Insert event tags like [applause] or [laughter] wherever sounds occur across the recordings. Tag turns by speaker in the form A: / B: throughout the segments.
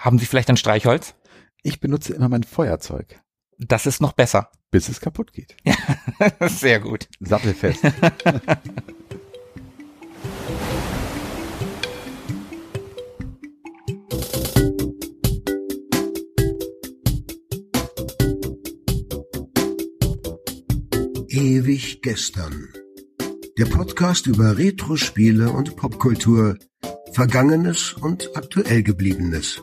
A: Haben Sie vielleicht ein Streichholz?
B: Ich benutze immer mein Feuerzeug.
A: Das ist noch besser.
B: Bis es kaputt geht.
A: Ja, [laughs] sehr gut.
B: Sattelfest. [laughs]
C: Ewig gestern. Der Podcast über Retro-Spiele und Popkultur, Vergangenes und aktuell gebliebenes.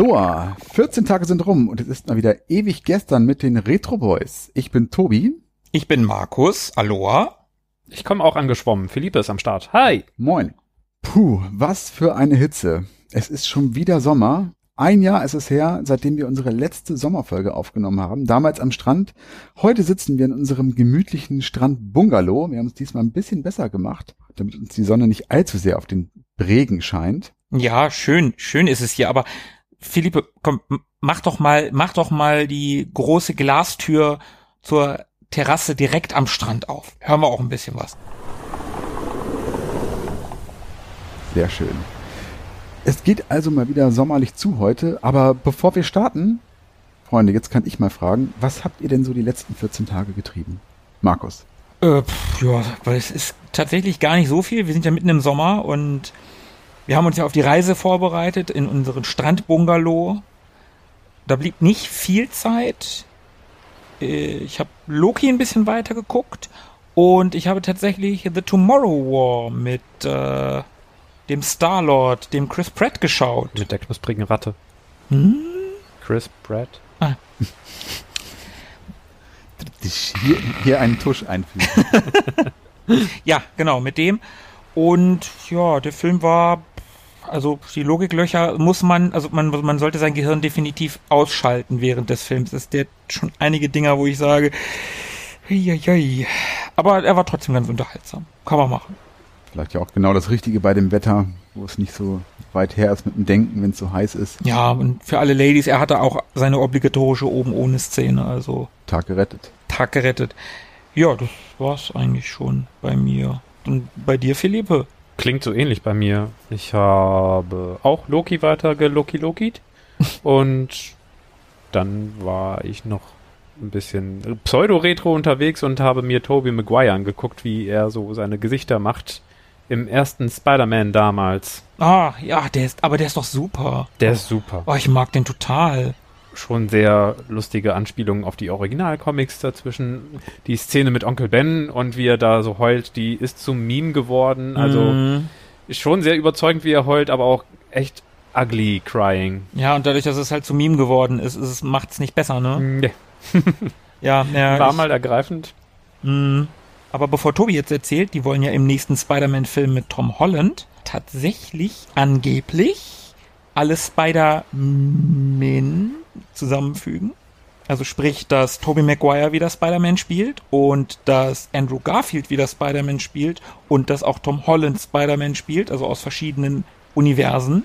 B: Aloha! 14 Tage sind rum und es ist mal wieder ewig gestern mit den Retro Boys. Ich bin Tobi.
A: Ich bin Markus. Aloha.
D: Ich komme auch angeschwommen. Philippe ist am Start. Hi.
B: Moin. Puh, was für eine Hitze. Es ist schon wieder Sommer. Ein Jahr ist es her, seitdem wir unsere letzte Sommerfolge aufgenommen haben. Damals am Strand. Heute sitzen wir in unserem gemütlichen Strand-Bungalow. Wir haben es diesmal ein bisschen besser gemacht, damit uns die Sonne nicht allzu sehr auf den Regen scheint.
A: Ja, schön, schön ist es hier, aber Philippe, komm, mach doch mal, mach doch mal die große Glastür zur Terrasse direkt am Strand auf. Hören wir auch ein bisschen was.
B: Sehr schön. Es geht also mal wieder sommerlich zu heute, aber bevor wir starten, Freunde, jetzt kann ich mal fragen, was habt ihr denn so die letzten 14 Tage getrieben? Markus.
A: Äh, pff, ja, weil es ist tatsächlich gar nicht so viel. Wir sind ja mitten im Sommer und wir haben uns ja auf die Reise vorbereitet in unseren Strandbungalow. Da blieb nicht viel Zeit. Äh, Ich habe Loki ein bisschen weiter geguckt und ich habe tatsächlich The Tomorrow War mit äh, dem Star-Lord, dem Chris Pratt geschaut.
D: Mit der knusprigen Ratte.
A: Hm?
D: Chris Pratt. [laughs]
B: Hier, hier einen Tusch einfügen. [laughs]
A: Ja, genau, mit dem. Und ja, der Film war, also die Logiklöcher muss man, also man, man sollte sein Gehirn definitiv ausschalten während des Films. Es der schon einige Dinger, wo ich sage, hihihi. aber er war trotzdem ganz unterhaltsam. Kann man machen.
B: Vielleicht ja auch genau das Richtige bei dem Wetter, wo es nicht so weit her ist mit dem Denken, wenn es so heiß ist.
A: Ja, und für alle Ladies, er hatte auch seine obligatorische oben ohne Szene, also
B: Tag gerettet.
A: Tag gerettet. Ja, das war's eigentlich schon bei mir. Und bei dir, Philippe?
D: Klingt so ähnlich bei mir. Ich habe auch Loki weiter geloki lokit [laughs] und dann war ich noch ein bisschen Pseudo-Retro unterwegs und habe mir Tobey Maguire angeguckt, wie er so seine Gesichter macht im ersten Spider-Man damals.
A: Ah, ja, der ist, aber der ist doch super.
D: Der ist super.
A: Oh, ich mag den total.
D: Schon sehr lustige Anspielungen auf die Originalcomics dazwischen. Die Szene mit Onkel Ben und wie er da so heult, die ist zum Meme geworden. Also
A: Mhm.
D: ist schon sehr überzeugend, wie er heult, aber auch echt ugly crying.
A: Ja, und dadurch, dass es halt zu Meme geworden ist, ist es nicht besser, ne?
D: Nee. [laughs]
A: Ja, ja.
D: War
A: ich-
D: mal ergreifend.
A: Mhm. Aber bevor Tobi jetzt erzählt, die wollen ja im nächsten Spider-Man-Film mit Tom Holland tatsächlich angeblich alle Spider-Man zusammenfügen. Also sprich, dass Tobey Maguire wieder Spider-Man spielt und dass Andrew Garfield wieder Spider-Man spielt und dass auch Tom Holland Spider-Man spielt, also aus verschiedenen Universen.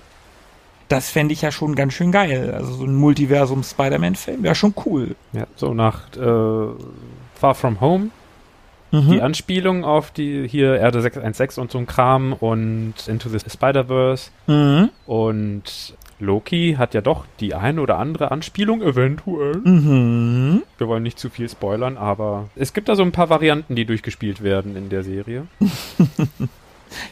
A: Das fände ich ja schon ganz schön geil. Also so ein Multiversum-Spider-Man-Film wäre schon cool.
D: Ja, so nach äh, Far From Home.
A: Mhm.
D: Die Anspielung auf die hier Erde 616 und so ein Kram und Into the Spider-Verse
A: Mhm.
D: und Loki hat ja doch die eine oder andere Anspielung eventuell.
A: Mhm.
D: Wir wollen nicht zu viel spoilern, aber es gibt da so ein paar Varianten, die durchgespielt werden in der Serie. [laughs]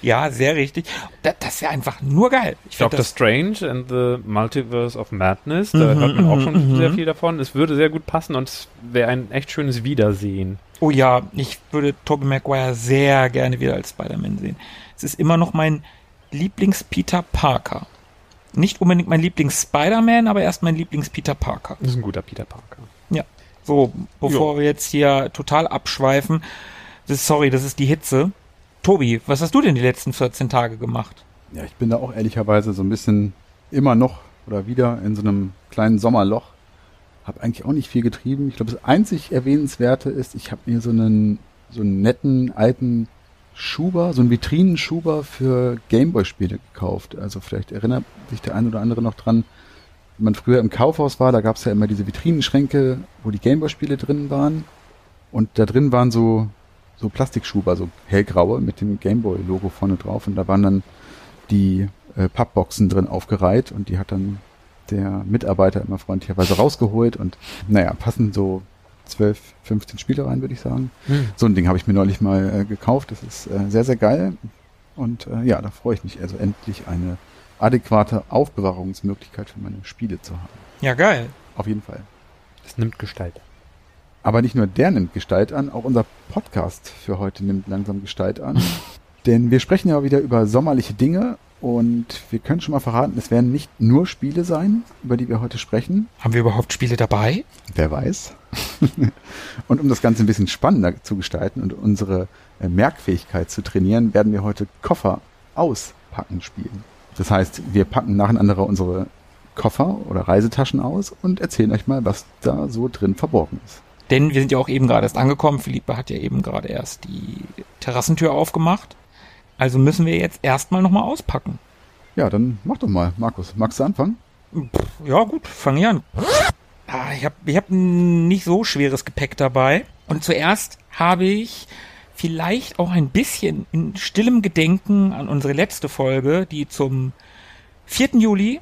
A: Ja, sehr richtig. Das, das ist ja einfach nur geil. Ich
D: Doctor Strange and the Multiverse of Madness, da
A: Mhm,
D: hört man auch
A: mhm,
D: schon
A: mhm.
D: sehr viel davon. Es würde sehr gut passen und es wäre ein echt schönes Wiedersehen.
A: Oh ja, ich würde Tobey Maguire sehr gerne wieder als Spider-Man sehen. Es ist immer noch mein Lieblings-Peter Parker. Nicht unbedingt mein Lieblings-Spider-Man, aber erst mein Lieblings-Peter Parker.
D: Das ist ein guter Peter Parker.
A: So, bevor wir jetzt hier total abschweifen, das, sorry, das ist die Hitze. Tobi, was hast du denn die letzten 14 Tage gemacht?
B: Ja, ich bin da auch ehrlicherweise so ein bisschen immer noch oder wieder in so einem kleinen Sommerloch. Hab eigentlich auch nicht viel getrieben. Ich glaube, das einzig erwähnenswerte ist, ich habe mir so einen so einen netten alten Schuber, so einen Vitrinenschuber für Gameboy-Spiele gekauft. Also vielleicht erinnert sich der ein oder andere noch dran, wenn man früher im Kaufhaus war, da gab es ja immer diese Vitrinenschränke, wo die Gameboy-Spiele drin waren. Und da drin waren so, so Plastikschuber, so hellgraue mit dem Gameboy-Logo vorne drauf. Und da waren dann die äh, Pappboxen drin aufgereiht und die hat dann der Mitarbeiter immer freundlicherweise rausgeholt und naja, passen so 12, 15 Spiele rein, würde ich sagen.
D: Hm.
B: So ein Ding habe ich mir neulich mal äh, gekauft. Das ist äh, sehr, sehr geil. Und äh, ja, da freue ich mich also endlich eine adäquate Aufbewahrungsmöglichkeit für meine Spiele zu haben.
A: Ja, geil.
B: Auf jeden Fall.
D: Das nimmt Gestalt.
B: Aber nicht nur der nimmt Gestalt an, auch unser Podcast für heute nimmt langsam Gestalt an. [laughs] Denn wir sprechen ja wieder über sommerliche Dinge und wir können schon mal verraten, es werden nicht nur Spiele sein, über die wir heute sprechen.
A: Haben wir überhaupt Spiele dabei?
B: Wer weiß. [laughs] und um das Ganze ein bisschen spannender zu gestalten und unsere äh, Merkfähigkeit zu trainieren, werden wir heute Koffer auspacken spielen. Das heißt, wir packen nacheinander unsere Koffer oder Reisetaschen aus und erzählen euch mal, was da so drin verborgen ist.
A: Denn wir sind ja auch eben gerade erst angekommen. Philippe hat ja eben gerade erst die Terrassentür aufgemacht. Also müssen wir jetzt erstmal nochmal auspacken.
B: Ja, dann mach doch mal, Markus. Magst du anfangen?
A: Ja, gut, fang ich an. Ah, ich habe ich hab nicht so schweres Gepäck dabei. Und zuerst habe ich vielleicht auch ein bisschen in stillem Gedenken an unsere letzte Folge, die zum 4. Juli,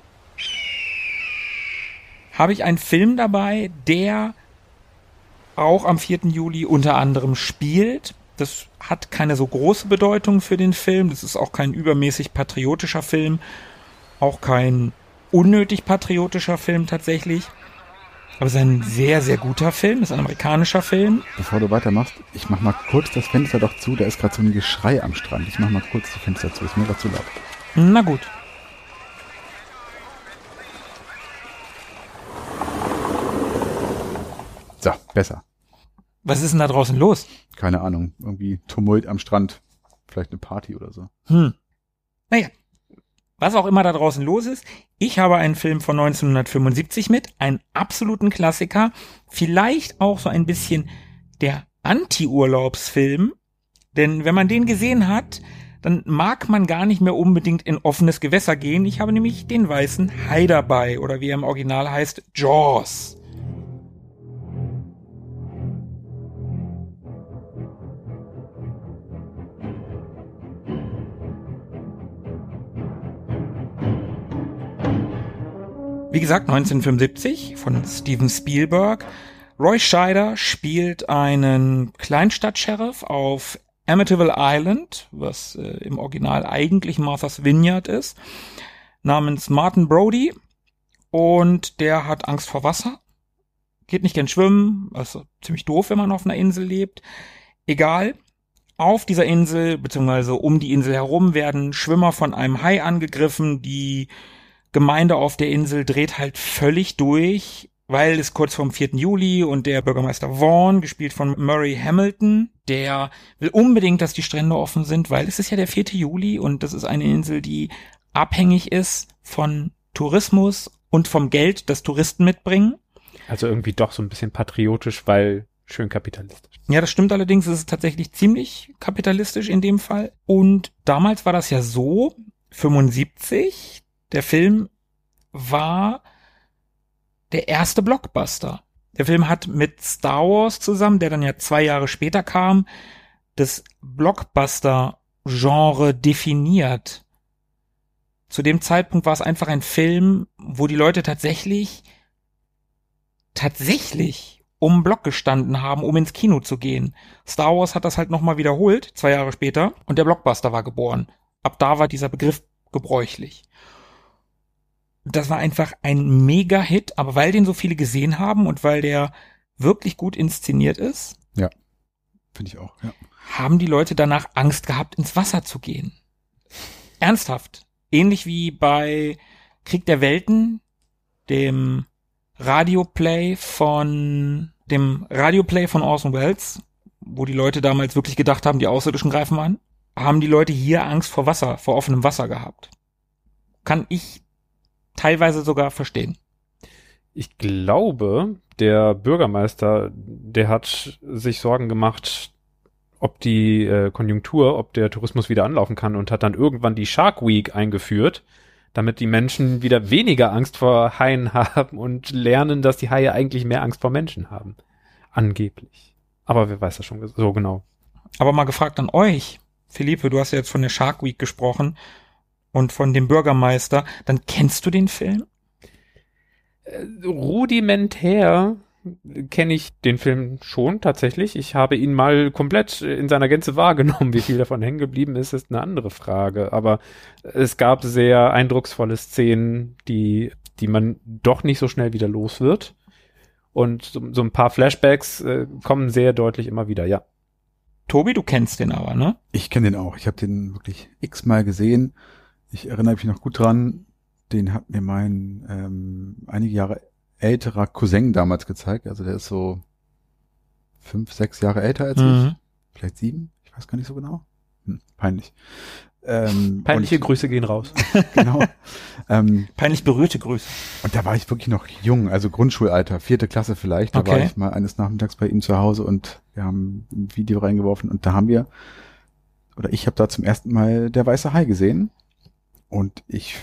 A: habe ich einen Film dabei, der auch am 4. Juli unter anderem spielt. Das hat keine so große Bedeutung für den Film. Das ist auch kein übermäßig patriotischer Film. Auch kein unnötig patriotischer Film tatsächlich. Aber es ist ein sehr, sehr guter Film. Es ist ein amerikanischer Film.
B: Bevor du weitermachst, ich mach mal kurz das Fenster doch zu. Da ist gerade so ein Geschrei am Strand. Ich mach mal kurz das Fenster zu. Ist mir gerade zu laut.
A: Na gut.
B: So, besser.
A: Was ist denn da draußen los?
B: Keine Ahnung. Irgendwie Tumult am Strand. Vielleicht eine Party oder so.
A: Hm. Naja, was auch immer da draußen los ist, ich habe einen Film von 1975 mit, einen absoluten Klassiker, vielleicht auch so ein bisschen der Anti-Urlaubsfilm, denn wenn man den gesehen hat, dann mag man gar nicht mehr unbedingt in offenes Gewässer gehen. Ich habe nämlich den weißen Hai dabei oder wie er im Original heißt, Jaws. Wie gesagt, 1975 von Steven Spielberg. Roy Scheider spielt einen Kleinstadt-Sheriff auf Amityville Island, was äh, im Original eigentlich Martha's Vineyard ist, namens Martin Brody. Und der hat Angst vor Wasser. Geht nicht gern schwimmen, also ziemlich doof, wenn man auf einer Insel lebt. Egal. Auf dieser Insel, beziehungsweise um die Insel herum, werden Schwimmer von einem Hai angegriffen, die Gemeinde auf der Insel dreht halt völlig durch, weil es kurz vorm 4. Juli und der Bürgermeister Vaughn, gespielt von Murray Hamilton, der will unbedingt, dass die Strände offen sind, weil es ist ja der 4. Juli und das ist eine Insel, die abhängig ist von Tourismus und vom Geld, das Touristen mitbringen.
D: Also irgendwie doch so ein bisschen patriotisch, weil schön kapitalistisch.
A: Ja, das stimmt allerdings, es ist tatsächlich ziemlich kapitalistisch in dem Fall. Und damals war das ja so, 75, der Film war der erste Blockbuster. Der Film hat mit Star Wars zusammen, der dann ja zwei Jahre später kam, das Blockbuster-Genre definiert. Zu dem Zeitpunkt war es einfach ein Film, wo die Leute tatsächlich, tatsächlich um Block gestanden haben, um ins Kino zu gehen. Star Wars hat das halt nochmal wiederholt, zwei Jahre später, und der Blockbuster war geboren. Ab da war dieser Begriff gebräuchlich das war einfach ein Mega-Hit, aber weil den so viele gesehen haben und weil der wirklich gut inszeniert ist,
B: Ja. Finde ich auch, ja.
A: haben die Leute danach Angst gehabt, ins Wasser zu gehen. Ernsthaft. Ähnlich wie bei Krieg der Welten, dem Radioplay von dem Radioplay von Orson Welles, wo die Leute damals wirklich gedacht haben, die Außerirdischen greifen an, haben die Leute hier Angst vor Wasser, vor offenem Wasser gehabt. Kann ich teilweise sogar verstehen.
D: Ich glaube, der Bürgermeister, der hat sich Sorgen gemacht, ob die äh, Konjunktur, ob der Tourismus wieder anlaufen kann und hat dann irgendwann die Shark Week eingeführt, damit die Menschen wieder weniger Angst vor Haien [laughs] haben und lernen, dass die Haie eigentlich mehr Angst vor Menschen haben. Angeblich. Aber wer weiß das schon so genau.
A: Aber mal gefragt an euch, Philippe, du hast ja jetzt von der Shark Week gesprochen und von dem Bürgermeister, dann kennst du den Film?
D: Äh, rudimentär kenne ich den Film schon tatsächlich. Ich habe ihn mal komplett in seiner Gänze wahrgenommen. Wie viel davon hängen geblieben ist, ist eine andere Frage. Aber es gab sehr eindrucksvolle Szenen, die, die man doch nicht so schnell wieder los wird. Und so, so ein paar Flashbacks äh, kommen sehr deutlich immer wieder, ja.
A: Tobi, du kennst den aber, ne?
B: Ich kenne den auch. Ich habe den wirklich x-mal gesehen. Ich erinnere mich noch gut dran. Den hat mir mein ähm, einige Jahre älterer Cousin damals gezeigt. Also der ist so fünf, sechs Jahre älter als mhm. ich. Vielleicht sieben? Ich weiß gar nicht so genau. Hm, peinlich.
D: Ähm, Peinliche Grüße gehen raus. [laughs]
A: genau. Ähm, Peinlich berührte Grüße.
B: Und da war ich wirklich noch jung, also Grundschulalter, vierte Klasse vielleicht. Da okay. war ich mal eines Nachmittags bei ihm zu Hause und wir haben ein Video reingeworfen und da haben wir, oder ich habe da zum ersten Mal der weiße Hai gesehen. Und ich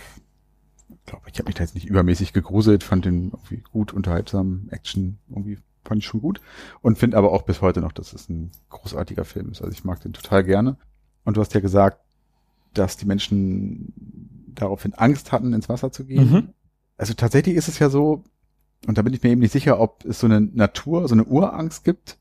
B: glaube, ich habe mich da jetzt nicht übermäßig gegruselt, fand den irgendwie gut, unterhaltsam, Action irgendwie fand ich schon gut und finde aber auch bis heute noch, dass es ein großartiger Film ist. Also ich mag den total gerne. Und du hast ja gesagt, dass die Menschen daraufhin Angst hatten, ins Wasser zu gehen. Mhm. Also tatsächlich ist es ja so, und da bin ich mir eben nicht sicher, ob es so eine Natur, so eine Urangst gibt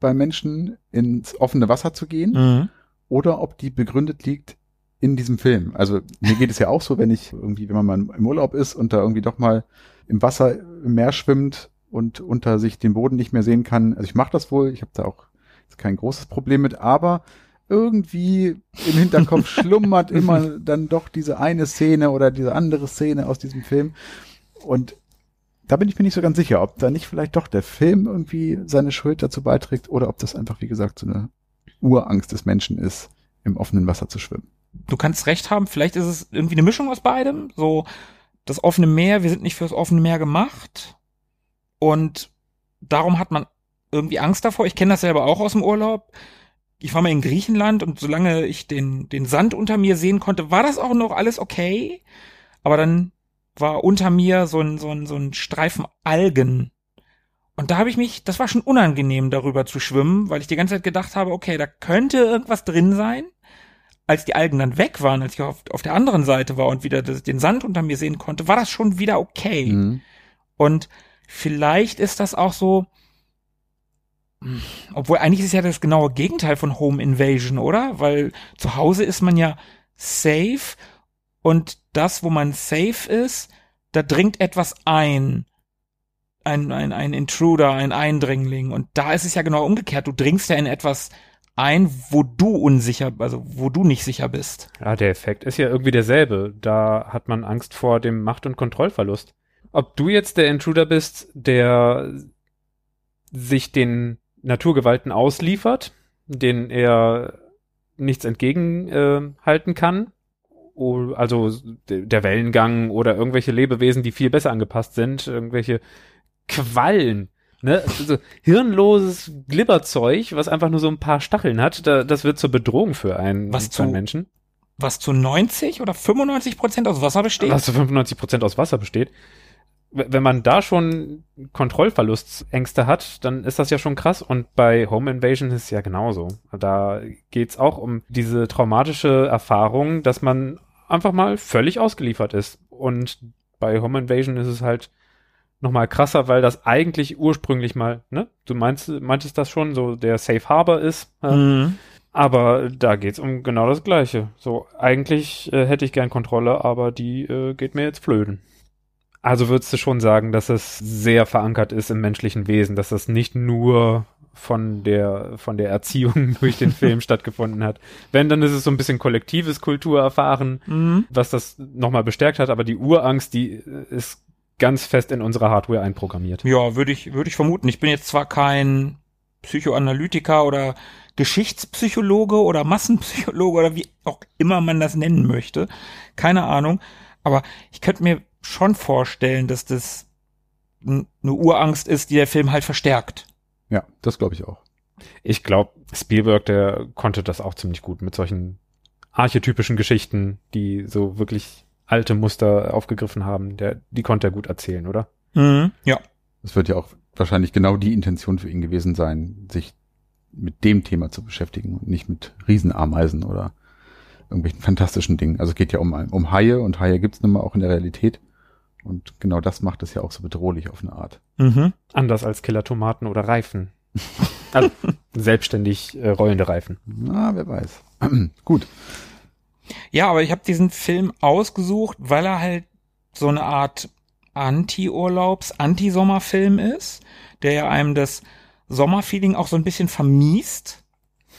B: bei Menschen, ins offene Wasser zu gehen, mhm. oder ob die begründet liegt in diesem Film. Also mir geht es ja auch so, wenn ich irgendwie, wenn man mal im Urlaub ist und da irgendwie doch mal im Wasser im Meer schwimmt und unter sich den Boden nicht mehr sehen kann. Also ich mache das wohl, ich habe da auch kein großes Problem mit, aber irgendwie im Hinterkopf [laughs] schlummert immer dann doch diese eine Szene oder diese andere Szene aus diesem Film. Und da bin ich mir nicht so ganz sicher, ob da nicht vielleicht doch der Film irgendwie seine Schuld dazu beiträgt oder ob das einfach, wie gesagt, so eine Urangst des Menschen ist, im offenen Wasser zu schwimmen
A: du kannst recht haben, vielleicht ist es irgendwie eine Mischung aus beidem. So, das offene Meer, wir sind nicht fürs offene Meer gemacht. Und darum hat man irgendwie Angst davor. Ich kenne das selber auch aus dem Urlaub. Ich war mal in Griechenland und solange ich den, den Sand unter mir sehen konnte, war das auch noch alles okay. Aber dann war unter mir so ein, so ein, so ein Streifen Algen. Und da habe ich mich, das war schon unangenehm, darüber zu schwimmen, weil ich die ganze Zeit gedacht habe, okay, da könnte irgendwas drin sein als die Algen dann weg waren, als ich auf, auf der anderen Seite war und wieder das, den Sand unter mir sehen konnte, war das schon wieder okay. Mhm. Und vielleicht ist das auch so, obwohl eigentlich ist es ja das genaue Gegenteil von Home Invasion, oder? Weil zu Hause ist man ja safe und das, wo man safe ist, da dringt etwas ein. Ein, ein, ein Intruder, ein Eindringling. Und da ist es ja genau umgekehrt. Du dringst ja in etwas ein, wo du unsicher, also wo du nicht sicher bist.
D: Ja, der Effekt ist ja irgendwie derselbe. Da hat man Angst vor dem Macht- und Kontrollverlust. Ob du jetzt der Intruder bist, der sich den Naturgewalten ausliefert, den er nichts entgegenhalten äh, kann, also der Wellengang oder irgendwelche Lebewesen, die viel besser angepasst sind, irgendwelche Quallen, Ne? Also hirnloses Glibberzeug, was einfach nur so ein paar Stacheln hat, da, das wird zur Bedrohung für einen,
A: was
D: zu,
A: einen
D: Menschen.
A: Was zu 90 oder 95 Prozent aus Wasser besteht?
D: Was zu 95 Prozent aus Wasser besteht. Wenn man da schon Kontrollverlustängste hat, dann ist das ja schon krass. Und bei Home Invasion ist es ja genauso. Da geht's auch um diese traumatische Erfahrung, dass man einfach mal völlig ausgeliefert ist. Und bei Home Invasion ist es halt nochmal krasser, weil das eigentlich ursprünglich mal, ne? Du meinst, meintest das schon, so der Safe Harbor ist. Äh, mhm. Aber da geht's um genau das Gleiche. So, eigentlich äh, hätte ich gern Kontrolle, aber die äh, geht mir jetzt flöten. Also würdest du schon sagen, dass es sehr verankert ist im menschlichen Wesen, dass das nicht nur von der, von der Erziehung [laughs] durch den Film stattgefunden hat. Wenn, dann ist es so ein bisschen kollektives Kulturerfahren,
A: Mhm.
D: was das nochmal bestärkt hat, aber die Urangst, die äh, ist ganz fest in unsere Hardware einprogrammiert.
A: Ja, würde ich, würde ich vermuten. Ich bin jetzt zwar kein Psychoanalytiker oder Geschichtspsychologe oder Massenpsychologe oder wie auch immer man das nennen möchte. Keine Ahnung. Aber ich könnte mir schon vorstellen, dass das eine Urangst ist, die der Film halt verstärkt.
B: Ja, das glaube ich auch.
D: Ich glaube, Spielberg, der konnte das auch ziemlich gut mit solchen archetypischen Geschichten, die so wirklich alte Muster aufgegriffen haben. Der, die konnte er gut erzählen, oder?
A: Mhm. Ja.
B: Es wird ja auch wahrscheinlich genau die Intention für ihn gewesen sein, sich mit dem Thema zu beschäftigen und nicht mit Riesenameisen oder irgendwelchen fantastischen Dingen. Also es geht ja um, um Haie und Haie gibt's nun mal auch in der Realität. Und genau das macht es ja auch so bedrohlich auf eine Art.
A: Mhm.
D: Anders als Killertomaten oder Reifen. Also [laughs] selbstständig äh, rollende Reifen.
B: Na, wer weiß. [clears throat] Gut.
A: Ja, aber ich habe diesen Film ausgesucht, weil er halt so eine Art Anti-Urlaubs-, Anti-Sommerfilm ist, der ja einem das Sommerfeeling auch so ein bisschen vermiest.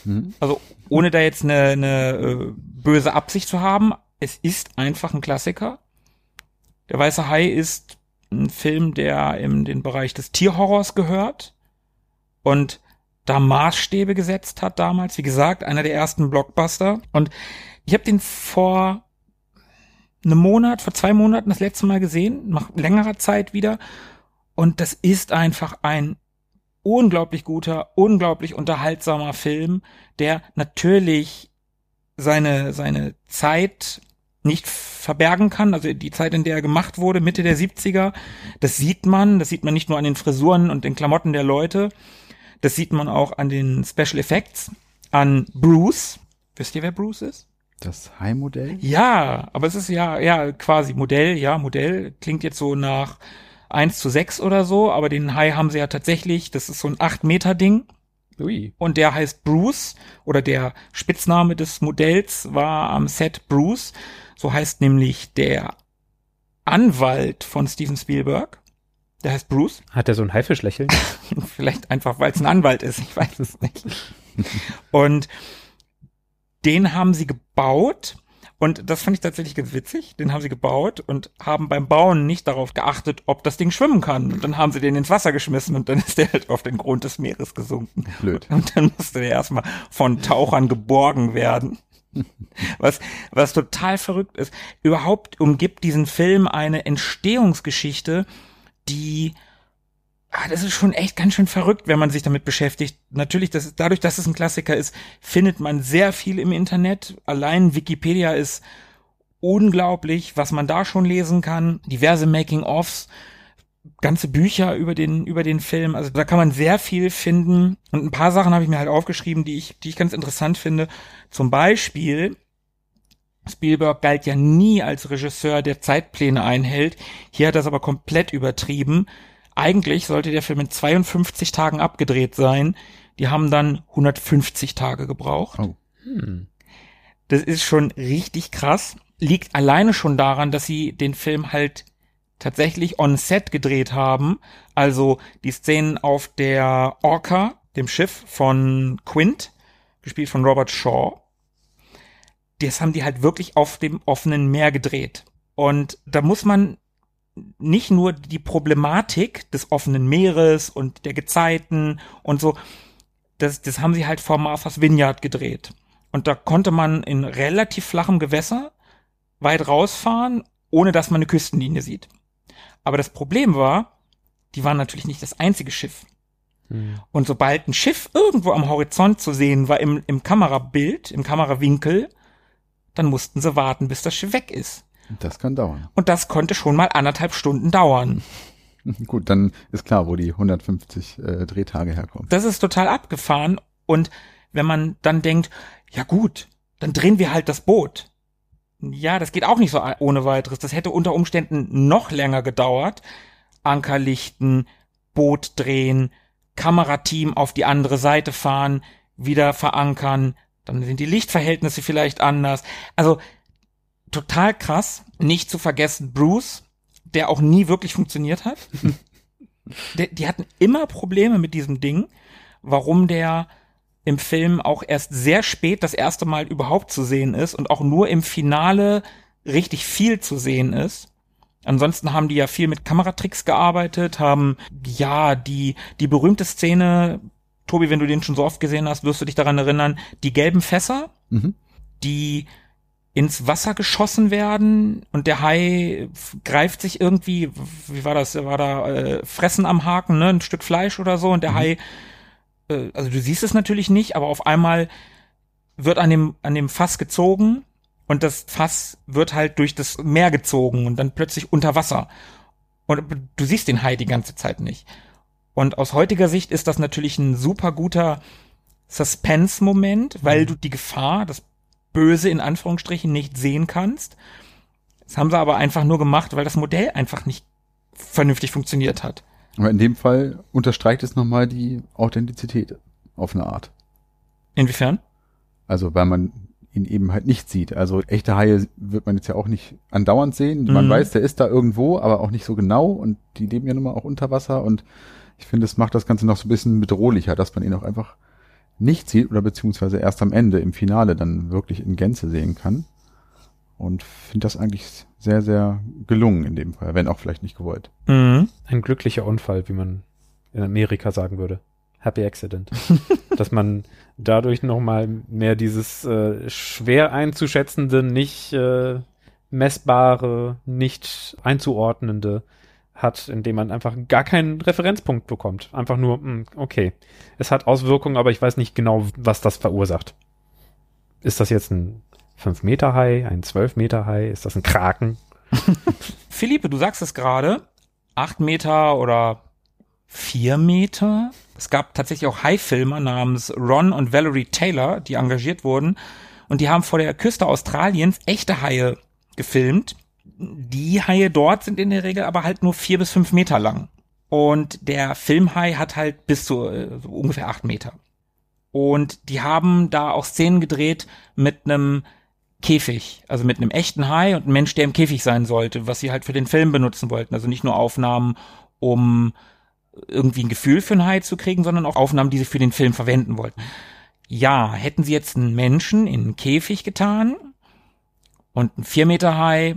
B: Hm?
A: Also ohne da jetzt eine, eine äh, böse Absicht zu haben, es ist einfach ein Klassiker. Der Weiße Hai ist ein Film, der in den Bereich des Tierhorrors gehört und da Maßstäbe gesetzt hat damals. Wie gesagt, einer der ersten Blockbuster. Und ich habe den vor einem Monat, vor zwei Monaten das letzte Mal gesehen, nach längerer Zeit wieder. Und das ist einfach ein unglaublich guter, unglaublich unterhaltsamer Film, der natürlich seine, seine Zeit nicht verbergen kann, also die Zeit, in der er gemacht wurde, Mitte der 70er, das sieht man, das sieht man nicht nur an den Frisuren und den Klamotten der Leute, das sieht man auch an den Special Effects, an Bruce. Wisst ihr, wer Bruce ist?
B: Das Hai-Modell?
A: Ja, aber es ist ja, ja, quasi Modell, ja, Modell. Klingt jetzt so nach 1 zu 6 oder so, aber den Hai haben sie ja tatsächlich, das ist so ein 8 Meter Ding.
D: Ui.
A: Und der heißt Bruce oder der Spitzname des Modells war am Set Bruce. So heißt nämlich der Anwalt von Steven Spielberg. Der heißt Bruce. [laughs]
D: Hat er so ein Haifischlächeln?
A: Vielleicht einfach, weil es ein Anwalt ist. Ich weiß es nicht. [laughs] Und den haben sie gebaut. Und das fand ich tatsächlich ganz witzig. Den haben sie gebaut und haben beim Bauen nicht darauf geachtet, ob das Ding schwimmen kann. Und dann haben sie den ins Wasser geschmissen und dann ist der halt auf den Grund des Meeres gesunken.
B: Blöd.
A: Und dann musste der erstmal von Tauchern geborgen werden. Was, was total verrückt ist. Überhaupt umgibt diesen Film eine Entstehungsgeschichte, die, ah, das ist schon echt ganz schön verrückt, wenn man sich damit beschäftigt. Natürlich, das dadurch, dass es ein Klassiker ist, findet man sehr viel im Internet. Allein Wikipedia ist unglaublich, was man da schon lesen kann. Diverse Making-ofs, ganze Bücher über den, über den Film. Also da kann man sehr viel finden. Und ein paar Sachen habe ich mir halt aufgeschrieben, die ich, die ich ganz interessant finde. Zum Beispiel, Spielberg galt ja nie als Regisseur, der Zeitpläne einhält. Hier hat er es aber komplett übertrieben. Eigentlich sollte der Film in 52 Tagen abgedreht sein. Die haben dann 150 Tage gebraucht.
B: Oh.
D: Hm.
A: Das ist schon richtig krass. Liegt alleine schon daran, dass sie den Film halt tatsächlich on set gedreht haben. Also die Szenen auf der Orca, dem Schiff von Quint, gespielt von Robert Shaw. Das haben die halt wirklich auf dem offenen Meer gedreht. Und da muss man nicht nur die Problematik des offenen Meeres und der Gezeiten und so, das, das haben sie halt vor Martha's Vineyard gedreht. Und da konnte man in relativ flachem Gewässer weit rausfahren, ohne dass man eine Küstenlinie sieht. Aber das Problem war, die waren natürlich nicht das einzige Schiff.
D: Hm.
A: Und sobald ein Schiff irgendwo am Horizont zu sehen war im, im Kamerabild, im Kamerawinkel, dann mussten sie warten, bis das Schiff weg ist.
B: Das kann dauern.
A: Und das konnte schon mal anderthalb Stunden dauern. [laughs]
B: Gut, dann ist klar, wo die 150 äh, Drehtage herkommen.
A: Das ist total abgefahren. Und wenn man dann denkt, ja gut, dann drehen wir halt das Boot. Ja, das geht auch nicht so ohne weiteres. Das hätte unter Umständen noch länger gedauert. Anker lichten, Boot drehen, Kamerateam auf die andere Seite fahren, wieder verankern, dann sind die Lichtverhältnisse vielleicht anders. Also total krass. Nicht zu vergessen Bruce, der auch nie wirklich funktioniert hat. [laughs] Der, die hatten immer Probleme mit diesem Ding, warum der im Film auch erst sehr spät das erste Mal überhaupt zu sehen ist und auch nur im Finale richtig viel zu sehen ist. Ansonsten haben die ja viel mit Kameratricks gearbeitet, haben ja die die berühmte Szene, Tobi, wenn du den schon so oft gesehen hast, wirst du dich daran erinnern, die gelben Fässer,
B: Mhm.
A: die ins Wasser geschossen werden und der Hai greift sich irgendwie, wie war das, war da äh, Fressen am Haken, ne, ein Stück Fleisch oder so und der Hai, äh, also du siehst es natürlich nicht, aber auf einmal wird an dem an dem Fass gezogen und das Fass wird halt durch das Meer gezogen und dann plötzlich unter Wasser. Und du siehst den Hai die ganze Zeit nicht. Und aus heutiger Sicht ist das natürlich ein super guter Suspense-Moment, weil du die Gefahr, das Böse in Anführungsstrichen nicht sehen kannst. Das haben sie aber einfach nur gemacht, weil das Modell einfach nicht vernünftig funktioniert hat.
B: Aber in dem Fall unterstreicht es nochmal die Authentizität auf eine Art.
A: Inwiefern?
B: Also weil man ihn eben halt nicht sieht. Also echte Haie wird man jetzt ja auch nicht andauernd sehen. Man
A: Mhm.
B: weiß, der ist da irgendwo, aber auch nicht so genau und die leben ja nun mal auch unter Wasser und ich finde, es macht das Ganze noch so ein bisschen bedrohlicher, dass man ihn auch einfach nicht sieht oder beziehungsweise erst am Ende im Finale dann wirklich in Gänze sehen kann. Und finde das eigentlich sehr, sehr gelungen in dem Fall, wenn auch vielleicht nicht gewollt.
A: Mhm.
D: Ein glücklicher Unfall, wie man in Amerika sagen würde. Happy Accident. [laughs] Dass man dadurch nochmal mehr dieses äh, schwer einzuschätzende, nicht äh, messbare, nicht einzuordnende hat, indem man einfach gar keinen Referenzpunkt bekommt. Einfach nur, mh, okay, es hat Auswirkungen, aber ich weiß nicht genau, was das verursacht. Ist das jetzt ein 5-Meter-Hai, ein 12-Meter-Hai? Ist das ein Kraken? [laughs]
A: Philippe, du sagst es gerade, acht Meter oder vier Meter. Es gab tatsächlich auch Haifilmer namens Ron und Valerie Taylor, die engagiert wurden. Und die haben vor der Küste Australiens echte Haie gefilmt. Die Haie dort sind in der Regel aber halt nur vier bis fünf Meter lang. Und der Filmhai hat halt bis zu äh, so ungefähr acht Meter. Und die haben da auch Szenen gedreht mit einem Käfig, also mit einem echten Hai und einem Mensch, der im Käfig sein sollte, was sie halt für den Film benutzen wollten. Also nicht nur Aufnahmen, um irgendwie ein Gefühl für einen Hai zu kriegen, sondern auch Aufnahmen, die sie für den Film verwenden wollten. Ja, hätten sie jetzt einen Menschen in einen Käfig getan und ein 4 Meter Hai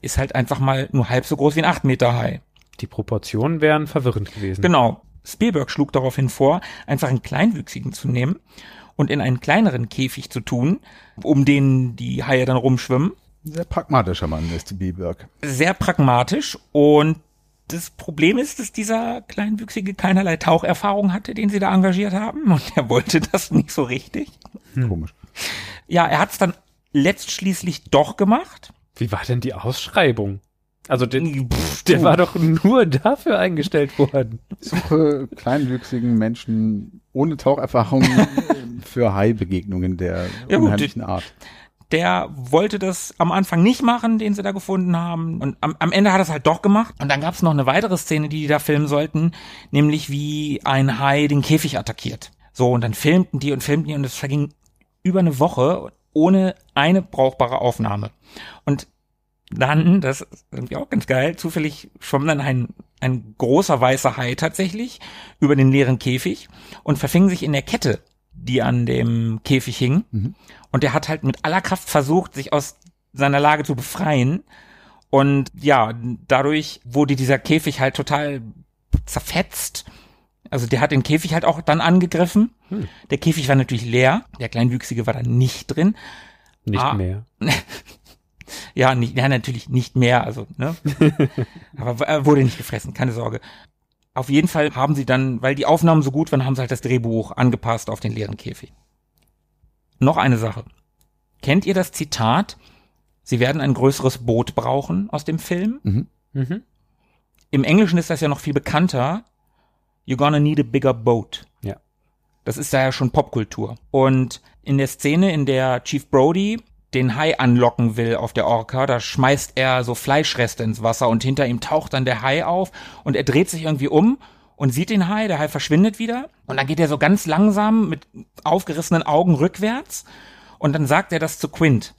A: ist halt einfach mal nur halb so groß wie ein 8 Meter Hai.
D: Die Proportionen wären verwirrend gewesen.
A: Genau. Spielberg schlug daraufhin vor, einfach einen kleinwüchsigen zu nehmen und in einen kleineren Käfig zu tun, um den die Haie dann rumschwimmen.
B: Sehr pragmatischer Mann ist Spielberg.
A: Sehr pragmatisch und das Problem ist, dass dieser Kleinwüchsige keinerlei Taucherfahrung hatte, den sie da engagiert haben und er wollte das nicht so richtig.
B: Komisch.
A: Ja, er hat es dann letztschließlich doch gemacht.
D: Wie war denn die Ausschreibung? Also der,
A: Pff,
D: der war doch nur dafür eingestellt worden.
B: Suche kleinwüchsigen Menschen ohne Taucherfahrung [laughs] für Hai-Begegnungen der
A: Ja, gut,
B: unheimlichen Art.
A: der wollte das am Anfang nicht machen, den sie da gefunden haben. Und am, am Ende hat er es halt doch gemacht. Und dann gab es noch eine weitere Szene, die die da filmen sollten, nämlich wie ein Hai den Käfig attackiert. So, und dann filmten die und filmten die und es verging über eine Woche ohne eine brauchbare Aufnahme. Und dann, das ist irgendwie auch ganz geil, zufällig schwamm dann ein, ein großer weißer Hai tatsächlich über den leeren Käfig und verfing sich in der Kette, die an dem Käfig hing. Und der hat halt mit aller Kraft versucht, sich aus seiner Lage zu befreien. Und ja, dadurch wurde dieser Käfig halt total zerfetzt. Also der hat den Käfig halt auch dann angegriffen. Der Käfig war natürlich leer. Der Kleinwüchsige war da nicht drin.
D: Nicht
A: Ah.
D: mehr. [laughs]
A: Ja, nicht, ja, natürlich nicht mehr, also, ne? [laughs] Aber er wurde nicht gefressen, keine Sorge. Auf jeden Fall haben sie dann, weil die Aufnahmen so gut waren, haben sie halt das Drehbuch angepasst auf den leeren Käfig. Noch eine Sache. Kennt ihr das Zitat? Sie werden ein größeres Boot brauchen aus dem Film.
D: Mhm.
A: Im Englischen ist das ja noch viel bekannter. You're gonna need a bigger boat.
D: Ja.
A: Das ist da ja schon Popkultur. Und in der Szene, in der Chief Brody den Hai anlocken will auf der Orca, da schmeißt er so Fleischreste ins Wasser und hinter ihm taucht dann der Hai auf und er dreht sich irgendwie um und sieht den Hai, der Hai verschwindet wieder und dann geht er so ganz langsam mit aufgerissenen Augen rückwärts und dann sagt er das zu Quint,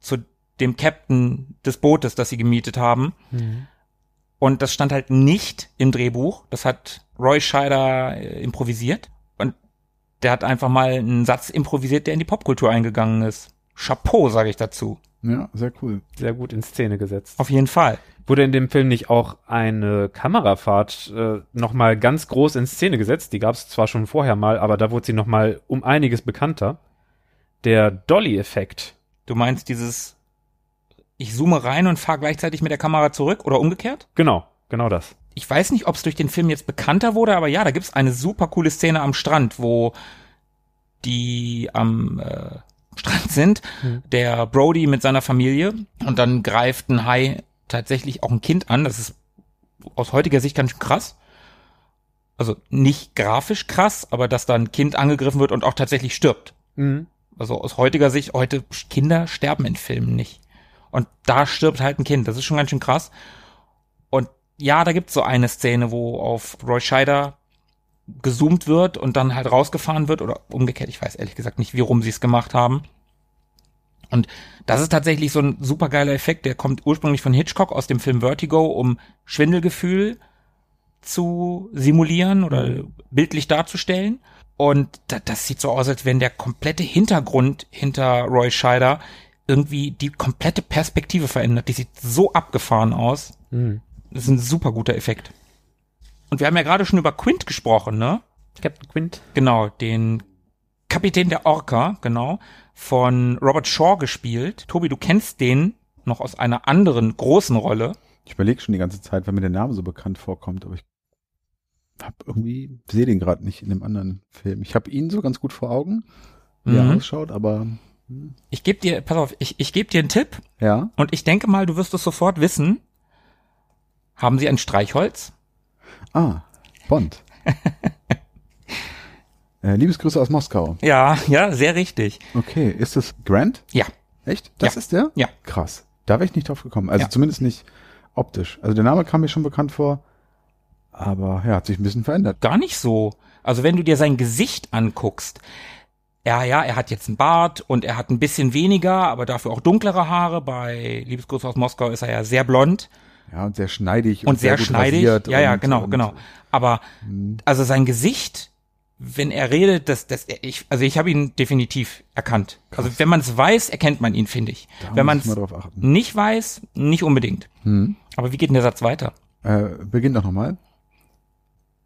A: zu dem Captain des Bootes, das sie gemietet haben. Und das stand halt nicht im Drehbuch. Das hat Roy Scheider äh, improvisiert. Und der hat einfach mal einen Satz improvisiert, der in die Popkultur eingegangen ist. Chapeau, sage ich dazu.
B: Ja, sehr cool.
D: Sehr gut in Szene gesetzt.
A: Auf jeden Fall.
D: Wurde in dem Film nicht auch eine Kamerafahrt äh, nochmal ganz groß in Szene gesetzt? Die gab es zwar schon vorher mal, aber da wurde sie nochmal um einiges bekannter. Der Dolly-Effekt.
A: Du meinst dieses, ich zoome rein und fahre gleichzeitig mit der Kamera zurück oder umgekehrt?
D: Genau, genau das.
A: Ich weiß nicht, ob es durch den Film jetzt bekannter wurde, aber ja, da gibt's eine super coole Szene am Strand, wo die am äh, Strand sind,
D: Mhm.
A: der Brody mit seiner Familie und dann greift ein Hai tatsächlich auch ein Kind an. Das ist aus heutiger Sicht ganz schön krass. Also nicht grafisch krass, aber dass da ein Kind angegriffen wird und auch tatsächlich stirbt.
D: Mhm.
A: Also aus heutiger Sicht, heute Kinder sterben in Filmen nicht. Und da stirbt halt ein Kind. Das ist schon ganz schön krass. Und ja, da gibt's so eine Szene, wo auf Roy Scheider gezoomt wird und dann halt rausgefahren wird oder umgekehrt. Ich weiß ehrlich gesagt nicht, wie rum sie es gemacht haben. Und das ist tatsächlich so ein supergeiler Effekt. Der kommt ursprünglich von Hitchcock aus dem Film Vertigo, um Schwindelgefühl zu simulieren oder bildlich darzustellen. Und da, das sieht so aus, als wenn der komplette Hintergrund hinter Roy Scheider irgendwie die komplette Perspektive verändert. Die sieht so abgefahren aus.
D: Mhm.
A: Das ist ein super guter Effekt. Und wir haben ja gerade schon über Quint gesprochen, ne?
D: Captain Quint.
A: Genau, den Kapitän der Orca, genau, von Robert Shaw gespielt. Tobi, du kennst den noch aus einer anderen großen Rolle.
B: Ich überlege schon die ganze Zeit, weil mir der Name so bekannt vorkommt, aber ich hab irgendwie, sehe den gerade nicht in dem anderen Film. Ich habe ihn so ganz gut vor Augen, wie er
A: Mhm.
B: ausschaut, aber
A: Ich gebe dir, pass auf, ich, ich gebe dir einen Tipp
B: ja.
A: und ich denke mal, du wirst es sofort wissen. Haben Sie ein Streichholz?
B: Ah, Bond. [laughs] äh, Liebesgrüße aus Moskau.
A: Ja, ja, sehr richtig.
B: Okay, ist das Grant?
A: Ja,
B: Echt? Das
A: Ja.
B: ist der?
A: Ja.
B: Krass. Da wäre ich nicht drauf gekommen. Also
A: Ja.
B: zumindest nicht optisch. Also der Name kam mir schon bekannt vor, aber ja, hat sich ein bisschen verändert.
A: gar nicht so. Also wenn du dir sein Gesicht anguckst, ja, ja, er hat jetzt einen Bart und er hat ein bisschen weniger, aber dafür auch dunklere Haare. Bei Liebesgrüße aus Moskau ist er ja sehr blond
B: Ja, und sehr schneidig
A: und sehr,
B: gut
A: schneidig. Ja, ja,
B: und-
A: genau,
B: und-
A: genau. Aber also sein Gesicht, wenn er redet, das, das, ich, also ich habe ihn definitiv erkannt. Also wenn man es weiß, erkennt man ihn, finde ich.
B: Da
A: wenn man es nicht weiß, nicht unbedingt.
B: Hm.
A: Aber wie geht denn der Satz weiter?
B: Äh, beginnt doch nochmal.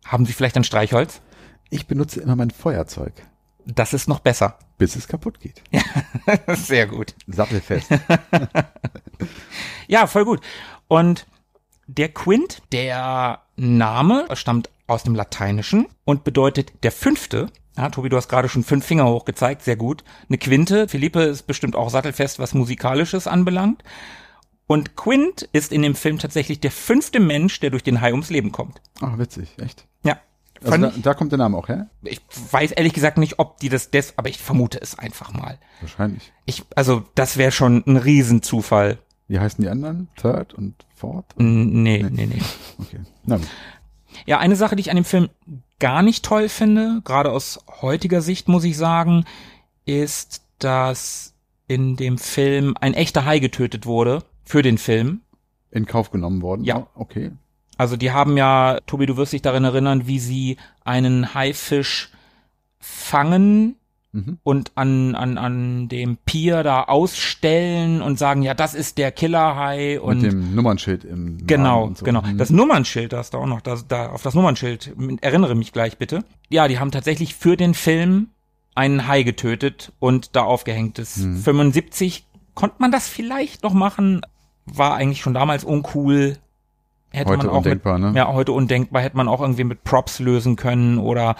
A: Haben Sie vielleicht ein Streichholz?
B: Ich benutze immer mein Feuerzeug,
A: Das ist noch besser.
B: bis es kaputt geht. [laughs]
A: Sehr gut.
B: Sattelfest. [laughs]
A: Ja, voll gut. Und der Quint, der Name stammt aus dem Lateinischen und bedeutet der Fünfte. Ja, Tobi, du hast gerade schon fünf Finger hochgezeigt, sehr gut. Eine Quinte. Philippe ist bestimmt auch sattelfest, was Musikalisches anbelangt. Und Quint ist in dem Film tatsächlich der fünfte Mensch, der durch den Hai ums Leben kommt.
B: Ach, witzig, echt. Also da, da kommt der Name auch her?
A: ich weiß ehrlich gesagt nicht, ob die das des, aber ich vermute es einfach mal.
B: Wahrscheinlich.
A: Ich, also, das wäre schon ein Riesenzufall.
B: Wie heißen die anderen? Third und Fourth?
A: N- Nee, nee, nee.
B: Okay. Na gut.
A: Ja, eine Sache, die ich an dem Film gar nicht toll finde, gerade aus heutiger Sicht muss ich sagen, ist, dass in dem Film ein echter Hai getötet wurde für den Film.
B: In Kauf genommen worden?
A: Ja.
B: Oh, Okay.
A: Also die haben ja, Tobi, du wirst dich daran erinnern, wie sie einen Haifisch fangen
B: Mhm.
A: und an, an, an dem Pier da ausstellen und sagen, ja, das ist der Killerhai und
B: Mit dem Nummernschild im
A: Genau,
B: so.
A: genau.
B: Mhm.
A: Das Nummernschild, das da auch noch, das, da, auf das Nummernschild, erinnere mich gleich bitte. Ja, die haben tatsächlich für den Film einen Hai getötet und da aufgehängt ist.
B: Hm.
A: 75 konnte man das vielleicht noch machen, war eigentlich schon damals uncool. Hätte
B: Heute
A: man auch
B: undenkbar,
A: mit,
B: ne?
A: Ja, heute undenkbar, hätte man auch irgendwie mit Props lösen können oder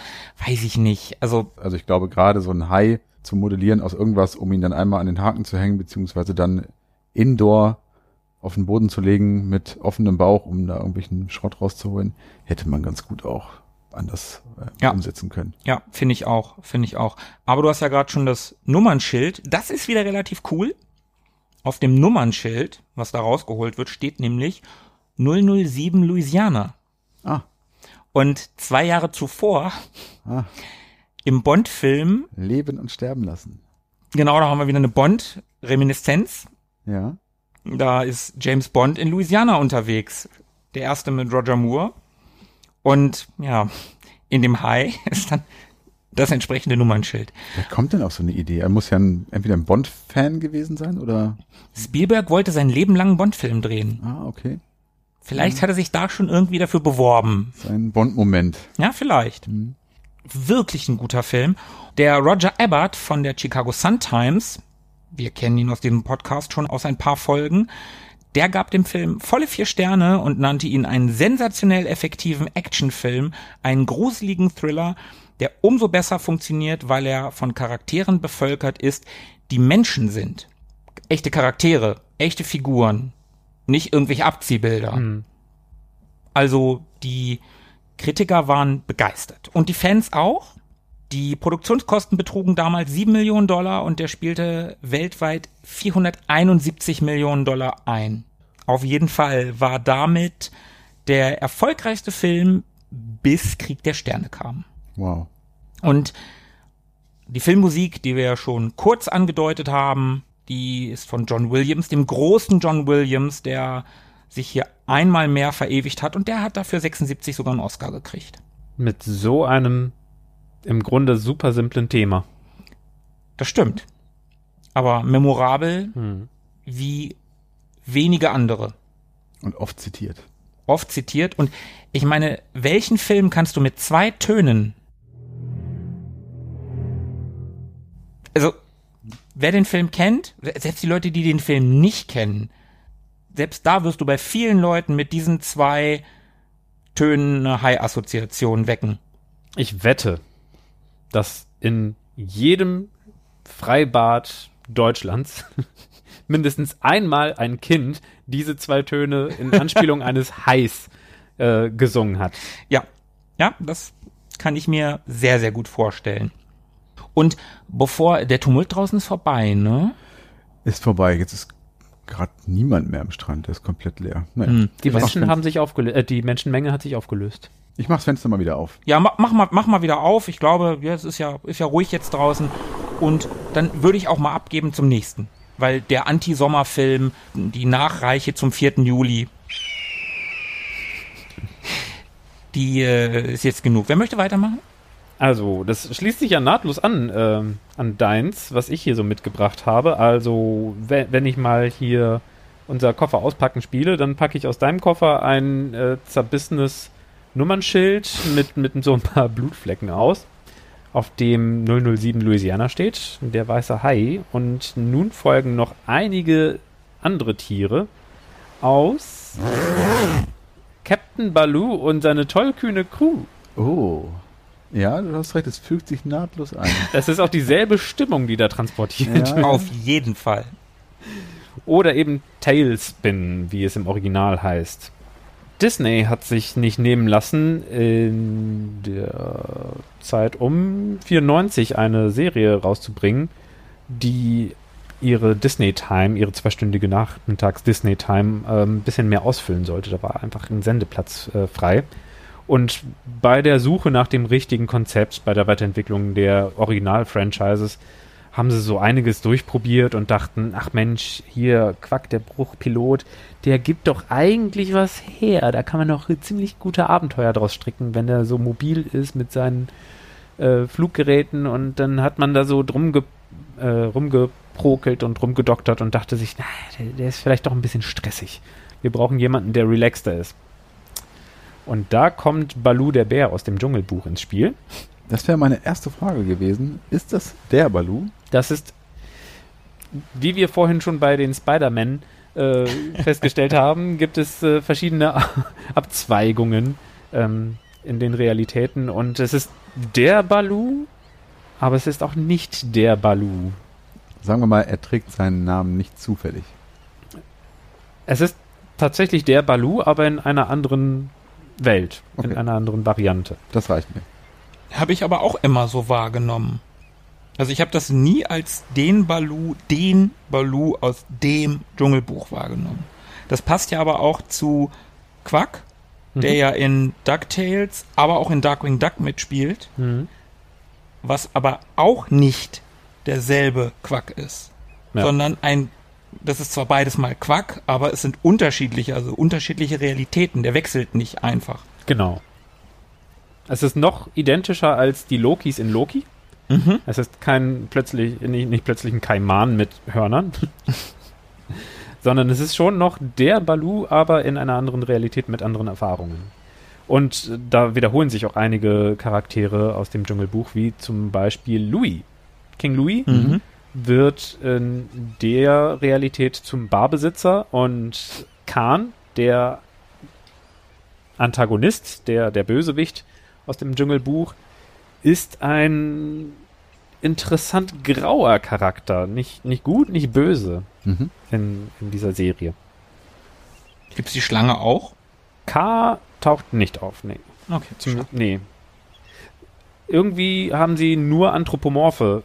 A: weiß ich nicht. Also,
B: Also ich glaube, gerade so ein Hai zu modellieren aus irgendwas, um ihn dann einmal an den Haken zu hängen, beziehungsweise dann indoor auf den Boden zu legen mit offenem Bauch, um da irgendwelchen Schrott rauszuholen, hätte man ganz gut auch anders äh,
A: Ja.
B: umsetzen können.
A: Ja, finde ich auch, finde ich auch. Aber du hast ja gerade schon das Nummernschild. Das ist wieder relativ cool. Auf dem Nummernschild, was da rausgeholt wird, steht nämlich 007 Louisiana.
B: Ah,
A: Und zwei Jahre zuvor
B: ah,
A: im Bond-Film,
B: leben und sterben lassen.
A: genau, da haben wir wieder eine Bond-Reminiszenz.
B: Ja.
A: Da ist James Bond in Louisiana unterwegs. Der erste mit Roger Moore. Und ja, in dem Hai [laughs] ist dann das entsprechende Nummernschild.
B: Wer kommt denn auf so eine Idee? Er muss ja ein, entweder ein Bond-Fan gewesen sein oder.
A: Spielberg wollte sein Leben lang einen Bond-Film drehen.
B: Ah, okay.
A: Vielleicht hat er sich da schon irgendwie dafür beworben.
B: Sein Bond-Moment.
A: Ja, vielleicht. Wirklich ein guter Film. Der Roger Ebert von der Chicago Sun-Times, wir kennen ihn aus diesem Podcast schon aus ein paar Folgen, der gab dem Film volle vier Sterne und nannte ihn einen sensationell effektiven Actionfilm, einen gruseligen Thriller, der umso besser funktioniert, weil er von Charakteren bevölkert ist, die Menschen sind. Echte Charaktere, echte Figuren, nicht irgendwelche Abziehbilder. Also die Kritiker waren begeistert. Und die Fans auch. Die Produktionskosten betrugen damals 7 Millionen Dollar und der spielte weltweit 471 Millionen Dollar ein. Auf jeden Fall war damit der erfolgreichste Film, bis Krieg der Sterne kam.
B: Wow.
A: Und die Filmmusik, die wir ja schon kurz angedeutet haben, die ist von John Williams, dem großen John Williams, der sich hier einmal mehr verewigt hat und der hat dafür 76 sogar einen Oscar gekriegt.
D: Mit so einem im Grunde super simplen Thema.
A: Das stimmt. Aber memorabel
D: Hm.
A: wie wenige andere.
B: Und oft zitiert.
A: Oft zitiert. Und ich meine, welchen Film kannst du mit zwei Tönen also wer den Film kennt, selbst die Leute, die den Film nicht kennen, selbst da wirst du bei vielen Leuten mit diesen zwei Tönen eine High-Assoziation wecken.
D: Ich wette, dass in jedem Freibad Deutschlands [laughs] mindestens einmal ein Kind diese zwei Töne in Anspielung [laughs] eines Hais äh, gesungen hat.
A: Ja, ja, das kann ich mir sehr, sehr gut vorstellen. Und bevor der Tumult draußen ist vorbei, ne?
B: Ist vorbei. Jetzt ist gerade niemand mehr am Strand. Der ist komplett leer. Naja.
A: Hm.
D: Die
B: Was
D: Menschen haben sich aufgelöst, äh, die Menschenmenge hat sich aufgelöst.
B: Ich mach's Fenster mal wieder auf.
A: Ja, mach, mach mal, mach mal wieder auf. Ich glaube, ja, es ist ja, ist ja ruhig jetzt draußen. Und dann würde ich auch mal abgeben zum nächsten. Weil der Anti-Sommerfilm, die Nachreiche zum 4. Juli, die äh, ist jetzt genug. Wer möchte weitermachen?
D: Also, das schließt sich ja nahtlos an, ähm, an deins, was ich hier so mitgebracht habe. Also, wenn, wenn ich mal hier unser Koffer auspacken spiele, dann packe ich aus deinem Koffer ein äh, zerbissenes Nummernschild mit, mit so ein paar Blutflecken aus, auf dem 007 Louisiana steht, der weiße Hai. Und nun folgen noch einige andere Tiere aus Captain Baloo und seine tollkühne Crew.
B: Oh. Ja, du hast recht. Es fügt sich nahtlos ein. [laughs]
D: Das ist auch dieselbe Stimmung, die da transportiert.
B: Ja.
A: Auf jeden Fall.
D: Oder eben Tailspin, wie es im Original heißt. Disney hat sich nicht nehmen lassen, in der Zeit um 94 eine Serie rauszubringen, die ihre Disney Time, ihre zweistündige Nachmittags Disney Time ähm, ein bisschen mehr ausfüllen sollte. Da war einfach ein Sendeplatz äh, frei. Und bei der Suche nach dem richtigen Konzept, bei der Weiterentwicklung der Original-Franchises, haben sie so einiges durchprobiert und dachten, ach Mensch, hier Quack, der Bruchpilot, der gibt doch eigentlich was her. Da kann man doch ziemlich gute Abenteuer draus stricken, wenn er so mobil ist mit seinen äh, Fluggeräten und dann hat man da so drum ge äh, rumgeprokelt und rumgedoktert und dachte sich, na, der, der ist vielleicht doch ein bisschen stressig. Wir brauchen jemanden, der relaxter ist. Und da kommt Baloo der Bär aus dem Dschungelbuch ins Spiel.
B: Das wäre meine erste Frage gewesen. Ist das der Baloo?
D: Das ist, wie wir vorhin schon bei den Spider-Man äh, [laughs] festgestellt haben, gibt es äh, verschiedene [laughs] Abzweigungen ähm, in den Realitäten. Und es ist der Baloo, aber es ist auch nicht der Baloo.
B: Sagen wir mal, er trägt seinen Namen nicht zufällig.
D: Es ist tatsächlich der Baloo, aber in einer anderen Welt, in
B: Okay.
D: einer anderen Variante.
B: Das reicht mir.
A: Habe ich aber auch immer so wahrgenommen. Also ich habe das nie als den Baloo, den Baloo aus dem Dschungelbuch wahrgenommen. Das passt ja aber auch zu Quack, der
D: Mhm.
A: ja in DuckTales, aber auch in Darkwing Duck mitspielt,
D: Mhm.
A: was aber auch nicht derselbe Quack ist,
D: Ja.
A: sondern ein, das ist zwar beides mal Quack, aber es sind unterschiedliche, also unterschiedliche Realitäten. Der wechselt nicht einfach.
D: Genau. Es ist noch identischer als die Lokis in Loki.
A: Mhm.
D: Es ist kein plötzlich, nicht, nicht plötzlich ein Kaiman mit Hörnern, [laughs] sondern es ist schon noch der Balu, aber in einer anderen Realität mit anderen Erfahrungen. Und da wiederholen sich auch einige Charaktere aus dem Dschungelbuch, wie zum Beispiel Louis. King Louis
A: Mhm.
D: Wird in der Realität zum Barbesitzer und Khan, der Antagonist, der, der Bösewicht aus dem Dschungelbuch, ist ein interessant grauer Charakter. Nicht, nicht gut, nicht böse
B: Mhm.
D: in, in dieser Serie.
A: Gibt's die Schlange auch?
D: K taucht nicht auf, nee.
A: Okay.
D: Zum, nee. Irgendwie haben sie nur anthropomorphe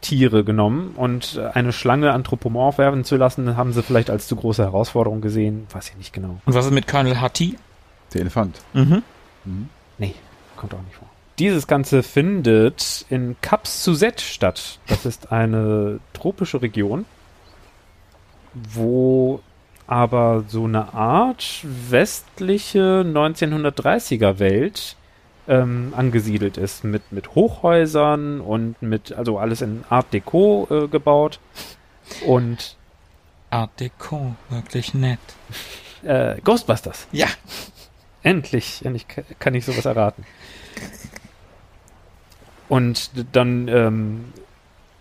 D: Tiere genommen und äh, eine Schlange anthropomorph werden zu lassen, haben sie vielleicht als zu große Herausforderung gesehen. Weiß ich nicht genau.
A: Und was ist mit Colonel Hati?
B: Der Elefant.
A: Mhm.
B: Mhm.
D: Nee, kommt auch nicht vor. Dieses Ganze findet in Cap Suzette statt. Das ist eine tropische Region, wo aber so eine Art westliche 1930er Welt ähm, angesiedelt ist mit mit Hochhäusern und mit also alles in Art Deco äh, gebaut und
A: Art Deco, wirklich nett. [laughs]
D: äh, Ghostbusters.
A: Ja.
D: Endlich, endlich ka- kann ich sowas erraten. Und dann, ähm,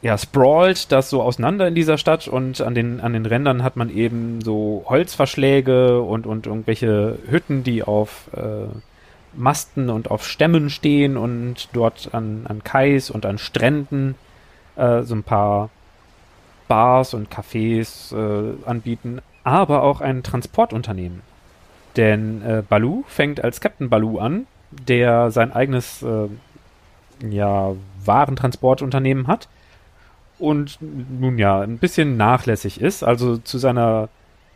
D: ja, sprawlt das so auseinander in dieser Stadt und an den, an den Rändern hat man eben so Holzverschläge und, und irgendwelche Hütten, die auf äh, Masten und auf Stämmen stehen und dort an, an Kais und an Stränden äh, so ein paar Bars und Cafés äh, anbieten, aber auch ein Transportunternehmen. Denn äh, Baloo fängt als Captain Baloo an, der sein eigenes äh, ja, Warentransportunternehmen hat und nun ja ein bisschen nachlässig ist. Also zu seiner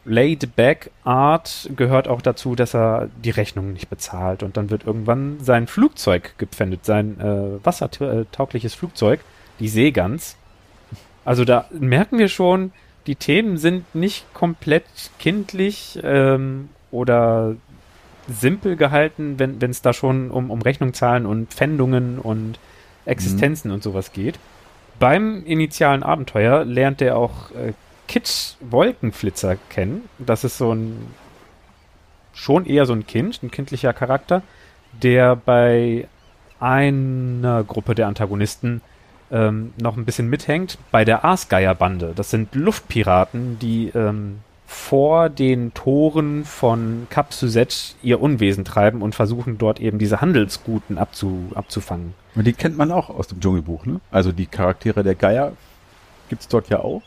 D: Laid-Back-Art gehört auch dazu, dass er die Rechnungen nicht bezahlt und dann wird irgendwann sein Flugzeug gepfändet, sein äh, wassertaugliches Flugzeug, die Seegans. Also da merken wir schon, die Themen sind nicht komplett kindlich ähm, oder simpel gehalten, wenn es da schon um, um Rechnungszahlen und Pfändungen und Existenzen und sowas geht. Beim initialen Abenteuer lernt er auch äh, Kit Wolkenflitzer kennen. Das ist so ein schon eher so ein Kind, ein kindlicher Charakter, der bei einer Gruppe der Antagonisten ähm, noch ein bisschen mithängt, bei der Aasgeier-Bande. Das sind Luftpiraten, die ähm, vor den Toren von Cap Suzette ihr Unwesen treiben und versuchen dort eben diese Handelsguten abzu, abzufangen.
B: Und die kennt man auch aus dem Dschungelbuch, ne? Also die Charaktere der Geier gibt's dort ja auch.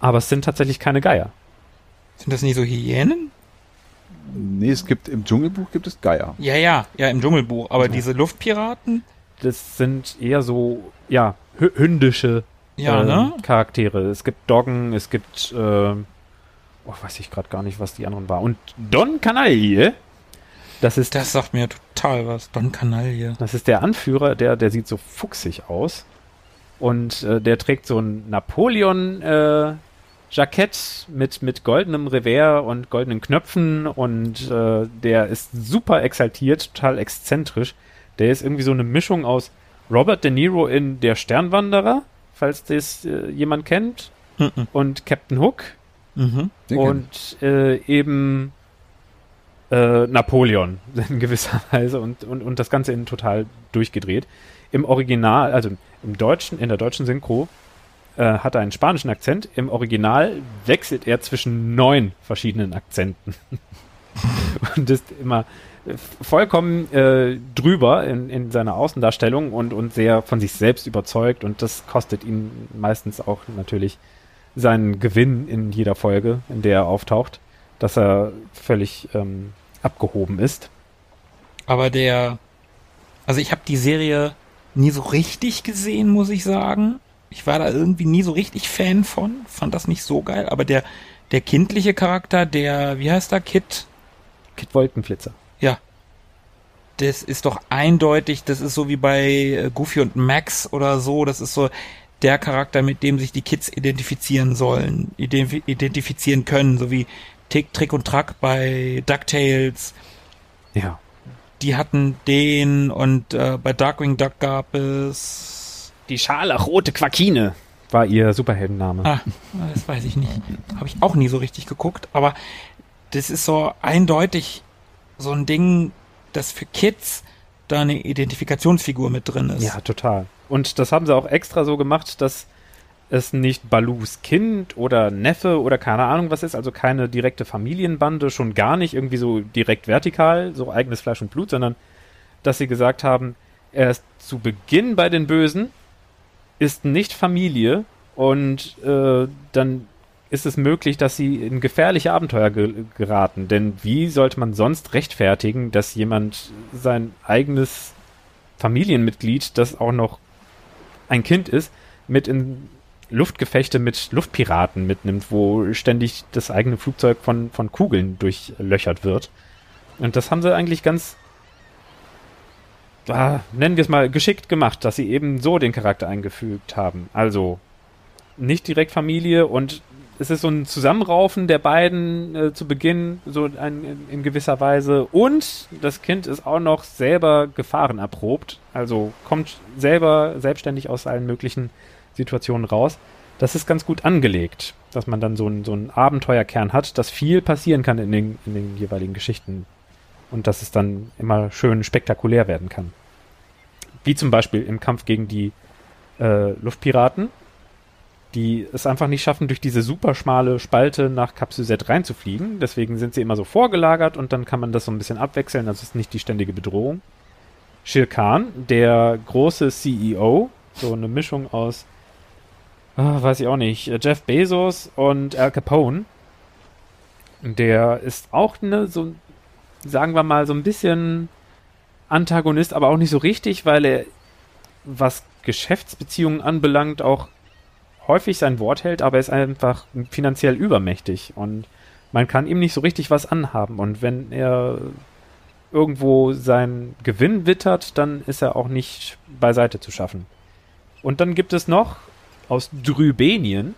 D: Aber es sind tatsächlich keine Geier.
A: Sind das nicht so Hyänen?
B: Nee, es gibt im Dschungelbuch gibt es Geier.
A: Ja, ja, ja, im Dschungelbuch. Aber
D: Ja.
A: diese Luftpiraten?
D: Das sind eher so, ja, hü- hündische
A: Ja,
D: ähm,
A: ne?
D: Charaktere. Es gibt Doggen, es gibt, äh, oh, weiß ich gerade gar nicht, was die anderen waren. Und Don Canaille, das ist,
A: Das sagt mir total was. Don Canaille.
D: das ist der Anführer, der, der sieht so fuchsig aus. Und äh, der trägt so ein Napoleon, äh, Jackett mit, mit goldenem Revers und goldenen Knöpfen und äh, der ist super exaltiert, total exzentrisch. Der ist irgendwie so eine Mischung aus Robert De Niro in Der Sternwanderer, falls das äh, jemand kennt,
A: Mhm.
D: und Captain Hook
A: Mhm.
D: Und äh, eben äh, Napoleon [laughs] in gewisser Weise und, und, und das Ganze in total durchgedreht. Im Original, also im Deutschen, in der deutschen Synchro, äh, hat er einen spanischen Akzent. Im Original wechselt er zwischen neun verschiedenen Akzenten. [laughs] und ist immer äh, vollkommen äh, drüber in, in seiner Außendarstellung und, und sehr von sich selbst überzeugt und das kostet ihn meistens auch natürlich seinen Gewinn in jeder Folge, in der er auftaucht, dass er völlig ähm, abgehoben ist.
A: Aber der, also ich habe die Serie nie so richtig gesehen, muss ich sagen. Ich war da irgendwie nie so richtig Fan von, fand das nicht so geil. Aber der, der kindliche Charakter, der, wie heißt der, Kid?
D: Kid Wolkenflitzer.
A: Ja. Das ist doch eindeutig, das ist so wie bei äh, Goofy und Max oder so. Das ist so der Charakter, mit dem sich die Kids identifizieren sollen, identif identifizieren können, so wie Tick, Trick und Track bei DuckTales.
D: Ja.
A: Die hatten den und äh, bei Darkwing Duck gab es.
D: Die scharlachrote Quakine war ihr Superheldenname.
A: Ah, das weiß ich nicht. Habe ich auch nie so richtig geguckt, aber das ist so eindeutig so ein Ding, das für Kids da eine Identifikationsfigur mit drin ist.
D: Ja, total. Und das haben sie auch extra so gemacht, dass es nicht Balus Kind oder Neffe oder keine Ahnung was ist, also keine direkte Familienbande, schon gar nicht irgendwie so direkt vertikal, so eigenes Fleisch und Blut, sondern dass sie gesagt haben, er ist zu Beginn bei den Bösen, ist nicht Familie und äh, dann ist es möglich, dass sie in gefährliche Abenteuer ge geraten. Denn wie sollte man sonst rechtfertigen, dass jemand sein eigenes Familienmitglied, das auch noch ein Kind ist, mit in Luftgefechte mit Luftpiraten mitnimmt, wo ständig das eigene Flugzeug von, von Kugeln durchlöchert wird. Und das haben sie eigentlich ganz, ah, nennen wir es mal, geschickt gemacht, dass sie eben so den Charakter eingefügt haben. Also nicht direkt Familie und es ist so ein Zusammenraufen der beiden äh, zu Beginn, so ein, in, gewisser Weise. Und das Kind ist auch noch selber gefahrenerprobt, also kommt selber selbstständig aus allen möglichen Situationen raus. Das ist ganz gut angelegt, dass man dann so einen, so Abenteuerkern hat, dass viel passieren kann in den, in den jeweiligen Geschichten. Und dass es dann immer schön spektakulär werden kann. Wie zum Beispiel im Kampf gegen die äh, Luftpiraten, die es einfach nicht schaffen, durch diese super schmale Spalte nach Kapsel reinzufliegen. Deswegen sind sie immer so vorgelagert und dann kann man das so ein bisschen abwechseln. Das ist nicht die ständige Bedrohung. Shir Khan, der große CEO, so eine Mischung aus, oh, weiß ich auch nicht, Jeff Bezos und Al Capone, der ist auch eine, so, sagen wir mal, so ein bisschen Antagonist, aber auch nicht so richtig, weil er, was Geschäftsbeziehungen anbelangt, auch häufig sein Wort hält, aber er ist einfach finanziell übermächtig und man kann ihm nicht so richtig was anhaben. Und wenn er irgendwo seinen Gewinn wittert, dann ist er auch nicht beiseite zu schaffen. Und dann gibt es noch aus Drübenien,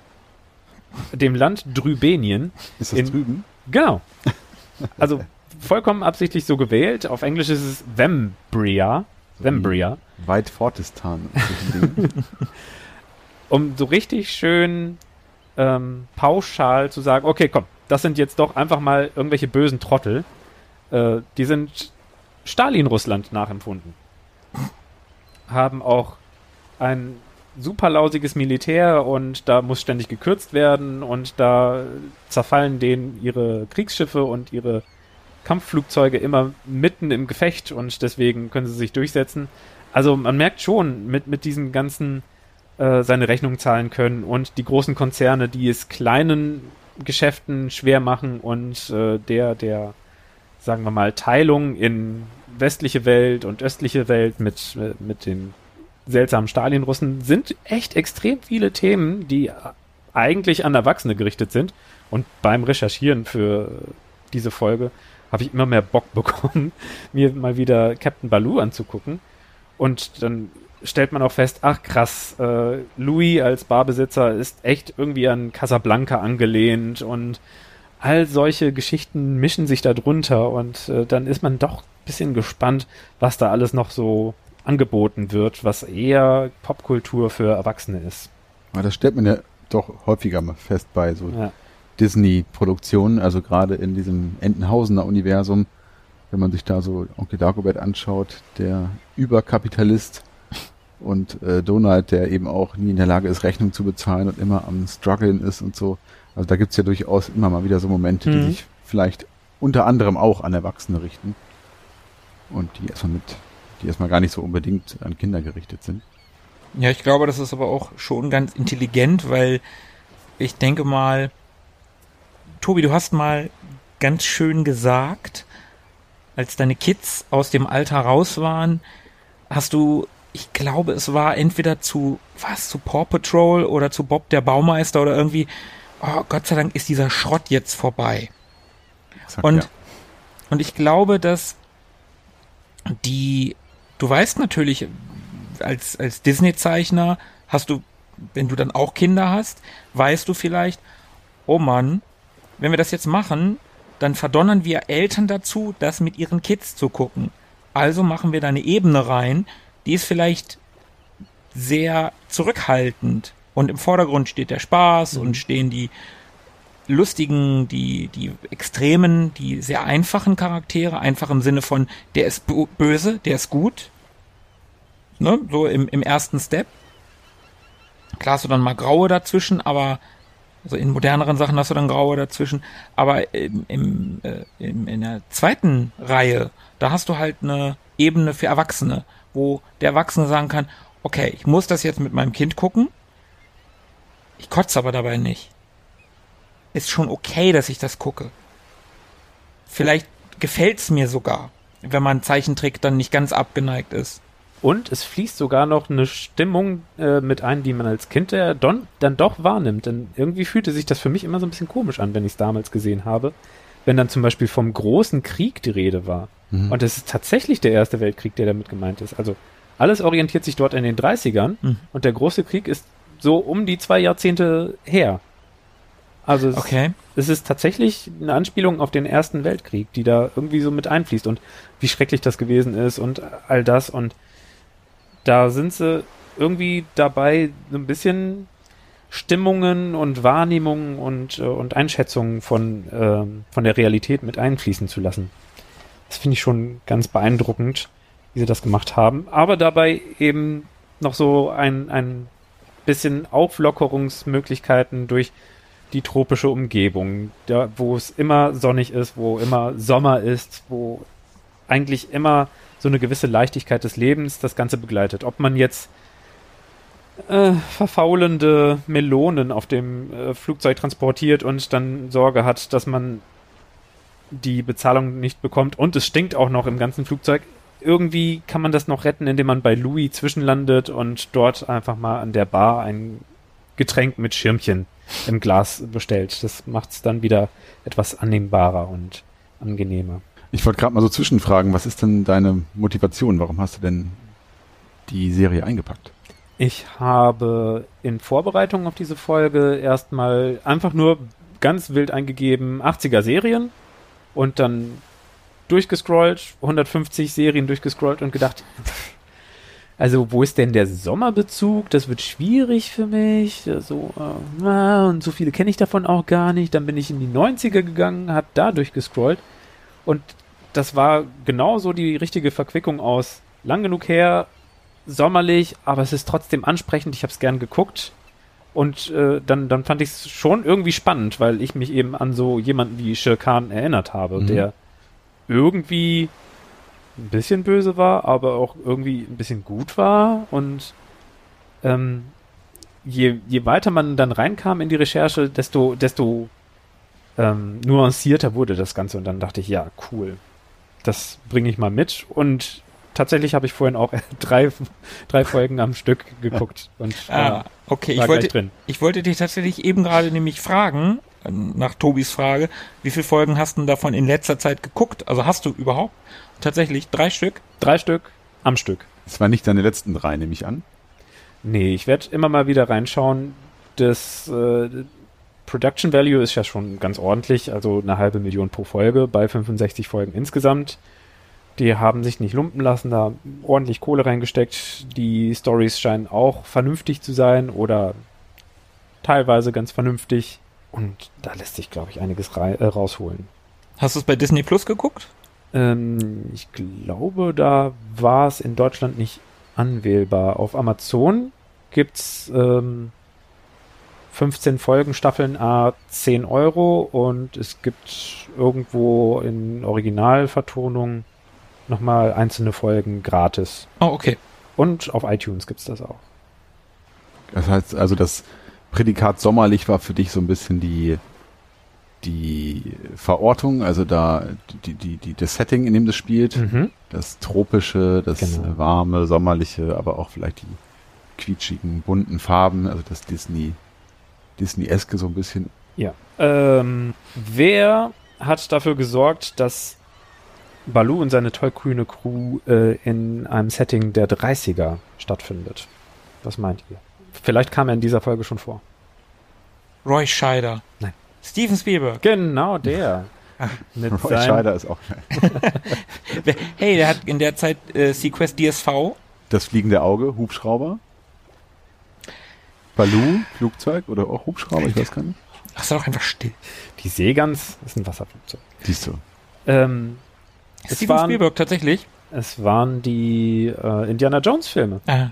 D: dem Land Drübenien.
B: Ist das
D: in,
B: drüben?
D: Genau. [laughs] Also vollkommen absichtlich so gewählt. Auf Englisch ist es Vembria. Vembria.
B: Weit Fortistan. [laughs]
D: um so richtig schön ähm, pauschal zu sagen, okay, komm, das sind jetzt doch einfach mal irgendwelche bösen Trottel. Äh, die sind Stalin-Russland nachempfunden. Haben auch ein super lausiges Militär und da muss ständig gekürzt werden und da zerfallen denen ihre Kriegsschiffe und ihre Kampfflugzeuge immer mitten im Gefecht und deswegen können sie sich durchsetzen. Also man merkt schon mit, mit diesen ganzen äh, seine Rechnung zahlen können und die großen Konzerne, die es kleinen Geschäften schwer machen und äh, der, der, sagen wir mal, Teilung in westliche Welt und östliche Welt mit, äh, mit den seltsamen Stalin-Russen sind echt extrem viele Themen, die eigentlich an Erwachsene gerichtet sind. Und beim Recherchieren für diese Folge habe ich immer mehr Bock [laughs] bekommen, mir mal wieder Captain Baloo anzugucken. Und dann stellt man auch fest, ach krass, äh, Louis als Barbesitzer ist echt irgendwie an Casablanca angelehnt und all solche Geschichten mischen sich da drunter und äh, dann ist man doch ein bisschen gespannt, was da alles noch so angeboten wird, was eher Popkultur für Erwachsene ist.
B: Aber das stellt man ja doch häufiger mal fest bei so ja. Disney-Produktionen, also gerade in diesem Entenhausener Universum, wenn man sich da so Onkel Dagobert anschaut, der Überkapitalist und äh, Donald, der eben auch nie in der Lage ist, Rechnung zu bezahlen und immer am struggeln ist und so. Also da gibt's ja durchaus immer mal wieder so Momente, mhm. die sich vielleicht unter anderem auch an Erwachsene richten und die erstmal mit die erstmal gar nicht so unbedingt an Kinder gerichtet sind.
A: Ja, ich glaube, das ist aber auch schon ganz intelligent, weil ich denke mal, Tobi, du hast mal ganz schön gesagt, als deine Kids aus dem Alter raus waren, hast du, ich glaube, es war entweder zu, was, zu Paw Patrol oder zu Bob der Baumeister oder irgendwie, oh, Gott sei Dank ist dieser Schrott jetzt vorbei. Exakt, und, ja. und ich glaube, dass die du weißt natürlich, als, als Disney-Zeichner hast du, wenn du dann auch Kinder hast, weißt du vielleicht, oh Mann, wenn wir das jetzt machen, dann verdonnern wir Eltern dazu, das mit ihren Kids zu gucken. Also machen wir da eine Ebene rein, die ist vielleicht sehr zurückhaltend. Und im Vordergrund steht der Spaß mhm. und stehen die lustigen, die, die extremen, die sehr einfachen Charaktere, einfach im Sinne von, der ist böse, der ist gut. Ne? So im, im ersten Step. Klar hast du dann mal Graue dazwischen, aber also in moderneren Sachen hast du dann Graue dazwischen. Aber im, im, äh, im, in der zweiten Reihe, da hast du halt eine Ebene für Erwachsene, wo der Erwachsene sagen kann, okay, ich muss das jetzt mit meinem Kind gucken. Ich kotze aber dabei nicht. Ist schon okay, dass ich das gucke. Vielleicht gefällt's mir sogar, wenn man Zeichentrick dann nicht ganz abgeneigt ist.
D: Und es fließt sogar noch eine Stimmung äh, mit ein, die man als Kind äh, don, dann doch wahrnimmt. Denn irgendwie fühlte sich das für mich immer so ein bisschen komisch an, wenn ich es damals gesehen habe. Wenn dann zum Beispiel vom großen Krieg die Rede war. Mhm. Und es ist tatsächlich der Erste Weltkrieg, der damit gemeint ist. Also alles orientiert sich dort in den 30ern mhm. und der große Krieg ist so um die zwei Jahrzehnte her. Also es, okay. es ist tatsächlich eine Anspielung auf den Ersten Weltkrieg, die da irgendwie so mit einfließt und wie schrecklich das gewesen ist und all das und da sind sie irgendwie dabei, so ein bisschen Stimmungen und Wahrnehmungen und, äh, und Einschätzungen von, äh, von der Realität mit einfließen zu lassen. Das finde ich schon ganz beeindruckend, wie sie das gemacht haben. Aber dabei eben noch so ein, ein bisschen Auflockerungsmöglichkeiten durch die tropische Umgebung, da, wo es immer sonnig ist, wo immer Sommer ist, wo eigentlich immer so eine gewisse Leichtigkeit des Lebens das Ganze begleitet. Ob man jetzt äh, verfaulende Melonen auf dem äh, Flugzeug transportiert und dann Sorge hat, dass man die Bezahlung nicht bekommt und es stinkt auch noch im ganzen Flugzeug. Irgendwie kann man das noch retten, indem man bei Louis zwischenlandet und dort einfach mal an der Bar ein Getränk mit Schirmchen im Glas bestellt. Das macht es dann wieder etwas annehmbarer und angenehmer.
B: Ich wollte gerade mal so zwischenfragen, was ist denn deine Motivation? Warum hast du denn die Serie eingepackt?
D: Ich habe in Vorbereitung auf diese Folge erstmal einfach nur ganz wild eingegeben 80er Serien und dann durchgescrollt, 150 Serien durchgescrollt und gedacht, also wo ist denn der Sommerbezug? Das wird schwierig für mich. So, äh, und so viele kenne ich davon auch gar nicht. Dann bin ich in die 90er gegangen, habe da durchgescrollt und das war genauso die richtige Verquickung aus lang genug her, sommerlich, aber es ist trotzdem ansprechend. Ich habe es gern geguckt. Und äh, dann, dann fand ich es schon irgendwie spannend, weil ich mich eben an so jemanden wie Shir Khan erinnert habe, mhm. der irgendwie ein bisschen böse war, aber auch irgendwie ein bisschen gut war. Und ähm, je, je weiter man dann reinkam in die Recherche, desto, desto ähm, nuancierter wurde das Ganze. Und dann dachte ich, ja, cool. Das bringe ich mal mit. Und tatsächlich habe ich vorhin auch [laughs] drei, drei Folgen am Stück geguckt. Und, [laughs]
A: ah, okay. Ich wollte, ich wollte dich tatsächlich eben gerade nämlich fragen, nach Tobis Frage, wie viele Folgen hast du davon in letzter Zeit geguckt? Also hast du überhaupt tatsächlich drei Stück?
D: Drei Stück am Stück.
B: Das waren nicht deine letzten drei, nehme ich an.
D: Nee, ich werde immer mal wieder reinschauen. Das äh, Production Value ist ja schon ganz ordentlich, also eine halbe Million pro Folge bei 65 Folgen insgesamt. Die haben sich nicht lumpen lassen, da ordentlich Kohle reingesteckt. Die Stories scheinen auch vernünftig zu sein oder teilweise ganz vernünftig. Und da lässt sich, glaube ich, einiges äh, rausholen.
A: Hast du es bei Disney Plus geguckt?
D: Ähm, ich glaube, da war es in Deutschland nicht anwählbar. Auf Amazon gibt's ähm, 15 Folgen, Staffeln A 10 Euro und es gibt irgendwo in Originalvertonung nochmal einzelne Folgen gratis.
A: Oh, okay.
D: Und auf iTunes gibt's das auch.
B: Das heißt also, das Prädikat sommerlich war für dich so ein bisschen die, die Verortung, also da die, die, die, das Setting, in dem das spielt, mhm. das tropische, das genau. warme, sommerliche, aber auch vielleicht die quietschigen, bunten Farben, also das Disney, Disney-eske so ein bisschen.
D: Ja. Ähm, wer hat dafür gesorgt, dass Baloo und seine tollkühne Crew äh, in einem Setting der 30er stattfindet. Was meint ihr? Vielleicht kam er in dieser Folge schon vor.
A: Roy Scheider.
D: Nein.
A: Steven Spielberg.
D: Genau der. [laughs] Mit
B: Roy Scheider ist auch [laughs] geil.
A: Hey, der hat in der Zeit äh, Sequest DSV.
B: Das fliegende Auge, Hubschrauber. Baloo, Flugzeug oder auch Hubschrauber, ich weiß gar nicht.
A: Ach, sei doch einfach still.
D: Die Seegans ist ein Wasserflugzeug.
B: Siehst du.
D: Ähm,
A: Steven
D: waren,
A: Spielberg tatsächlich.
D: es waren die äh, Indiana Jones Filme,
A: Ah.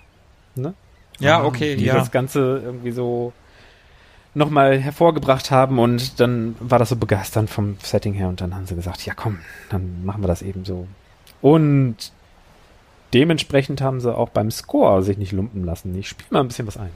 D: Ne?
A: Ja, okay,
D: die
A: ja.
D: das Ganze irgendwie so nochmal hervorgebracht haben und dann war das so begeisternd vom Setting her und dann haben sie gesagt, ja komm, dann machen wir das eben so. Und dementsprechend haben sie auch beim Score sich nicht lumpen lassen. Ich spiele mal ein bisschen was ein.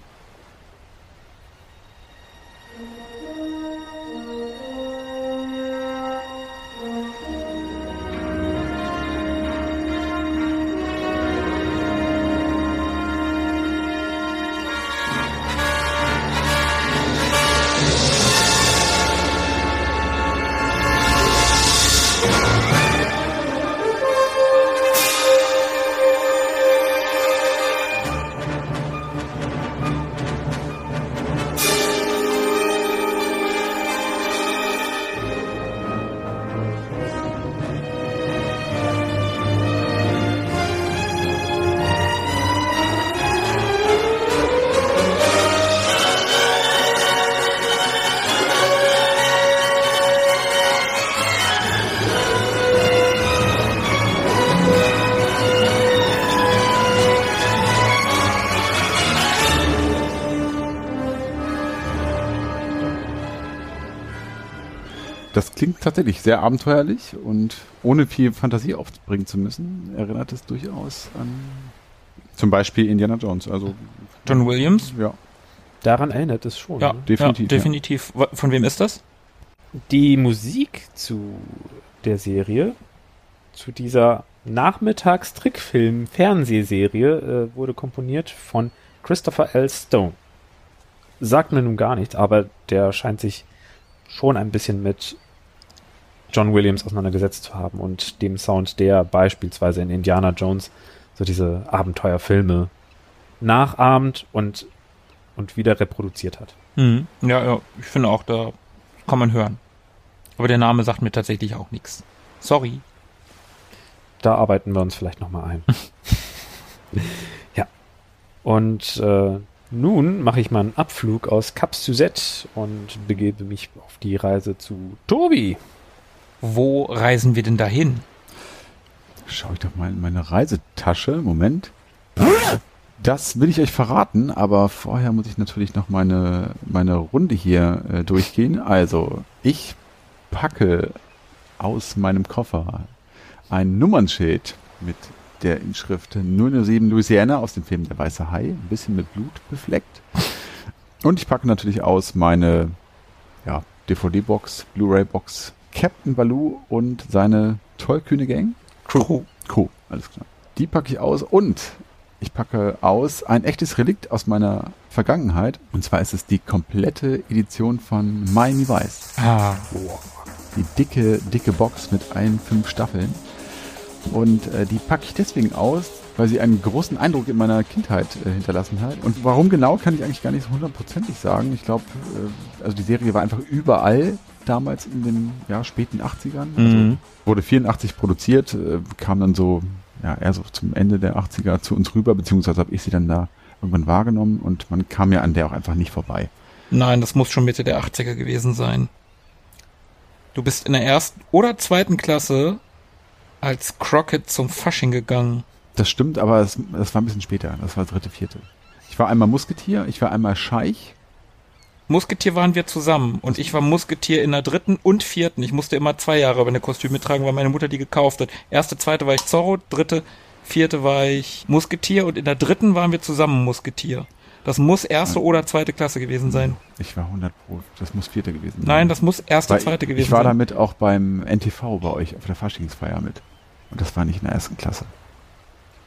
B: Tatsächlich sehr abenteuerlich und ohne viel Fantasie aufbringen zu müssen, erinnert es durchaus an zum Beispiel Indiana Jones. Also
A: John Williams.
B: ja,
D: Daran erinnert es schon.
A: Ja,
D: ne?
B: Definitiv,
A: Ja, definitiv. Wa- Von wem ist das?
D: Die Musik zu der Serie, zu dieser Nachmittagstrickfilm-Fernsehserie, äh, wurde komponiert von Christopher L. Stone. Sagt mir nun gar nichts, aber der scheint sich schon ein bisschen mit John Williams auseinandergesetzt zu haben und dem Sound, der beispielsweise in Indiana Jones so diese Abenteuerfilme nachahmt und, und wieder reproduziert hat.
A: Mhm. Ja, ja, ich finde auch, da kann man hören. Aber der Name sagt mir tatsächlich auch nichts. Sorry.
D: Da arbeiten wir uns vielleicht nochmal ein. [laughs] ja. Und äh, nun mache ich mal einen Abflug aus Cap Suzette und begebe mich auf die Reise zu Tobi.
A: Wo reisen wir denn dahin?
B: Schau ich doch mal in meine Reisetasche. Moment. Das will ich euch verraten, aber vorher muss ich natürlich noch meine, meine Runde hier äh, durchgehen. Also, ich packe aus meinem Koffer ein Nummernschild mit der Inschrift 007 Louisiana aus dem Film Der Weiße Hai, ein bisschen mit Blut befleckt. Und ich packe natürlich aus meine ja, DVD-Box, Blu-ray-Box Captain Baloo und seine tollkühne Gang.
A: Crew.
B: Crew, alles klar. Die packe ich aus und ich packe aus ein echtes Relikt aus meiner Vergangenheit. Und zwar ist es die komplette Edition von Miami Vice.
A: Ah,
B: Die dicke, dicke Box mit allen fünf Staffeln. Und äh, die packe ich deswegen aus, weil sie einen großen Eindruck in meiner Kindheit äh, hinterlassen hat. Und warum genau, kann ich eigentlich gar nicht so hundertprozentig sagen. Ich glaube, äh, also die Serie war einfach überall damals in den ja, späten 80ern. Also
A: Mhm.
B: wurde 84 produziert, äh, kam dann so, ja, eher so zum Ende der 80er zu uns rüber, beziehungsweise habe ich sie dann da irgendwann wahrgenommen und man kam ja an der auch einfach nicht vorbei.
A: nein, das muss schon Mitte der 80er gewesen sein. Du bist in der ersten oder zweiten Klasse als Crockett zum Fasching gegangen.
B: Das stimmt, aber es, das war ein bisschen später. Das war dritte, vierte. Ich war einmal Musketier, ich war einmal Scheich.
A: Musketier waren wir zusammen und ich war Musketier in der dritten und vierten. Ich musste immer zwei Jahre meine Kostüme tragen, weil meine Mutter die gekauft hat. Erste, zweite war ich Zorro, dritte, vierte war ich Musketier und in der dritten waren wir zusammen Musketier. Das muss erste oder zweite Klasse gewesen sein.
B: Ich war 100 Pro. Das muss vierte gewesen sein.
A: Nein, das muss erste,
B: Weil
A: zweite
B: ich,
A: gewesen
B: ich war
A: sein.
B: damit auch beim NTV bei euch auf der Faschingsfeier mit. Und das war nicht in der ersten Klasse.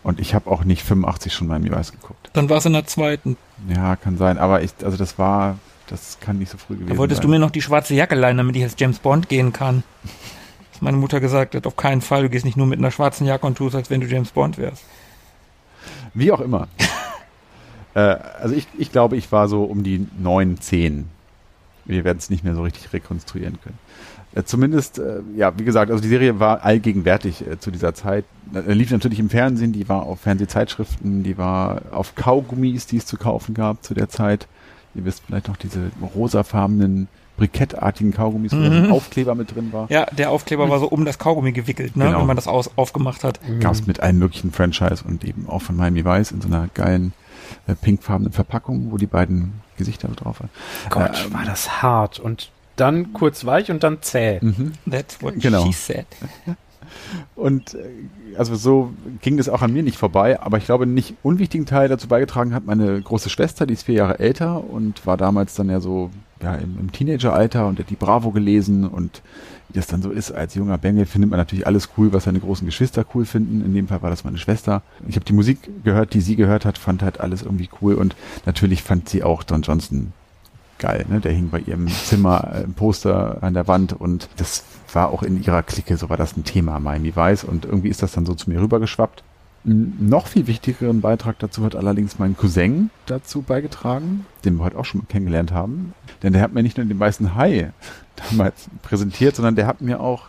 B: Und ich habe auch nicht 85 schon beim Weiß geguckt.
A: Dann war es in der zweiten.
B: Ja, kann sein. Aber ich, also das war, das kann nicht so früh gewesen
A: Da wolltest
B: sein.
A: du mir noch die schwarze Jacke leihen, damit ich als James Bond gehen kann. [laughs] Was meine Mutter gesagt hat, auf keinen Fall, du gehst nicht nur mit einer schwarzen Jacke und tust, als wenn du James Bond wärst.
B: Wie auch immer. [laughs] äh, also ich, ich glaube, ich war so um die 9, 10. Wir werden es nicht mehr so richtig rekonstruieren können. Äh, zumindest, äh, ja, wie gesagt, also die Serie war allgegenwärtig äh, zu dieser Zeit. Äh, lief natürlich im Fernsehen, die war auf Fernsehzeitschriften, die war auf Kaugummis, die es zu kaufen gab zu der Zeit. Ihr wisst vielleicht noch diese rosafarbenen brikettartigen Kaugummis, wo
A: Mhm.
B: ein Aufkleber mit drin war.
A: Ja, der Aufkleber war so um das Kaugummi gewickelt, ne,
B: Genau.
A: wenn man das aus, aufgemacht hat.
B: Gab es mit allen möglichen Franchise und eben auch von Miami Vice in so einer geilen äh, pinkfarbenen Verpackung, wo die beiden Gesichter drauf waren.
D: Gott,
B: Ähm,
D: war das hart. Und dann kurz weich und dann zäh.
B: Mhm.
A: That's what
B: Genau.
A: she said. [laughs]
B: Und äh, also so ging das auch an mir nicht vorbei, aber ich glaube, einen nicht unwichtigen Teil dazu beigetragen hat meine große Schwester, die ist vier Jahre älter und war damals dann ja so ja, im, im Teenageralter und hat die Bravo gelesen und wie das dann so ist, als junger Bengel findet man natürlich alles cool, was seine großen Geschwister cool finden. In dem Fall war das meine Schwester. Ich habe die Musik gehört, die sie gehört hat, fand halt alles irgendwie cool und natürlich fand sie auch Don Johnson geil. Ne? Der hing bei ihrem Zimmer äh, im Poster an der Wand und das war auch in ihrer Clique, so war das ein Thema, Miami Vice und irgendwie ist das dann so zu mir rübergeschwappt. Einen noch viel wichtigeren Beitrag dazu hat allerdings mein Cousin dazu beigetragen, den wir heute auch schon kennengelernt haben. Denn der hat mir nicht nur den weißen Hai [laughs] damals präsentiert, sondern der hat mir auch,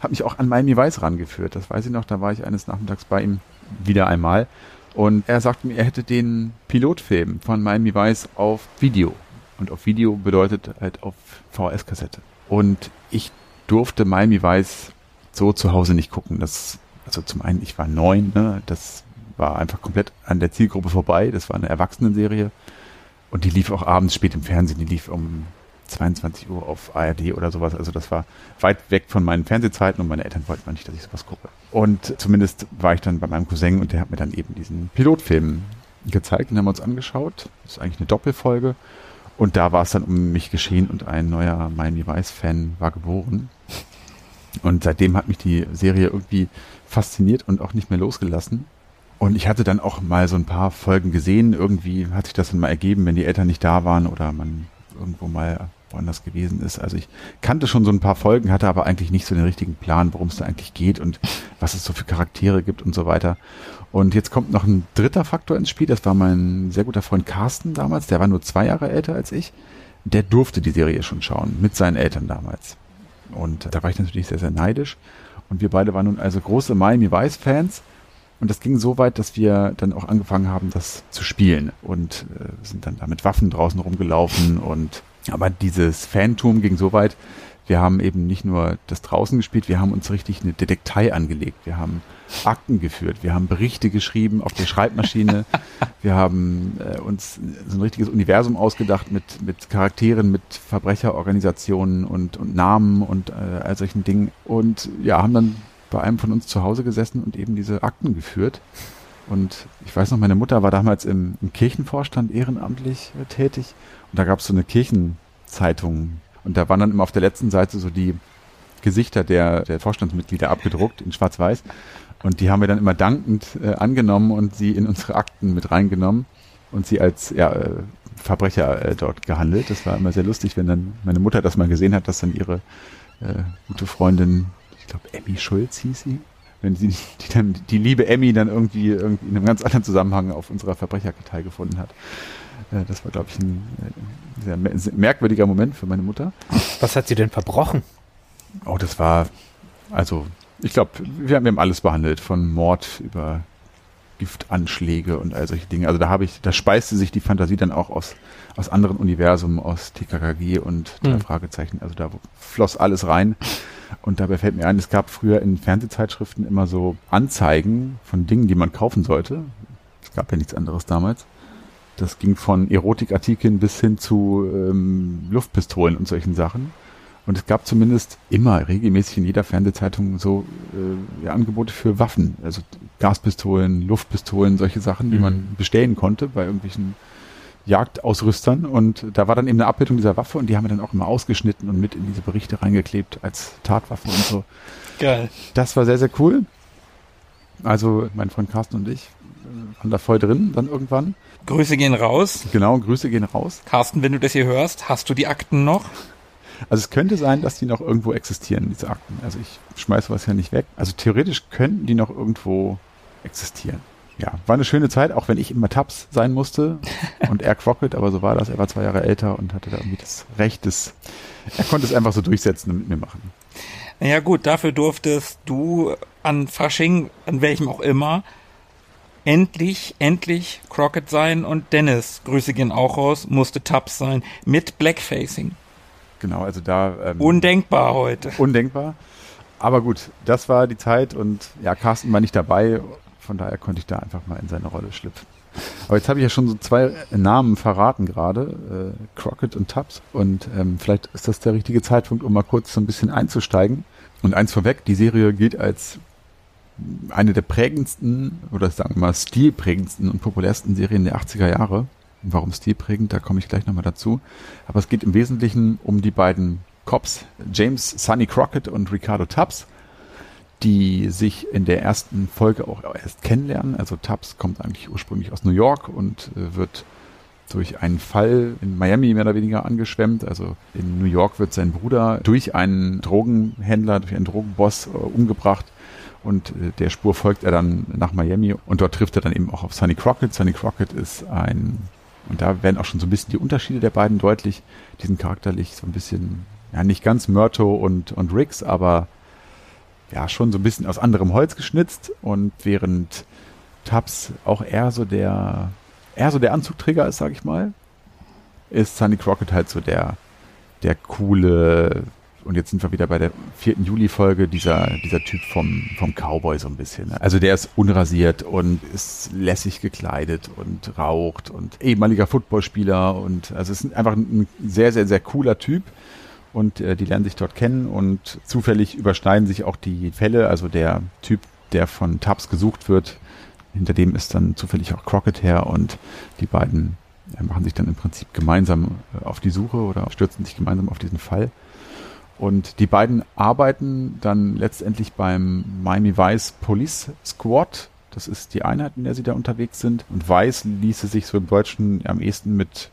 B: hat mich auch an Miami Vice rangeführt. Das weiß ich noch, da war ich eines Nachmittags bei ihm wieder einmal. Und er sagte mir, er hätte den Pilotfilm von Miami Vice auf Video. Und auf Video bedeutet halt auf VHS-Kassette. Und ich durfte Miami Vice so zu Hause nicht gucken. Das, also zum einen, ich war neun, ne? das war einfach komplett an der Zielgruppe vorbei. Das war eine Erwachsenenserie. Und die lief auch abends spät im Fernsehen. Die lief um 22 Uhr auf ARD oder sowas. Also das war weit weg von meinen Fernsehzeiten und meine Eltern wollten nicht, dass ich sowas gucke. Und zumindest war ich dann bei meinem Cousin und der hat mir dann eben diesen Pilotfilm gezeigt und haben wir uns angeschaut. Das ist eigentlich eine Doppelfolge. Und da war es dann um mich geschehen und ein neuer Miami Vice-Fan war geboren. Und seitdem hat mich die Serie irgendwie fasziniert und auch nicht mehr losgelassen. Und ich hatte dann auch mal so ein paar Folgen gesehen. Irgendwie hat sich das dann mal ergeben, wenn die Eltern nicht da waren oder man irgendwo mal woanders gewesen ist. Also ich kannte schon so ein paar Folgen, hatte aber eigentlich nicht so den richtigen Plan, worum es da eigentlich geht und was es so für Charaktere gibt und so weiter. Und jetzt kommt noch ein dritter Faktor ins Spiel. Das war mein sehr guter Freund Carsten damals. Der war nur zwei Jahre älter als ich. Der durfte die Serie schon schauen, mit seinen Eltern damals. Und da war ich natürlich sehr, sehr neidisch. Und wir beide waren nun also große Miami Vice Fans. Und das ging so weit, dass wir dann auch angefangen haben, das zu spielen und äh, sind dann da mit Waffen draußen rumgelaufen und aber dieses Fantum ging so weit, wir haben eben nicht nur das draußen gespielt, wir haben uns richtig eine Detektei angelegt. Wir haben Akten geführt, wir haben Berichte geschrieben auf der Schreibmaschine, [laughs] wir haben äh, uns so ein richtiges Universum ausgedacht mit, mit Charakteren, mit Verbrecherorganisationen und, und Namen und äh, all solchen Dingen. Und ja, haben dann bei einem von uns zu Hause gesessen und eben diese Akten geführt. Und ich weiß noch, meine Mutter war damals im, im Kirchenvorstand ehrenamtlich äh, tätig. Und da gab es so eine Kirchenzeitung. Und da waren dann immer auf der letzten Seite so die Gesichter der, der Vorstandsmitglieder abgedruckt in Schwarz-Weiß. Und die haben wir dann immer dankend äh, angenommen und sie in unsere Akten mit reingenommen und sie als ja, äh, Verbrecher äh, dort gehandelt. Das war immer sehr lustig, wenn dann meine Mutter das mal gesehen hat, dass dann ihre äh, gute Freundin, ich glaube Emmy Schulz hieß sie, wenn sie [laughs] die, dann, die liebe Emmy dann irgendwie, irgendwie in einem ganz anderen Zusammenhang auf unserer Verbrecherkartei gefunden hat. Äh, das war, glaube ich, ein äh, sehr, mer- sehr merkwürdiger Moment für meine Mutter.
D: Was hat sie denn verbrochen?
B: Oh, das war, also, ich glaube, wir haben, wir haben alles behandelt, von Mord über Giftanschläge und all solche Dinge. Also da habe ich, da speiste sich die Fantasie dann auch aus, aus anderen Universen, aus TKKG und drei
D: Hm.
B: Fragezeichen. Also da floss alles rein. Und dabei fällt mir ein, es gab früher in Fernsehzeitschriften immer so Anzeigen von Dingen, die man kaufen sollte. Es gab ja nichts anderes damals. Das ging von Erotikartikeln bis hin zu ähm, Luftpistolen und solchen Sachen. Und es gab zumindest immer regelmäßig in jeder Fernsehzeitung so äh, ja, Angebote für Waffen, also Gaspistolen, Luftpistolen, solche Sachen, die
D: Mhm.
B: man bestellen konnte bei irgendwelchen Jagdausrüstern. Und da war dann eben eine Abbildung dieser Waffe und die haben wir dann auch immer ausgeschnitten und mit in diese Berichte reingeklebt als Tatwaffe und so.
A: Geil.
B: Das war sehr, sehr cool. Also mein Freund Carsten und ich äh, waren da voll drin dann irgendwann.
A: Grüße gehen raus.
B: Genau, Grüße gehen raus.
A: Carsten, wenn du das hier hörst, hast du die Akten noch?
B: Also es könnte sein, dass die noch irgendwo existieren, diese Akten. Also ich schmeiß was ja nicht weg. Also theoretisch könnten die noch irgendwo existieren. Ja, war eine schöne Zeit, auch wenn ich immer Tabs sein musste [laughs] und er Crockett, aber so war das. Er war zwei Jahre älter und hatte da irgendwie das Recht des, er konnte es einfach so durchsetzen und mit mir machen.
A: Naja gut, dafür durftest du an Fasching, an welchem auch immer, endlich, endlich Crockett sein und Dennis, Grüße gehen auch raus, musste Tubbs sein, mit Blackfacing.
B: Genau, also da.
A: Ähm, undenkbar heute.
B: Undenkbar. Aber gut, das war die Zeit und ja, Carsten war nicht dabei, von daher konnte ich da einfach mal in seine Rolle schlüpfen. Aber jetzt habe ich ja schon so zwei Namen verraten gerade, äh, Crockett und Tubbs. Und ähm, vielleicht ist das der richtige Zeitpunkt, um mal kurz so ein bisschen einzusteigen. Und eins vorweg, die Serie gilt als eine der prägendsten oder sagen wir mal stilprägendsten und populärsten Serien der 80er Jahre. Warum stilprägend, da komme ich gleich nochmal dazu. Aber es geht im Wesentlichen um die beiden Cops, James Sonny Crockett und Ricardo Tubbs, die sich in der ersten Folge auch erst kennenlernen. Also Tubbs kommt eigentlich ursprünglich aus New York und äh, wird durch einen Fall in Miami mehr oder weniger angeschwemmt. Also in New York wird sein Bruder durch einen Drogenhändler, durch einen Drogenboss äh, umgebracht und äh, der Spur folgt er dann nach Miami und dort trifft er dann eben auch auf Sonny Crockett. Sonny Crockett ist ein, und da werden auch schon so ein bisschen die Unterschiede der beiden deutlich. Die sind charakterlich so ein bisschen, ja, nicht ganz Murto und, und Riggs, aber ja, schon so ein bisschen aus anderem Holz geschnitzt und während Tubbs auch eher so der, eher so der Anzugträger ist, sag ich mal, ist Sonny Crockett halt so der, der coole, und jetzt sind wir wieder bei der vierten Juli-Folge, dieser, dieser Typ vom, vom Cowboy so ein bisschen. Ne? Also der ist unrasiert und ist lässig gekleidet und raucht und ehemaliger Footballspieler und also ist einfach ein sehr, sehr, sehr cooler Typ und äh, die lernen sich dort kennen und zufällig überschneiden sich auch die Fälle. Also der Typ, der von Tubbs gesucht wird, hinter dem ist dann zufällig auch Crockett her und die beiden äh, machen sich dann im Prinzip gemeinsam äh, auf die Suche oder stürzen sich gemeinsam auf diesen Fall. Und die beiden arbeiten dann letztendlich beim Miami Vice Police Squad. Das ist die Einheit, in der sie da unterwegs sind. Und Vice ließe sich so im Deutschen am ehesten mit,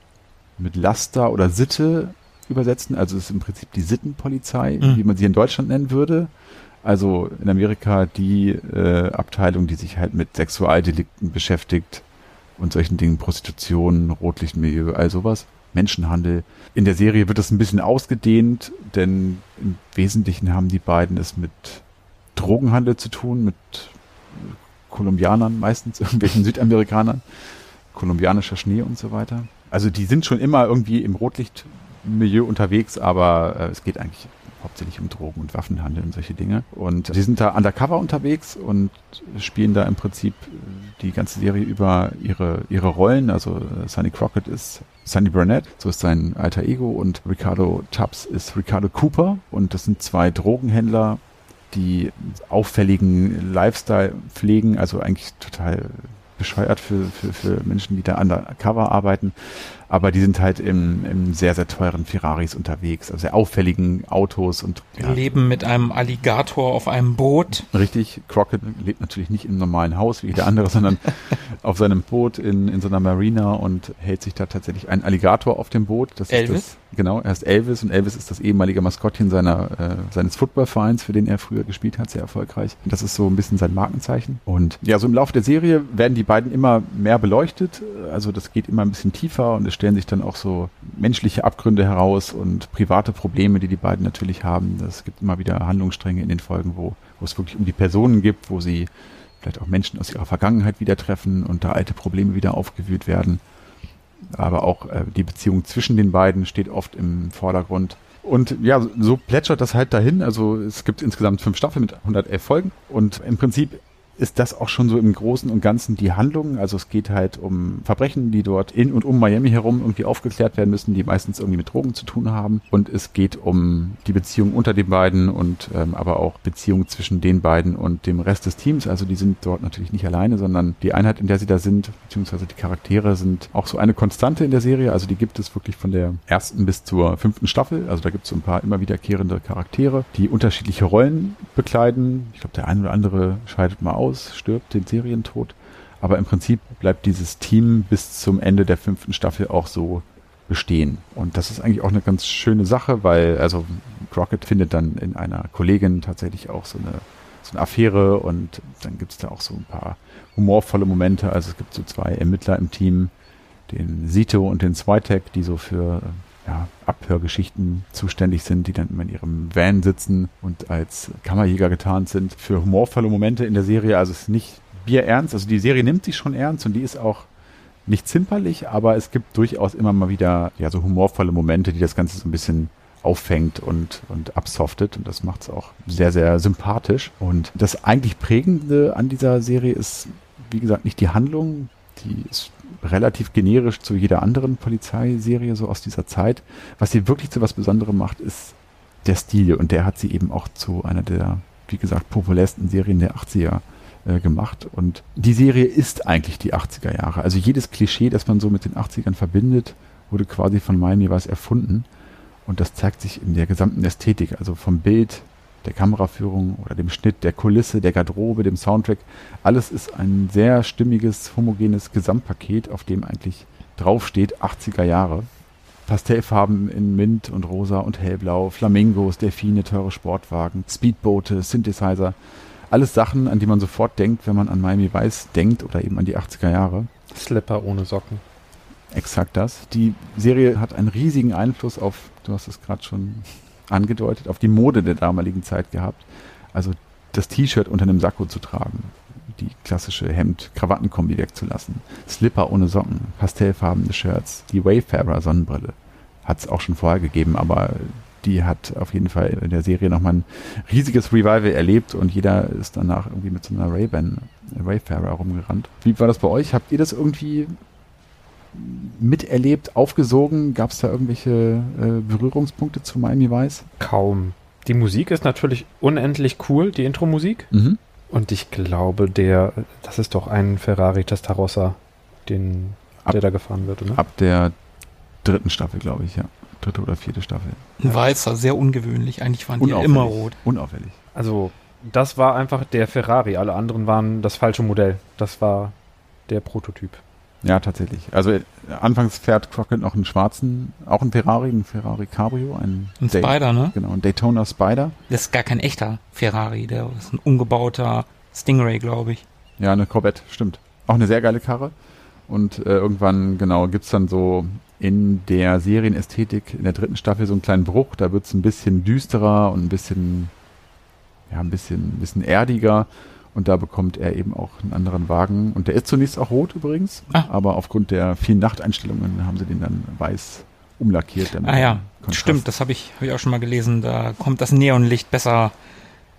B: mit Laster oder Sitte übersetzen. Also es ist im Prinzip die Sittenpolizei, mhm. wie man sie in Deutschland nennen würde. Also in Amerika die äh, Abteilung, die sich halt mit Sexualdelikten beschäftigt und solchen Dingen, Prostitution, Rotlichtmilieu, all sowas. Menschenhandel. In der Serie wird das ein bisschen ausgedehnt, denn im Wesentlichen haben die beiden es mit Drogenhandel zu tun, mit Kolumbianern meistens, [laughs] irgendwelchen Südamerikanern, kolumbianischer Schnee und so weiter. Also die sind schon immer irgendwie im Rotlichtmilieu unterwegs, aber äh, es geht eigentlich hauptsächlich um Drogen und Waffenhandel und solche Dinge. Und sie sind da undercover unterwegs und spielen da im Prinzip die ganze Serie über ihre, ihre Rollen. Also äh, Sunny Crockett ist Sunny Burnett, so ist sein alter Ego und Ricardo Tubbs ist Ricardo Cooper und das sind zwei Drogenhändler, die auffälligen Lifestyle pflegen, also eigentlich total bescheuert für, für, für Menschen, die da undercover arbeiten aber die sind halt im, im sehr, sehr teuren Ferraris unterwegs, also sehr auffälligen Autos und
A: ja. leben mit einem Alligator auf einem Boot.
B: Richtig, Crockett lebt natürlich nicht im normalen Haus wie der andere, sondern [laughs] auf seinem Boot in, in so einer Marina und hält sich da tatsächlich ein Alligator auf dem Boot.
A: Das Elvis?
B: Genau, er ist Elvis und Elvis ist das ehemalige Maskottchen seiner, äh, seines Footballvereins, für den er früher gespielt hat, sehr erfolgreich. Und das ist so ein bisschen sein Markenzeichen. Und ja, so im Laufe der Serie werden die beiden immer mehr beleuchtet. Also das geht immer ein bisschen tiefer und es stellen sich dann auch so menschliche Abgründe heraus und private Probleme, die die beiden natürlich haben. Es gibt immer wieder Handlungsstränge in den Folgen, wo, wo es wirklich um die Personen gibt, wo sie vielleicht auch Menschen aus ihrer Vergangenheit wieder treffen und da alte Probleme wieder aufgewühlt werden. Aber auch äh, die Beziehung zwischen den beiden steht oft im Vordergrund. Und ja, so plätschert das halt dahin. Also es gibt insgesamt fünf Staffeln mit 111 Folgen. Und im Prinzip ist das auch schon so im Großen und Ganzen die Handlung. Also es geht halt um Verbrechen, die dort in und um Miami herum irgendwie aufgeklärt werden müssen, die meistens irgendwie mit Drogen zu tun haben. Und es geht um die Beziehung unter den beiden und ähm, aber auch Beziehung zwischen den beiden und dem Rest des Teams. Also die sind dort natürlich nicht alleine, sondern die Einheit, in der sie da sind, beziehungsweise die Charaktere sind auch so eine Konstante in der Serie. Also die gibt es wirklich von der ersten bis zur fünften Staffel. Also da gibt es so ein paar immer wiederkehrende Charaktere, die unterschiedliche Rollen bekleiden. Ich glaube, der eine oder andere scheidet mal aus aus, stirbt den Serientod. Aber im Prinzip bleibt dieses Team bis zum Ende der fünften Staffel auch so bestehen. Und das ist eigentlich auch eine ganz schöne Sache, weil also Crockett findet dann in einer Kollegin tatsächlich auch so eine, so eine Affäre und dann gibt es da auch so ein paar humorvolle Momente. Also es gibt so zwei Ermittler im Team, den Sito und den Switek, die so für ja, Abhörgeschichten zuständig sind, die dann immer in ihrem Van sitzen und als Kammerjäger getarnt sind für humorvolle Momente in der Serie. Also es ist nicht bierernst. Also die Serie nimmt sich schon ernst und die ist auch nicht zimperlich, aber es gibt durchaus immer mal wieder ja so humorvolle Momente, die das Ganze so ein bisschen auffängt und, und absoftet und das macht es auch sehr, sehr sympathisch. Und das eigentlich Prägende an dieser Serie ist, wie gesagt, nicht die Handlung, die ist relativ generisch zu jeder anderen Polizeiserie so aus dieser Zeit. Was sie wirklich zu was Besonderem macht, ist der Stil und der hat sie eben auch zu einer der, wie gesagt, populärsten Serien der 80er äh, gemacht. Und die Serie ist eigentlich die 80er Jahre. Also jedes Klischee, das man so mit den 80ern verbindet, wurde quasi von Miami Vice erfunden. Und das zeigt sich in der gesamten Ästhetik, also vom Bild, der Kameraführung oder dem Schnitt, der Kulisse, der Garderobe, dem Soundtrack. Alles ist ein sehr stimmiges, homogenes Gesamtpaket, auf dem eigentlich draufsteht 80er Jahre. Pastellfarben in Mint und Rosa und Hellblau, Flamingos, Delfine, teure Sportwagen, Speedboote, Synthesizer. Alles Sachen, an die man sofort denkt, wenn man an Miami Vice denkt oder eben an die 80er Jahre.
D: Slipper ohne Socken.
B: Exakt das. Die Serie hat einen riesigen Einfluss auf, du hast es gerade schon angedeutet, auf die Mode der damaligen Zeit gehabt. Also das T-Shirt unter einem Sakko zu tragen, die klassische Hemd-Krawattenkombi wegzulassen, Slipper ohne Socken, pastellfarbene Shirts, die Wayfarer-Sonnenbrille. Hat es auch schon vorher gegeben, aber die hat auf jeden Fall in der Serie nochmal ein riesiges Revival erlebt und jeder ist danach irgendwie mit so einer Ray-Ban Wayfarer rumgerannt. Wie war das bei euch? Habt ihr das irgendwie miterlebt, aufgesogen? Gab es da irgendwelche äh, Berührungspunkte zu Miami Vice?
D: Kaum. Die Musik ist natürlich unendlich cool, die Intro-Musik.
B: Mhm.
D: Und ich glaube, der, das ist doch ein Ferrari Testarossa, den,
B: Ab-
D: der da gefahren wird, oder?
B: Ab der dritten Staffel, glaube ich, ja. Dritte oder vierte Staffel.
A: Ein Weißer, sehr ungewöhnlich. Eigentlich waren die ja immer rot.
B: Unauffällig.
D: Also, das war einfach der Ferrari. Alle anderen waren das falsche Modell. Das war der Prototyp.
B: Ja, tatsächlich. Also äh, anfangs fährt Crockett noch einen schwarzen, auch einen Ferrari, einen Ferrari Cabrio, einen
A: Ein
B: Day-
A: Spider, ne?
B: Genau, ein Daytona Spider.
A: Das ist gar kein echter Ferrari. Der ist ein umgebauter Stingray, glaube ich.
B: Ja, eine Corvette, stimmt. Auch eine sehr geile Karre. Und äh, irgendwann, genau, gibt's dann so in der Serienästhetik in der dritten Staffel so einen kleinen Bruch. Da wird's ein bisschen düsterer und ein bisschen, ja, ein bisschen, ein bisschen erdiger. Und da bekommt er eben auch einen anderen Wagen. Und der ist zunächst auch rot übrigens.
A: Ah.
B: Aber aufgrund der vielen Nachteinstellungen haben sie den dann weiß umlackiert. damit
A: Ah ja,
B: Kontrast-
A: stimmt. Das habe ich, hab ich auch schon mal gelesen. Da kommt das Neonlicht besser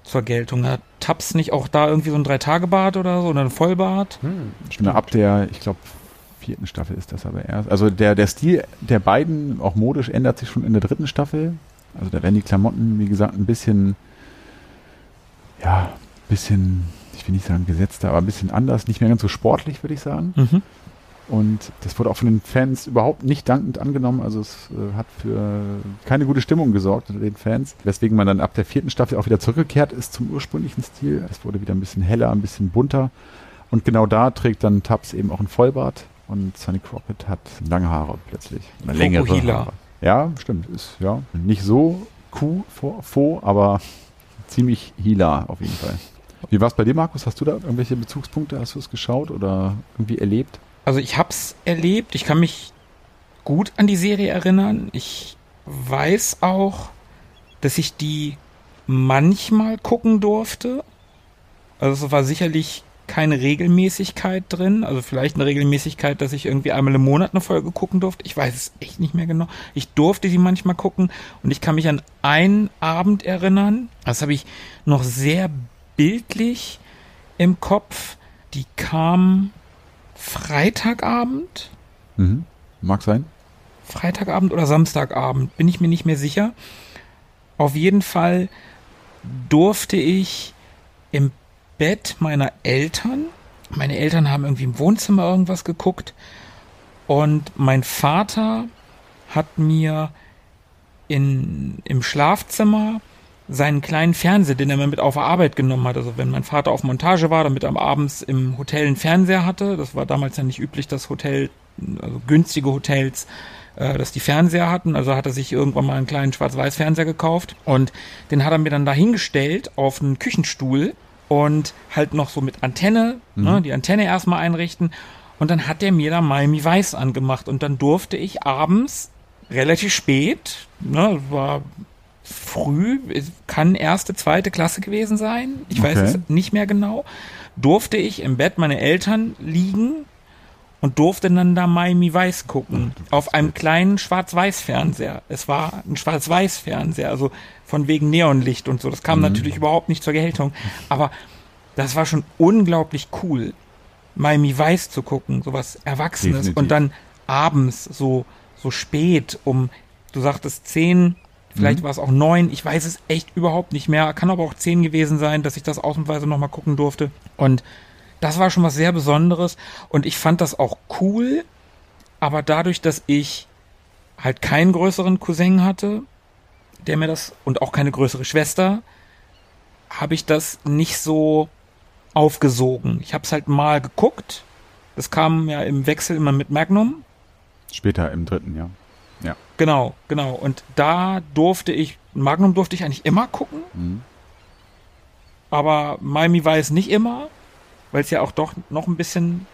A: zur Geltung. Hat Taps nicht auch da irgendwie so ein Drei-Tage-Bad oder so? Oder ein Vollbad?
D: Hm,
B: Stimmt. Ab der, ich glaube, vierten Staffel ist das aber erst. Also der, der Stil der beiden, auch modisch, ändert sich schon in der dritten Staffel. Also da werden die Klamotten, wie gesagt, ein bisschen, ja, ein bisschen, ich will nicht sagen gesetzter, aber ein bisschen anders. Nicht mehr ganz so sportlich, würde ich sagen.
A: Mhm.
B: Und das wurde auch von den Fans überhaupt nicht dankend angenommen. Also es äh, hat für keine gute Stimmung gesorgt unter den Fans. Weswegen man dann ab der vierten Staffel auch wieder zurückgekehrt ist zum ursprünglichen Stil. Es wurde wieder ein bisschen heller, ein bisschen bunter. Und genau da trägt dann Tubbs eben auch ein Vollbart. Und Sonny Crockett hat lange Haare plötzlich. Oder längere. Haare. Ja, stimmt. Ist ja nicht so Kuh, faux, aber [laughs] ziemlich Hila auf jeden Fall. Wie war es bei dir, Markus? Hast du da irgendwelche Bezugspunkte? Hast du es geschaut oder irgendwie erlebt?
A: Also ich hab's erlebt. Ich kann mich gut an die Serie erinnern. Ich weiß auch, dass ich die manchmal gucken durfte. Also es war sicherlich keine Regelmäßigkeit drin. Also vielleicht eine Regelmäßigkeit, dass ich irgendwie einmal im Monat eine Folge gucken durfte. Ich weiß es echt nicht mehr genau. Ich durfte sie manchmal gucken und ich kann mich an einen Abend erinnern. Das habe ich noch sehr bildlich im Kopf. Die kam Freitagabend.
B: Mhm. Mag sein.
A: Freitagabend oder Samstagabend, bin ich mir nicht mehr sicher. Auf jeden Fall durfte ich im Bett meiner Eltern, meine Eltern haben irgendwie im Wohnzimmer irgendwas geguckt und mein Vater hat mir in, im Schlafzimmer seinen kleinen Fernseher, den er mir mit auf der Arbeit genommen hat. Also wenn mein Vater auf Montage war, damit er abends im Hotel einen Fernseher hatte. Das war damals ja nicht üblich, dass Hotel, also günstige Hotels, äh, dass die Fernseher hatten. Also hat er sich irgendwann mal einen kleinen Schwarz-Weiß-Fernseher gekauft und den hat er mir dann dahingestellt auf einen Küchenstuhl und halt noch so mit Antenne, ne, die Antenne erstmal einrichten. Und dann hat er mir da Miami Weiß angemacht und dann durfte ich abends relativ spät, ne, war früh, kann erste, zweite Klasse gewesen sein. Ich weiß
B: Okay.
A: es nicht mehr genau. Durfte ich im Bett meiner Eltern liegen und durfte dann da Miami Vice gucken. Auf einem kleinen Schwarz-Weiß-Fernseher. Es war ein Schwarz-Weiß-Fernseher, also von wegen Neonlicht und so. Das kam natürlich überhaupt nicht zur Geltung. Aber das war schon unglaublich cool, Miami Vice zu gucken, sowas Erwachsenes.
B: Definitiv.
A: Und dann abends so, so spät um, du sagtest zehn, vielleicht war es auch neun, ich weiß es echt überhaupt nicht mehr. Kann aber auch zehn gewesen sein, dass ich das ausnahmsweise nochmal gucken durfte. Und das war schon was sehr Besonderes und ich fand das auch cool, aber dadurch, dass ich halt keinen größeren Cousin hatte, der mir das und auch keine größere Schwester, habe ich das nicht so aufgesogen. Ich habe es halt mal geguckt. Das kam ja im Wechsel immer mit Magnum.
B: Später im dritten, ja. Ja.
A: Genau, genau. Und da durfte ich, Magnum durfte ich eigentlich immer gucken,
B: Mhm.
A: aber Miami Vice nicht immer, weil es ja auch doch noch ein bisschen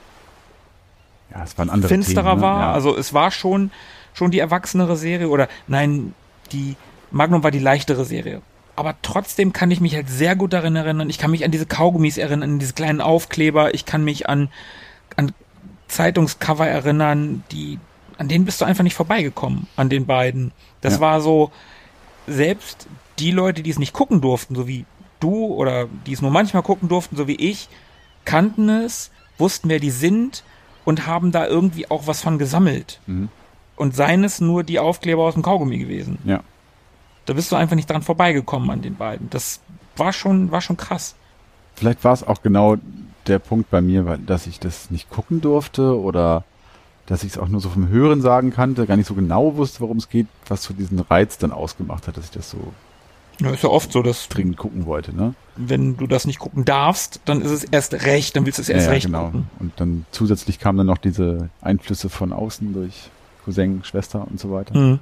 B: Ja, es waren andere
A: finsterer
B: Themen, ne?
A: war.
B: Ja.
A: Also es war schon, schon die erwachsenere Serie oder nein, die Magnum war die leichtere Serie. Aber trotzdem kann ich mich halt sehr gut daran erinnern. Ich kann mich an diese Kaugummis erinnern, an diese kleinen Aufkleber. Ich kann mich an, an Zeitungscover erinnern, die, an denen bist du einfach nicht vorbeigekommen, an den beiden. Das
B: Ja.
A: war so, selbst die Leute, die es nicht gucken durften, so wie du oder die es nur manchmal gucken durften, so wie ich, kannten es, wussten, wer die sind und haben da irgendwie auch was von gesammelt.
B: Mhm.
A: Und seien es nur die Aufkleber aus dem Kaugummi gewesen.
B: Ja.
A: Da bist du einfach nicht dran vorbeigekommen an den beiden. Das war schon, war schon krass.
B: Vielleicht war es auch genau der Punkt bei mir, dass ich das nicht gucken durfte oder dass ich es auch nur so vom Hören sagen kannte, gar nicht so genau wusste, worum es geht, was so diesen Reiz dann ausgemacht hat, dass ich das so
A: Ja, ist ja oft so, dass
B: dringend gucken wollte, ne?
A: wenn du das nicht gucken darfst, dann ist es erst recht, dann willst du es erst
B: ja,
A: recht
B: genau.
A: gucken.
B: Und dann zusätzlich kamen dann noch diese Einflüsse von außen durch Cousin, Schwester und so weiter.
A: Mhm.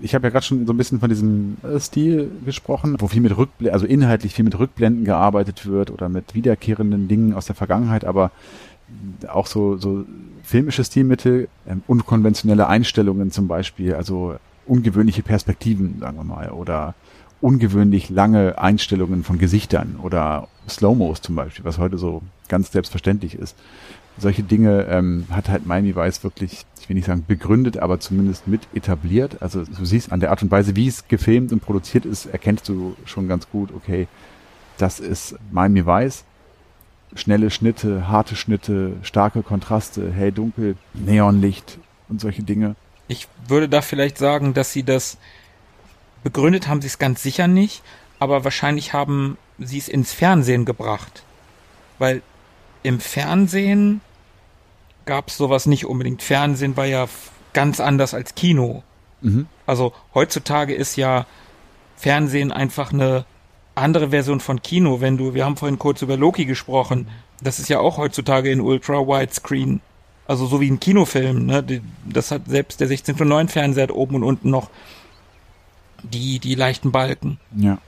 B: Ich habe ja gerade schon so ein bisschen von diesem äh, Stil gesprochen, wo viel mit Rückblenden, also inhaltlich viel mit Rückblenden gearbeitet wird oder mit wiederkehrenden Dingen aus der Vergangenheit, aber auch so, so filmische Stilmittel, ähm, unkonventionelle Einstellungen zum Beispiel, also ungewöhnliche Perspektiven, sagen wir mal, oder ungewöhnlich lange Einstellungen von Gesichtern oder Slow-Mos zum Beispiel, was heute so ganz selbstverständlich ist. Solche Dinge ähm, hat halt Miami Vice wirklich, ich will nicht sagen begründet, aber zumindest mit etabliert. Also du siehst an der Art und Weise, wie es gefilmt und produziert ist, erkennst du schon ganz gut, okay, das ist Miami Vice. Schnelle Schnitte, harte Schnitte, starke Kontraste, hell, dunkel, Neonlicht und solche Dinge.
A: Ich würde da vielleicht sagen, dass sie das begründet haben sie es ganz sicher nicht, aber wahrscheinlich haben sie es ins Fernsehen gebracht. Weil im Fernsehen gab es sowas nicht unbedingt. Fernsehen war ja ganz anders als Kino.
B: Mhm.
A: Also heutzutage ist ja Fernsehen einfach eine andere Version von Kino. Wenn du, wir haben vorhin kurz über Loki gesprochen, das ist ja auch heutzutage in Ultra Widescreen. Also so wie ein Kinofilm, ne? Das hat selbst der 16 von 9 Fernseher hat oben und unten noch die, die leichten Balken.
B: Ja.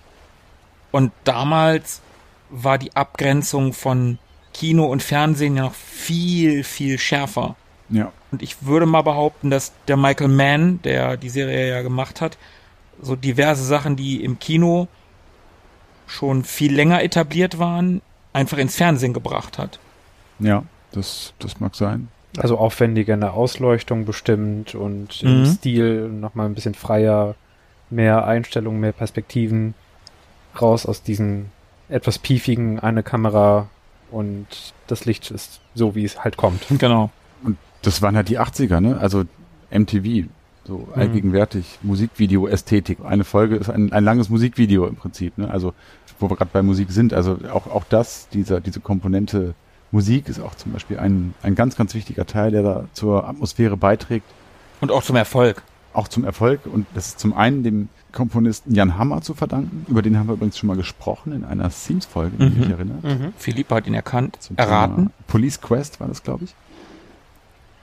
A: Und damals war die Abgrenzung von Kino und Fernsehen ja noch viel, viel schärfer.
B: Ja.
A: Und ich würde mal behaupten, dass der Michael Mann, der die Serie ja gemacht hat, so diverse Sachen, die im Kino schon viel länger etabliert waren, einfach ins Fernsehen gebracht hat.
B: Ja, das, das mag sein.
D: Also aufwendiger in der Ausleuchtung bestimmt und im
A: Mhm.
D: Stil nochmal ein bisschen freier, mehr Einstellungen, mehr Perspektiven, raus aus diesen etwas piefigen, eine Kamera und das Licht ist so, wie es halt kommt. [laughs]
A: Genau.
B: Das waren halt die 80er, ne? Also MTV, so allgegenwärtig, Musikvideo, Ästhetik. Eine Folge ist ein, ein langes Musikvideo im Prinzip, ne? Also, wo wir gerade bei Musik sind, also auch, auch das, dieser, diese Komponente Musik ist auch zum Beispiel ein, ein ganz, ganz wichtiger Teil, der da zur Atmosphäre beiträgt,
A: Und auch zum Erfolg.
B: auch zum Erfolg. Und das ist zum einen dem Komponisten Jan Hammer zu verdanken. Über den haben wir übrigens schon mal gesprochen in einer Themes-Folge, wenn ich
A: Mhm.
B: mich erinnere.
A: Philipp hat ihn erkannt, erraten.
B: Police Quest war das, glaube ich.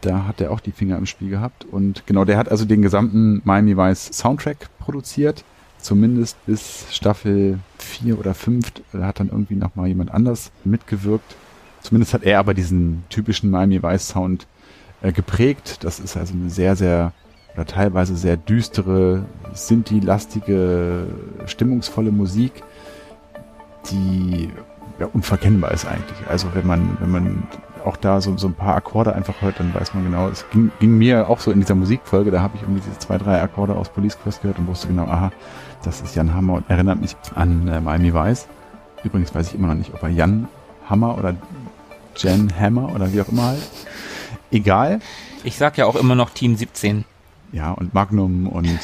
B: Da hat er auch die Finger im Spiel gehabt. Und genau, der hat also den gesamten Miami Vice Soundtrack produziert. Zumindest bis Staffel 4 oder 5. Da hat dann irgendwie nochmal jemand anders mitgewirkt. Zumindest hat er aber diesen typischen Miami Vice Sound äh, geprägt. Das ist also eine sehr, sehr oder teilweise sehr düstere, Sinti-lastige, stimmungsvolle Musik, die ja, unverkennbar ist eigentlich. Also wenn man, wenn man auch da so, so ein paar Akkorde einfach hört, dann weiß man genau, es ging, ging mir auch so in dieser Musikfolge, da habe ich irgendwie diese zwei, drei Akkorde aus Police Quest gehört und wusste genau, aha, das ist Jan Hammer und erinnert mich an äh, Miami Vice. Übrigens weiß ich immer noch nicht, ob er Jan Hammer oder Jan Hammer oder wie auch immer halt. Egal.
A: Ich sag ja auch immer noch Team 17.
B: Ja, und Magnum und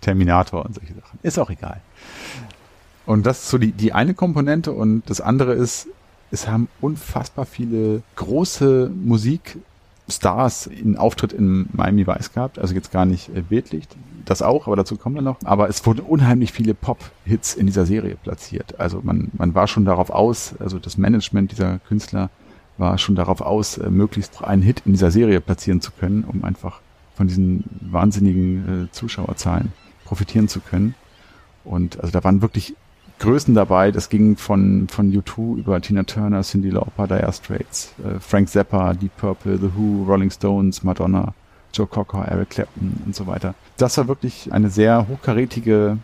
B: Terminator und solche Sachen. Ist auch egal. Und das ist so die, die eine Komponente und das andere ist, es haben unfassbar viele große Musikstars in Auftritt in Miami Vice gehabt, also jetzt gar nicht äh, Bildlicht, das auch, aber dazu kommen wir noch. Aber es wurden unheimlich viele Pop-Hits in dieser Serie platziert. Also man, man war schon darauf aus, also das Management dieser Künstler war schon darauf aus, äh, möglichst einen Hit in dieser Serie platzieren zu können, um einfach von diesen wahnsinnigen äh, Zuschauerzahlen profitieren zu können. Und also da waren wirklich Größen dabei. Das ging von, von U2 über Tina Turner, Cindy Lauper, Dire Straits, äh, Frank Zappa, Deep Purple, The Who, Rolling Stones, Madonna, Joe Cocker, Eric Clapton und so weiter. Das war wirklich eine sehr hochkarätige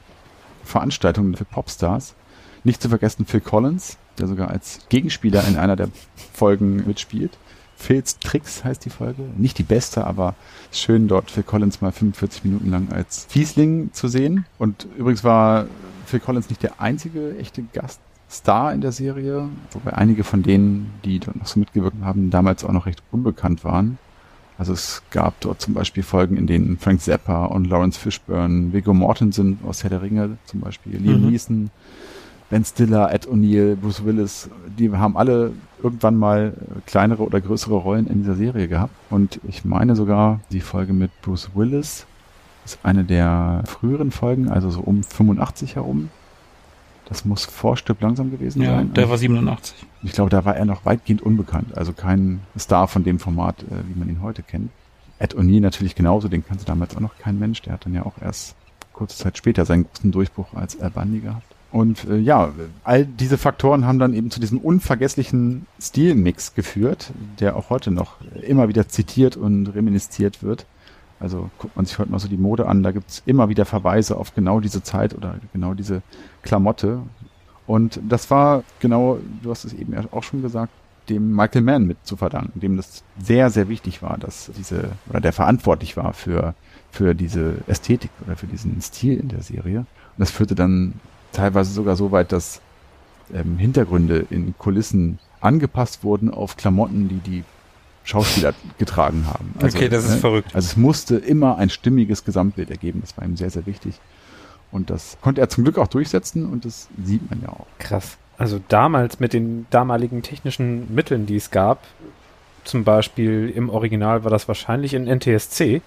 B: Veranstaltung für Popstars. Nicht zu vergessen Phil Collins, der sogar als Gegenspieler in einer der Folgen mitspielt. Phil's Tricks heißt die Folge. Nicht die beste, aber schön dort Phil Collins mal 45 Minuten lang als Fiesling zu sehen. Und übrigens war Phil Collins nicht der einzige echte Gaststar in der Serie, wobei einige von denen, die dort noch so mitgewirkt haben, damals auch noch recht unbekannt waren. Also es gab dort zum Beispiel Folgen, in denen Frank Zappa und Lawrence Fishburne, Viggo Mortensen aus Herr der Ringe zum Beispiel, Liam mhm. Neeson, Ben Stiller, Ed O'Neill, Bruce Willis, die haben alle irgendwann mal kleinere oder größere Rollen in dieser Serie gehabt. Und ich meine sogar, die Folge mit Bruce Willis ist eine der früheren Folgen, also so um 85 herum. Das muss Vorstück langsam gewesen
A: ja,
B: sein.
A: der war 87.
B: Ich glaube, da war er noch weitgehend unbekannt. Also kein Star von dem Format, äh, wie man ihn heute kennt. Ed O'Neill natürlich genauso, den kannte damals auch noch kein Mensch. Der hat dann ja auch erst kurze Zeit später seinen großen Durchbruch als Al Bundy gehabt. Und äh, ja, all diese Faktoren haben dann eben zu diesem unvergesslichen Stilmix geführt, der auch heute noch immer wieder zitiert und reminisziert wird. Also guckt man sich heute mal so die Mode an, da gibt's immer wieder Verweise auf genau diese Zeit oder genau diese Klamotte. Und das war genau, du hast es eben auch schon gesagt, dem Michael Mann mit zu verdanken, dem das sehr, sehr wichtig war, dass diese, oder der verantwortlich war für, für diese Ästhetik oder für diesen Stil in der Serie. Und das führte dann teilweise sogar so weit, dass ähm, Hintergründe in Kulissen angepasst wurden auf Klamotten, die die Schauspieler getragen haben.
A: Also, okay, das ist
B: ne,
A: verrückt.
B: Also es musste immer ein stimmiges Gesamtbild ergeben. Das war ihm sehr, sehr wichtig. Und das konnte er zum Glück auch durchsetzen und das sieht man ja auch.
D: Krass. Also damals mit den damaligen technischen Mitteln, die es gab, zum Beispiel im Original war das wahrscheinlich in NTSC,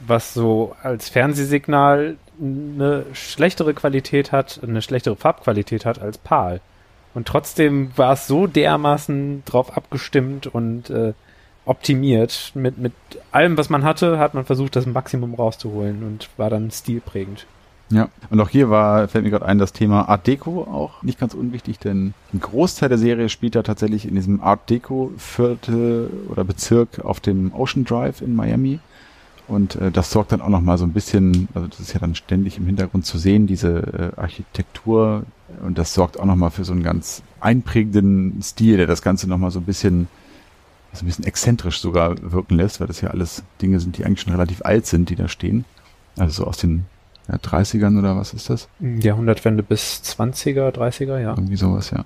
D: was so als Fernsehsignal eine schlechtere Qualität hat, eine schlechtere Farbqualität hat als PAL. Und trotzdem war es so dermaßen drauf abgestimmt und äh, optimiert. Mit, mit allem, was man hatte, hat man versucht, das Maximum rauszuholen und war dann stilprägend.
B: Ja, und auch hier war, fällt mir gerade ein, das Thema Art Deco auch nicht ganz unwichtig, denn ein Großteil der Serie spielt ja tatsächlich in diesem Art Deco Viertel oder Bezirk auf dem Ocean Drive in Miami. Und äh, das sorgt dann auch noch mal so ein bisschen, also das ist ja dann ständig im Hintergrund zu sehen, diese äh, Architektur. Und das sorgt auch noch mal für so einen ganz einprägenden Stil, der das Ganze noch mal so ein bisschen, also ein bisschen exzentrisch sogar wirken lässt, weil das ja alles Dinge sind, die eigentlich schon relativ alt sind, die da stehen. Also so aus den ja, 30ern oder was ist das?
D: Jahrhundertwende bis 20er, 30er, ja.
B: Irgendwie sowas, ja.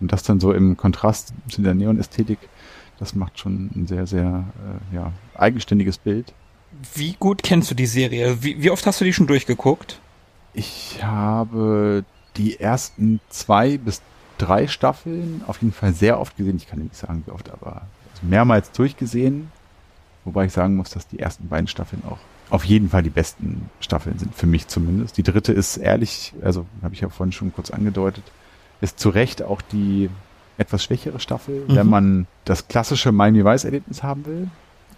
B: Und das dann so im Kontrast zu der Neon-Ästhetik, das macht schon ein sehr, sehr äh, ja, eigenständiges Bild.
A: Wie gut kennst du die Serie? Wie, wie oft hast du die schon durchgeguckt?
B: Ich habe die ersten zwei bis drei Staffeln auf jeden Fall sehr oft gesehen. Ich kann nicht sagen, wie oft, aber mehrmals durchgesehen. Wobei ich sagen muss, dass die ersten beiden Staffeln auch auf jeden Fall die besten Staffeln sind, für mich zumindest. Die dritte ist ehrlich, also habe ich ja vorhin schon kurz angedeutet, ist zu Recht auch die etwas schwächere Staffel, mhm. wenn man das klassische Miami Vice Erlebnis haben will.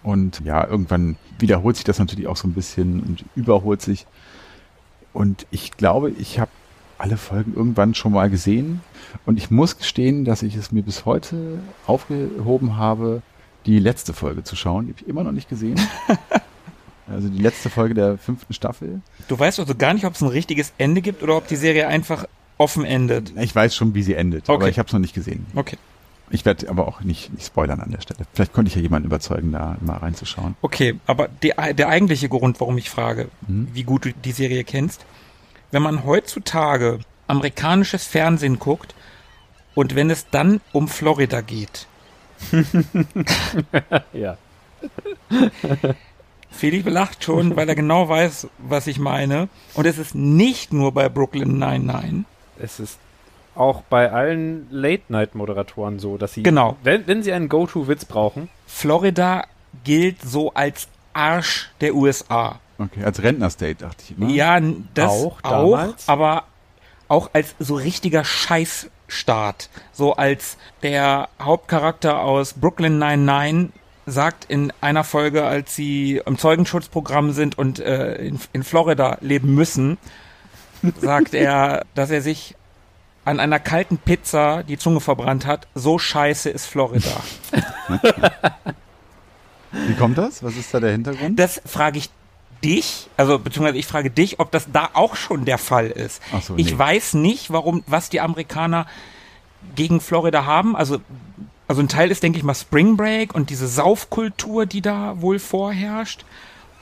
B: Und ja, irgendwann wiederholt sich das natürlich auch so ein bisschen und überholt sich. Und ich glaube, ich habe alle Folgen irgendwann schon mal gesehen. Und ich muss gestehen, dass ich es mir bis heute aufgehoben habe, die letzte Folge zu schauen. Die habe ich immer noch nicht gesehen. [laughs] Also die letzte Folge der fünften Staffel.
A: Du weißt also gar nicht, ob es ein richtiges Ende gibt oder ob die Serie einfach offen endet.
B: Ich weiß schon, wie sie endet,
A: Okay.
B: aber ich habe es noch nicht gesehen.
A: Okay.
B: Ich werde aber auch nicht, nicht spoilern an der Stelle. Vielleicht konnte ich ja jemanden überzeugen, da mal reinzuschauen.
A: Okay, aber der, der eigentliche Grund, warum ich frage,
B: Mhm.
A: wie gut du die Serie kennst, wenn man heutzutage amerikanisches Fernsehen guckt und wenn es dann um Florida geht, [laughs]
D: Ja. [laughs]
A: Felix lacht schon, weil er genau weiß, was ich meine. Und es ist nicht nur bei Brooklyn 99.
D: Es ist auch bei allen Late-Night-Moderatoren so, dass sie,
A: Genau.
D: wenn, wenn sie einen Go-To-Witz brauchen,
A: Florida gilt so als Arsch der USA.
B: Okay, als Rentner-State dachte ich immer.
A: Ja, n- das
D: Auch
A: auch, aber auch als so richtiger Scheißstaat. So als der Hauptcharakter aus Brooklyn 99 sagt in einer Folge, als sie im Zeugenschutzprogramm sind und äh, in, in Florida leben müssen, [laughs] sagt er, dass er sich an einer kalten Pizza die Zunge verbrannt hat. So scheiße ist Florida. [laughs]
B: Wie kommt das? Was ist da der Hintergrund?
A: Das frage ich dich, also beziehungsweise ich frage dich, ob das da auch schon der Fall ist.
B: Ach so,
A: ich
B: nee.
A: weiß nicht, warum, was die Amerikaner gegen Florida haben. Also, also ein Teil ist, denke ich mal, Spring Break und diese Saufkultur, die da wohl vorherrscht.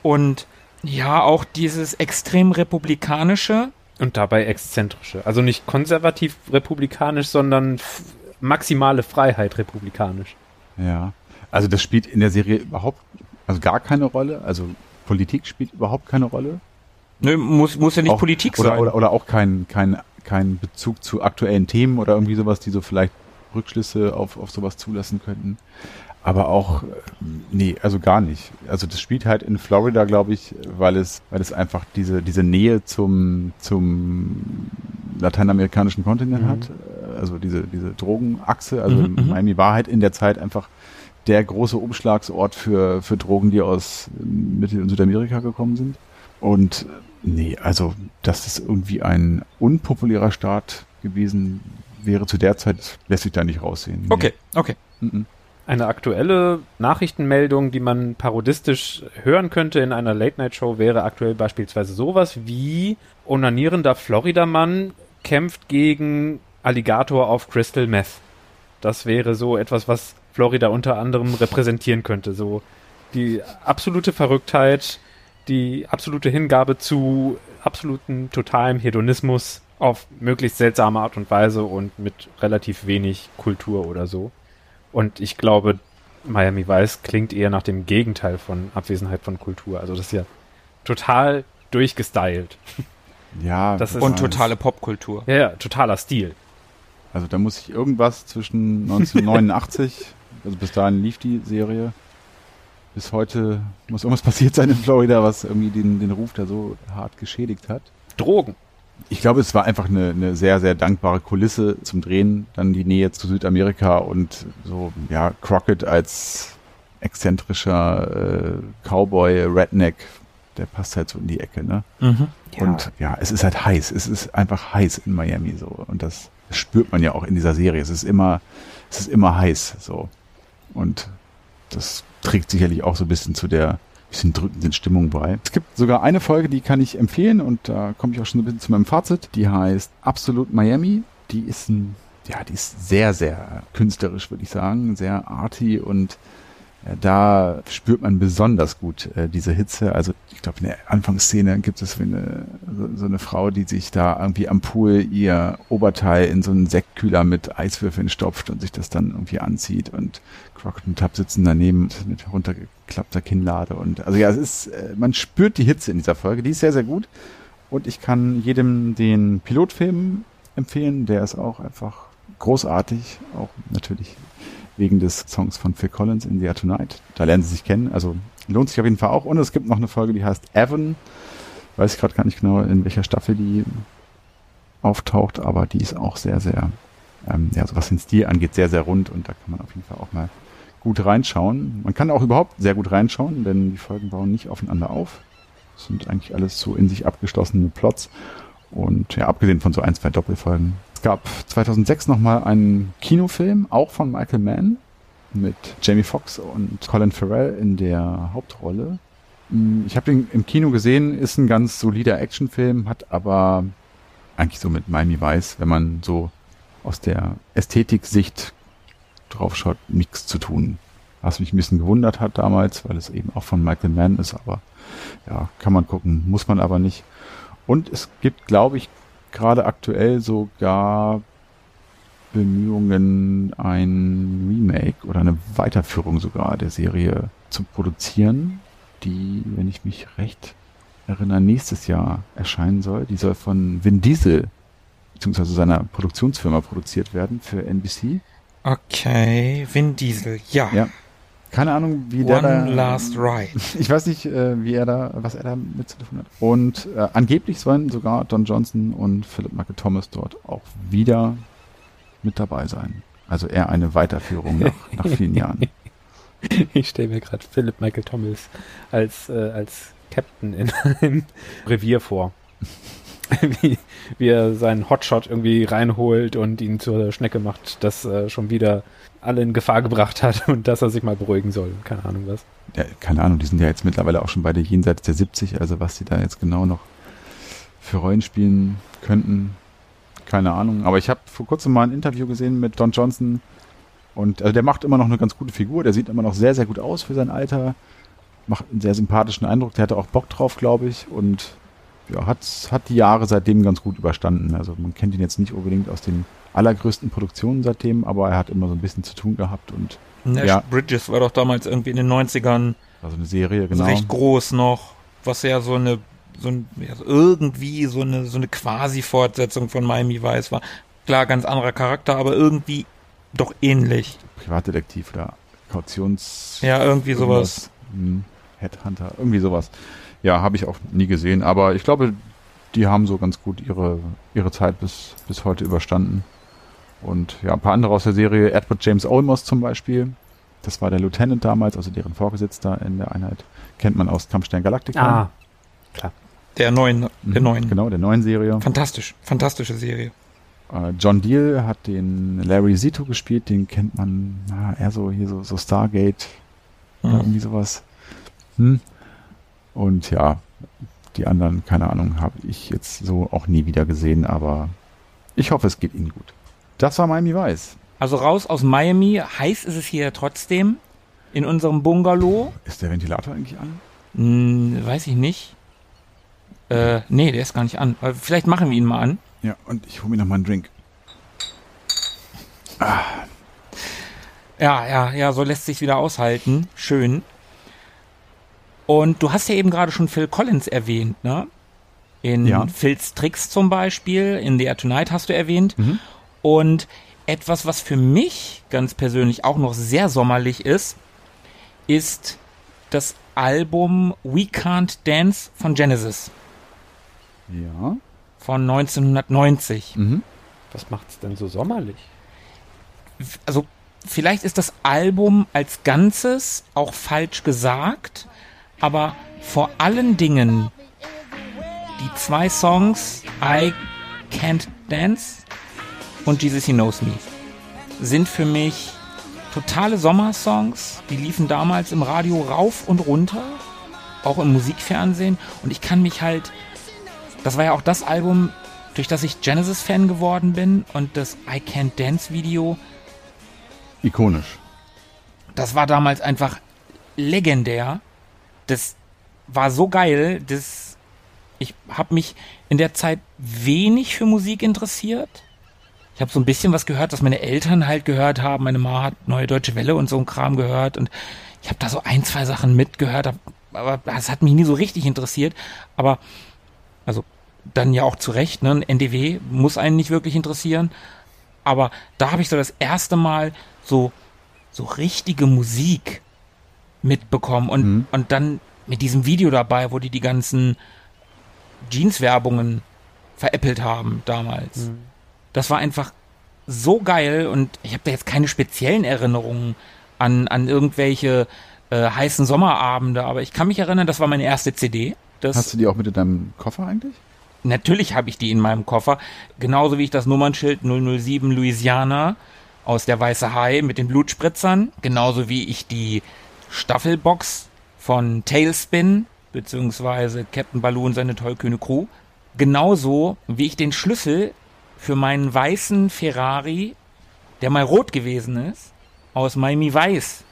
A: Und ja, auch dieses extrem republikanische.
D: Und dabei exzentrische. Also nicht konservativ republikanisch, sondern f- maximale Freiheit republikanisch.
B: Ja. Also das spielt in der Serie überhaupt, also gar keine Rolle. Also Politik spielt überhaupt keine Rolle.
A: Nö, muss, muss ja nicht
B: auch,
A: Politik
B: oder,
A: sein.
B: Oder, oder auch kein, kein, kein Bezug zu aktuellen Themen oder irgendwie sowas, die so vielleicht Rückschlüsse auf, auf sowas zulassen könnten. Aber auch, nee, also gar nicht. Also das spielt halt in Florida, glaube ich, weil es, weil es einfach diese, diese Nähe zum, zum lateinamerikanischen Kontinent
D: Mhm.
B: hat. Also diese, diese Drogenachse. Also
A: Mhm, mhm.
B: Miami war halt in der Zeit einfach der große Umschlagsort für, für Drogen, die aus Mittel- und Südamerika gekommen sind. Und nee, also, dass es irgendwie ein unpopulärer Staat gewesen wäre zu der Zeit, lässt sich da nicht raussehen. Nee.
A: Okay, okay.
B: Mhm.
D: Eine aktuelle Nachrichtenmeldung, die man parodistisch hören könnte in einer Late-Night-Show, wäre aktuell beispielsweise sowas wie onanierender Floridamann kämpft gegen Alligator auf Crystal Meth. Das wäre so etwas, was Florida unter anderem repräsentieren könnte. So die absolute Verrücktheit, die absolute Hingabe zu absoluten totalem Hedonismus auf möglichst seltsame Art und Weise und mit relativ wenig Kultur oder so. Und ich glaube, Miami Vice klingt eher nach dem Gegenteil von Abwesenheit von Kultur. Also das ist ja total durchgestylt.
B: Ja, [laughs]
D: Das ist-
A: Und totale Popkultur.
D: Ja, ja, totaler Stil.
B: Also da muss ich irgendwas zwischen 1989, [laughs] also bis dahin lief die Serie, bis heute muss irgendwas passiert sein in Florida, was irgendwie den, den Ruf da so hart geschädigt hat.
D: Drogen.
B: Ich glaube, es war einfach eine, eine sehr, sehr dankbare Kulisse zum Drehen. Dann die Nähe zu Südamerika und so, ja, Crockett als exzentrischer äh, Cowboy, Redneck, der passt halt so in die Ecke, ne?
A: Mhm.
B: Und ja, es ist halt heiß. Es ist einfach heiß in Miami so. Und das spürt man ja auch in dieser Serie. Es ist immer, es ist immer heiß so. Und das trägt sicherlich auch so ein bisschen zu der bisschen drückenden Stimmung bei. Es gibt sogar eine Folge, die kann ich empfehlen und da komme ich auch schon ein bisschen zu meinem Fazit. Die heißt Absolut Miami. Die ist ein, ja, die ist sehr, sehr künstlerisch, würde ich sagen. Sehr arty und da spürt man besonders gut äh, diese Hitze. Also ich glaube, in der Anfangsszene gibt es so eine, so, so eine Frau, die sich da irgendwie am Pool ihr Oberteil in so einen Sektkühler mit Eiswürfeln stopft und sich das dann irgendwie anzieht und Crockett und Tubb sitzen daneben mit runtergeklappter Kinnlade und also ja, es ist, äh, man spürt die Hitze in dieser Folge. Die ist sehr, sehr gut und ich kann jedem den Pilotfilm empfehlen. Der ist auch einfach großartig, auch natürlich wegen des Songs von Phil Collins in The Air Tonight. Da lernen sie sich kennen. Also lohnt sich auf jeden Fall auch. Und es gibt noch eine Folge, die heißt Evan. Weiß ich gerade gar nicht genau, in welcher Staffel die auftaucht, aber die ist auch sehr, sehr, ähm, ja, so was den Stil angeht, sehr, sehr rund und da kann man auf jeden Fall auch mal gut reinschauen. Man kann auch überhaupt sehr gut reinschauen, denn die Folgen bauen nicht aufeinander auf. Das sind eigentlich alles so in sich abgeschlossene Plots. Und ja, abgesehen von so ein, zwei Doppelfolgen. Es gab 2006 nochmal einen Kinofilm, auch von Michael Mann, mit Jamie Foxx und Colin Farrell in der Hauptrolle. Mm, Ich habe den im Kino gesehen, ist ein ganz solider Actionfilm, hat aber eigentlich so mit Miami Vice, wenn man so aus der Ästhetik-Sicht draufschaut, nichts zu tun. Was mich ein bisschen gewundert hat damals, weil es eben auch von Michael Mann ist, aber ja, kann man gucken, muss man aber nicht. Und es gibt, glaube ich, gerade aktuell sogar Bemühungen, ein Remake oder eine Weiterführung sogar der Serie zu produzieren, die, wenn ich mich recht erinnere, nächstes Jahr erscheinen soll. Die soll von Vin Diesel beziehungsweise seiner Produktionsfirma produziert werden für NBC.
A: Okay, Vin Diesel, ja.
B: Ja. Keine Ahnung, wie der da,
A: One Last Ride. [laughs]
B: ich weiß nicht, äh, wie er da, was er da mit zu tun hat. Und äh, angeblich sollen sogar Don Johnson und Philip Michael Thomas dort auch wieder mit dabei sein. Also eher eine Weiterführung [laughs] nach, nach vielen Jahren.
D: Ich stelle mir gerade Philip Michael Thomas als, äh, als Captain in einem Revier vor. [laughs] wie, wie er seinen Hotshot irgendwie reinholt und ihn zur Schnecke macht, das äh, schon wieder alle in Gefahr gebracht hat und dass er sich mal beruhigen soll. Keine Ahnung was.
B: Ja, keine Ahnung, die sind ja jetzt mittlerweile auch schon beide jenseits der 70, also was sie da jetzt genau noch für Rollen spielen könnten, keine Ahnung. Aber ich habe vor kurzem mal ein Interview gesehen mit Don Johnson und also der macht immer noch eine ganz gute Figur, der sieht immer noch sehr, sehr gut aus für sein Alter, macht einen sehr sympathischen Eindruck, der hatte auch Bock drauf, glaube ich, und ja, hat, hat die Jahre seitdem ganz gut überstanden. Also man kennt ihn jetzt nicht unbedingt aus den allergrößten Produktionen seitdem, aber er hat immer so ein bisschen zu tun gehabt und
A: Nash
B: Ja.
A: Bridges war doch damals irgendwie in den 90ern
B: war so eine Serie, genau.
A: recht groß noch, was ja so eine, so ein, ja, irgendwie so eine, so eine Quasi-Fortsetzung von Miami Vice war. Klar, ganz anderer Charakter, aber irgendwie doch ähnlich.
B: Privatdetektiv oder Kautions...
A: Ja, irgendwie sowas.
B: Hm, Headhunter, irgendwie sowas. Ja, habe ich auch nie gesehen, aber ich glaube, die haben so ganz gut ihre, ihre Zeit bis, bis heute überstanden. Und ja, ein paar andere aus der Serie, Edward James Olmos zum Beispiel, das war der Lieutenant damals, also deren Vorgesetzter in der Einheit, kennt man aus Kampfstern Galactica.
D: klar.
A: Der neuen, der
B: Mhm,
A: neuen.
B: Genau, der neuen Serie.
A: Fantastisch, fantastische Serie.
B: Äh, John Deal hat den Larry Zito gespielt, den kennt man na, eher so hier so, so Stargate
A: Mhm.
B: irgendwie sowas. Hm. Und ja, die anderen, keine Ahnung, habe ich jetzt so auch nie wieder gesehen, aber ich hoffe, es geht Ihnen gut. Das war Miami Vice.
A: Also raus aus Miami, heiß ist es hier trotzdem. In unserem Bungalow.
B: Ist der Ventilator eigentlich an?
A: Hm, weiß ich nicht. Äh, nee, der ist gar nicht an. Aber Vielleicht machen wir ihn mal an.
B: Ja, und ich hole mir noch mal einen Drink.
A: Ja, ja, ja, so lässt sich wieder aushalten. Schön. Und du hast ja eben gerade schon Phil Collins erwähnt, ne? In
B: Ja.
A: Phil's Tricks zum Beispiel, in The Air Tonight hast du erwähnt.
B: Mhm.
A: Und etwas, was für mich ganz persönlich auch noch sehr sommerlich ist, ist das Album We Can't Dance von Genesis
B: Ja.
A: von 1990.
B: Mhm.
D: Was macht's denn so sommerlich?
A: also vielleicht ist das Album als Ganzes auch falsch gesagt, aber vor allen Dingen die zwei Songs I Can't Dance und Jesus He Knows Me sind für mich totale Sommersongs. Die liefen damals im Radio rauf und runter, auch im Musikfernsehen und ich kann mich halt, das war ja auch das Album, durch das ich Genesis-Fan geworden bin und das I Can't Dance Video
B: Ikonisch.
A: das war damals einfach legendär. Das war so geil, dass ich habe mich in der Zeit wenig für Musik interessiert. Ich habe so ein bisschen was gehört, was meine Eltern halt gehört haben. Meine Ma hat Neue Deutsche Welle und so ein Kram gehört und ich habe da so ein, zwei Sachen mitgehört, aber das hat mich nie so richtig interessiert. Aber also dann ja auch zu Recht, ne? NDW muss einen nicht wirklich interessieren. Aber da habe ich so das erste Mal so, so richtige Musik mitbekommen und,
B: Mhm.
A: und dann mit diesem Video dabei, wo die die ganzen Jeans-Werbungen veräppelt haben damals. Das war einfach so geil und ich habe da jetzt keine speziellen Erinnerungen an, an irgendwelche äh, heißen Sommerabende, aber ich kann mich erinnern, das war meine erste CD. Das,
B: Hast du die auch mit in deinem Koffer eigentlich?
A: Natürlich habe ich die in meinem Koffer. Genauso wie ich das Nummernschild 007 Louisiana aus der Weiße Hai mit den Blutspritzern. Genauso wie ich die Staffelbox von Tailspin beziehungsweise Captain Baloo und seine tollkühne Crew. Genauso wie ich den Schlüssel für meinen weißen Ferrari, der mal rot gewesen ist, aus Miami Weiß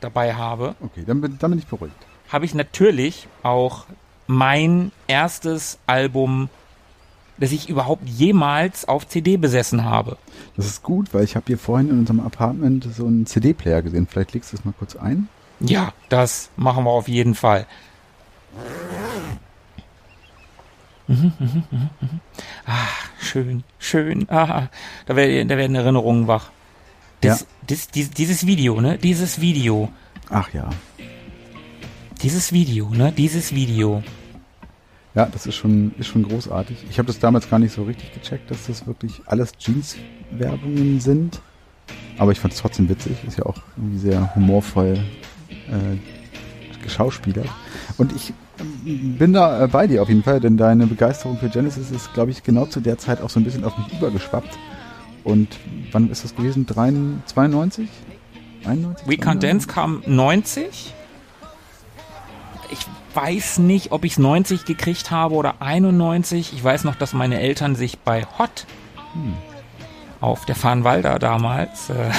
A: dabei habe,
B: Okay, dann bin, dann bin ich beruhigt.
A: habe ich natürlich auch mein erstes Album, das ich überhaupt jemals auf CD besessen habe.
B: Das ist gut, weil ich habe hier vorhin in unserem Apartment so einen CD-Player gesehen. Vielleicht legst du es mal kurz ein.
A: Ja, das machen wir auf jeden Fall. Mhm, mhm, mhm, mhm. Ah, schön, schön. Ah, da, werden, da werden Erinnerungen wach. Das,
B: Ja.
A: das, dies- dieses Video, ne? Dieses Video.
B: Ach ja.
A: Dieses Video, ne? Dieses Video.
B: Ja, das ist schon, ist schon großartig. Ich habe das damals gar nicht so richtig gecheckt, dass das wirklich alles Jeans-Werbungen sind. Aber ich fand es trotzdem witzig. Ist ja auch irgendwie sehr humorvoll äh, geschauspielert. Und ich bin da äh, bei dir auf jeden Fall, denn deine Begeisterung für Genesis ist, glaube ich, genau zu der Zeit auch so ein bisschen auf mich übergeschwappt. Und wann ist das gewesen? 93, 92? 91?
A: We Can't
B: 92?
A: Dance kam 90. Ich weiß nicht, ob ich es 90 gekriegt habe oder 91. Ich weiß noch, dass meine Eltern sich bei Hot auf der Farnwalder damals äh,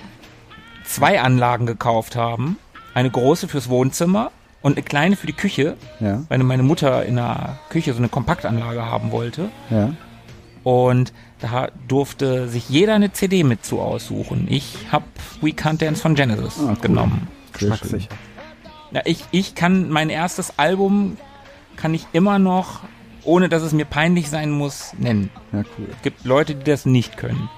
A: [laughs] zwei Anlagen gekauft haben. Eine große fürs Wohnzimmer und eine kleine für die Küche,
B: Ja,
A: weil meine Mutter in der Küche so eine Kompaktanlage haben wollte.
B: ja.
A: Und da durfte sich jeder eine CD mit zu aussuchen. Ich habe We Can't Dance von Genesis
B: Ah, cool.
A: genommen.
D: Geschmackssicher.
A: Ja, ich, ich kann mein erstes Album kann ich immer noch, ohne dass es mir peinlich sein muss, nennen.
B: Ja, cool.
A: Es gibt Leute, die das nicht können.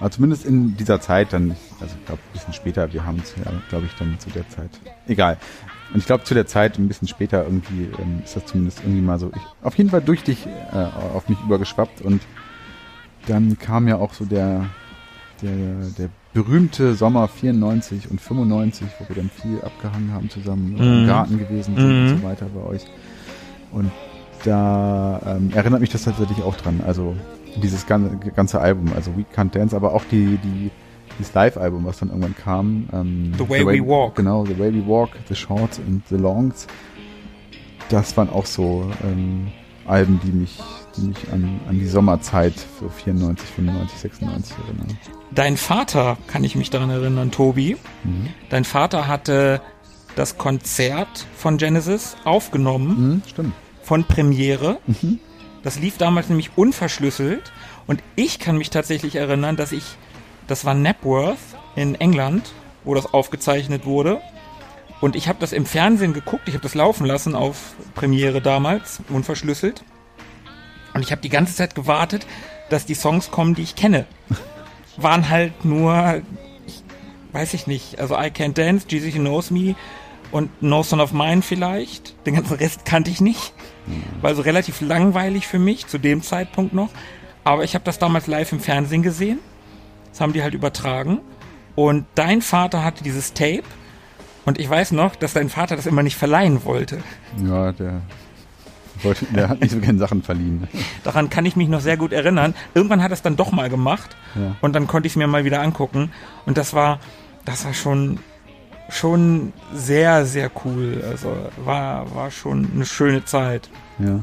B: Aber zumindest in dieser Zeit dann, also ich glaube ein bisschen später, wir haben es ja, glaube ich, dann zu der Zeit. Egal. Und ich glaube zu der Zeit, ein bisschen später irgendwie, ähm, ist das zumindest irgendwie mal so, ich, auf jeden Fall durch dich äh, auf mich übergeschwappt und dann kam ja auch so der, der, der berühmte Sommer 94 und 95, wo wir dann viel abgehangen haben zusammen, im
A: Mhm.
B: Garten gewesen sind
A: Mhm.
B: und so weiter bei euch. Und da ähm, erinnert mich das tatsächlich auch dran. Also dieses ganze, ganze Album, also We Can't Dance, aber auch die, die, dieses Live-Album, was dann irgendwann kam. Ähm,
A: The Way We Walk.
B: Genau, The Way We Walk, The Shorts und The Longs. Das waren auch so ähm, Alben, die mich, die mich an, an die Sommerzeit so 94, 95, 96 erinnern.
A: Dein Vater, kann ich mich daran erinnern, Tobi.
B: Mhm.
A: Dein Vater hatte das Konzert von Genesis aufgenommen,
B: Mhm, stimmt.
A: von Premiere.
B: Mhm.
A: Das lief damals nämlich unverschlüsselt. Und ich kann mich tatsächlich erinnern, dass ich, das war Napworth in England, wo das aufgezeichnet wurde. Und ich habe das im Fernsehen geguckt, ich habe das laufen lassen auf Premiere damals, unverschlüsselt. Und ich habe die ganze Zeit gewartet, dass die Songs kommen, die ich kenne. [laughs] Waren halt nur, ich, weiß ich nicht, also I Can't Dance, Jesus Knows Me und No Son of Mine vielleicht. Den ganzen Rest kannte ich nicht. War also relativ langweilig für mich, zu dem Zeitpunkt noch. Aber ich habe das damals live im Fernsehen gesehen. Das haben die halt übertragen. Und dein Vater hatte dieses Tape. Und ich weiß noch, dass dein Vater das immer nicht verleihen wollte.
B: Ja, der, wollte, der hat nicht so gerne Sachen verliehen.
A: Daran kann ich mich noch sehr gut erinnern. Irgendwann hat er es dann doch mal gemacht.
B: Ja.
A: Und dann konnte ich es mir mal wieder angucken. Und das war, das war schon, schon sehr, sehr cool. Also war, war schon eine schöne Zeit.
B: Ja.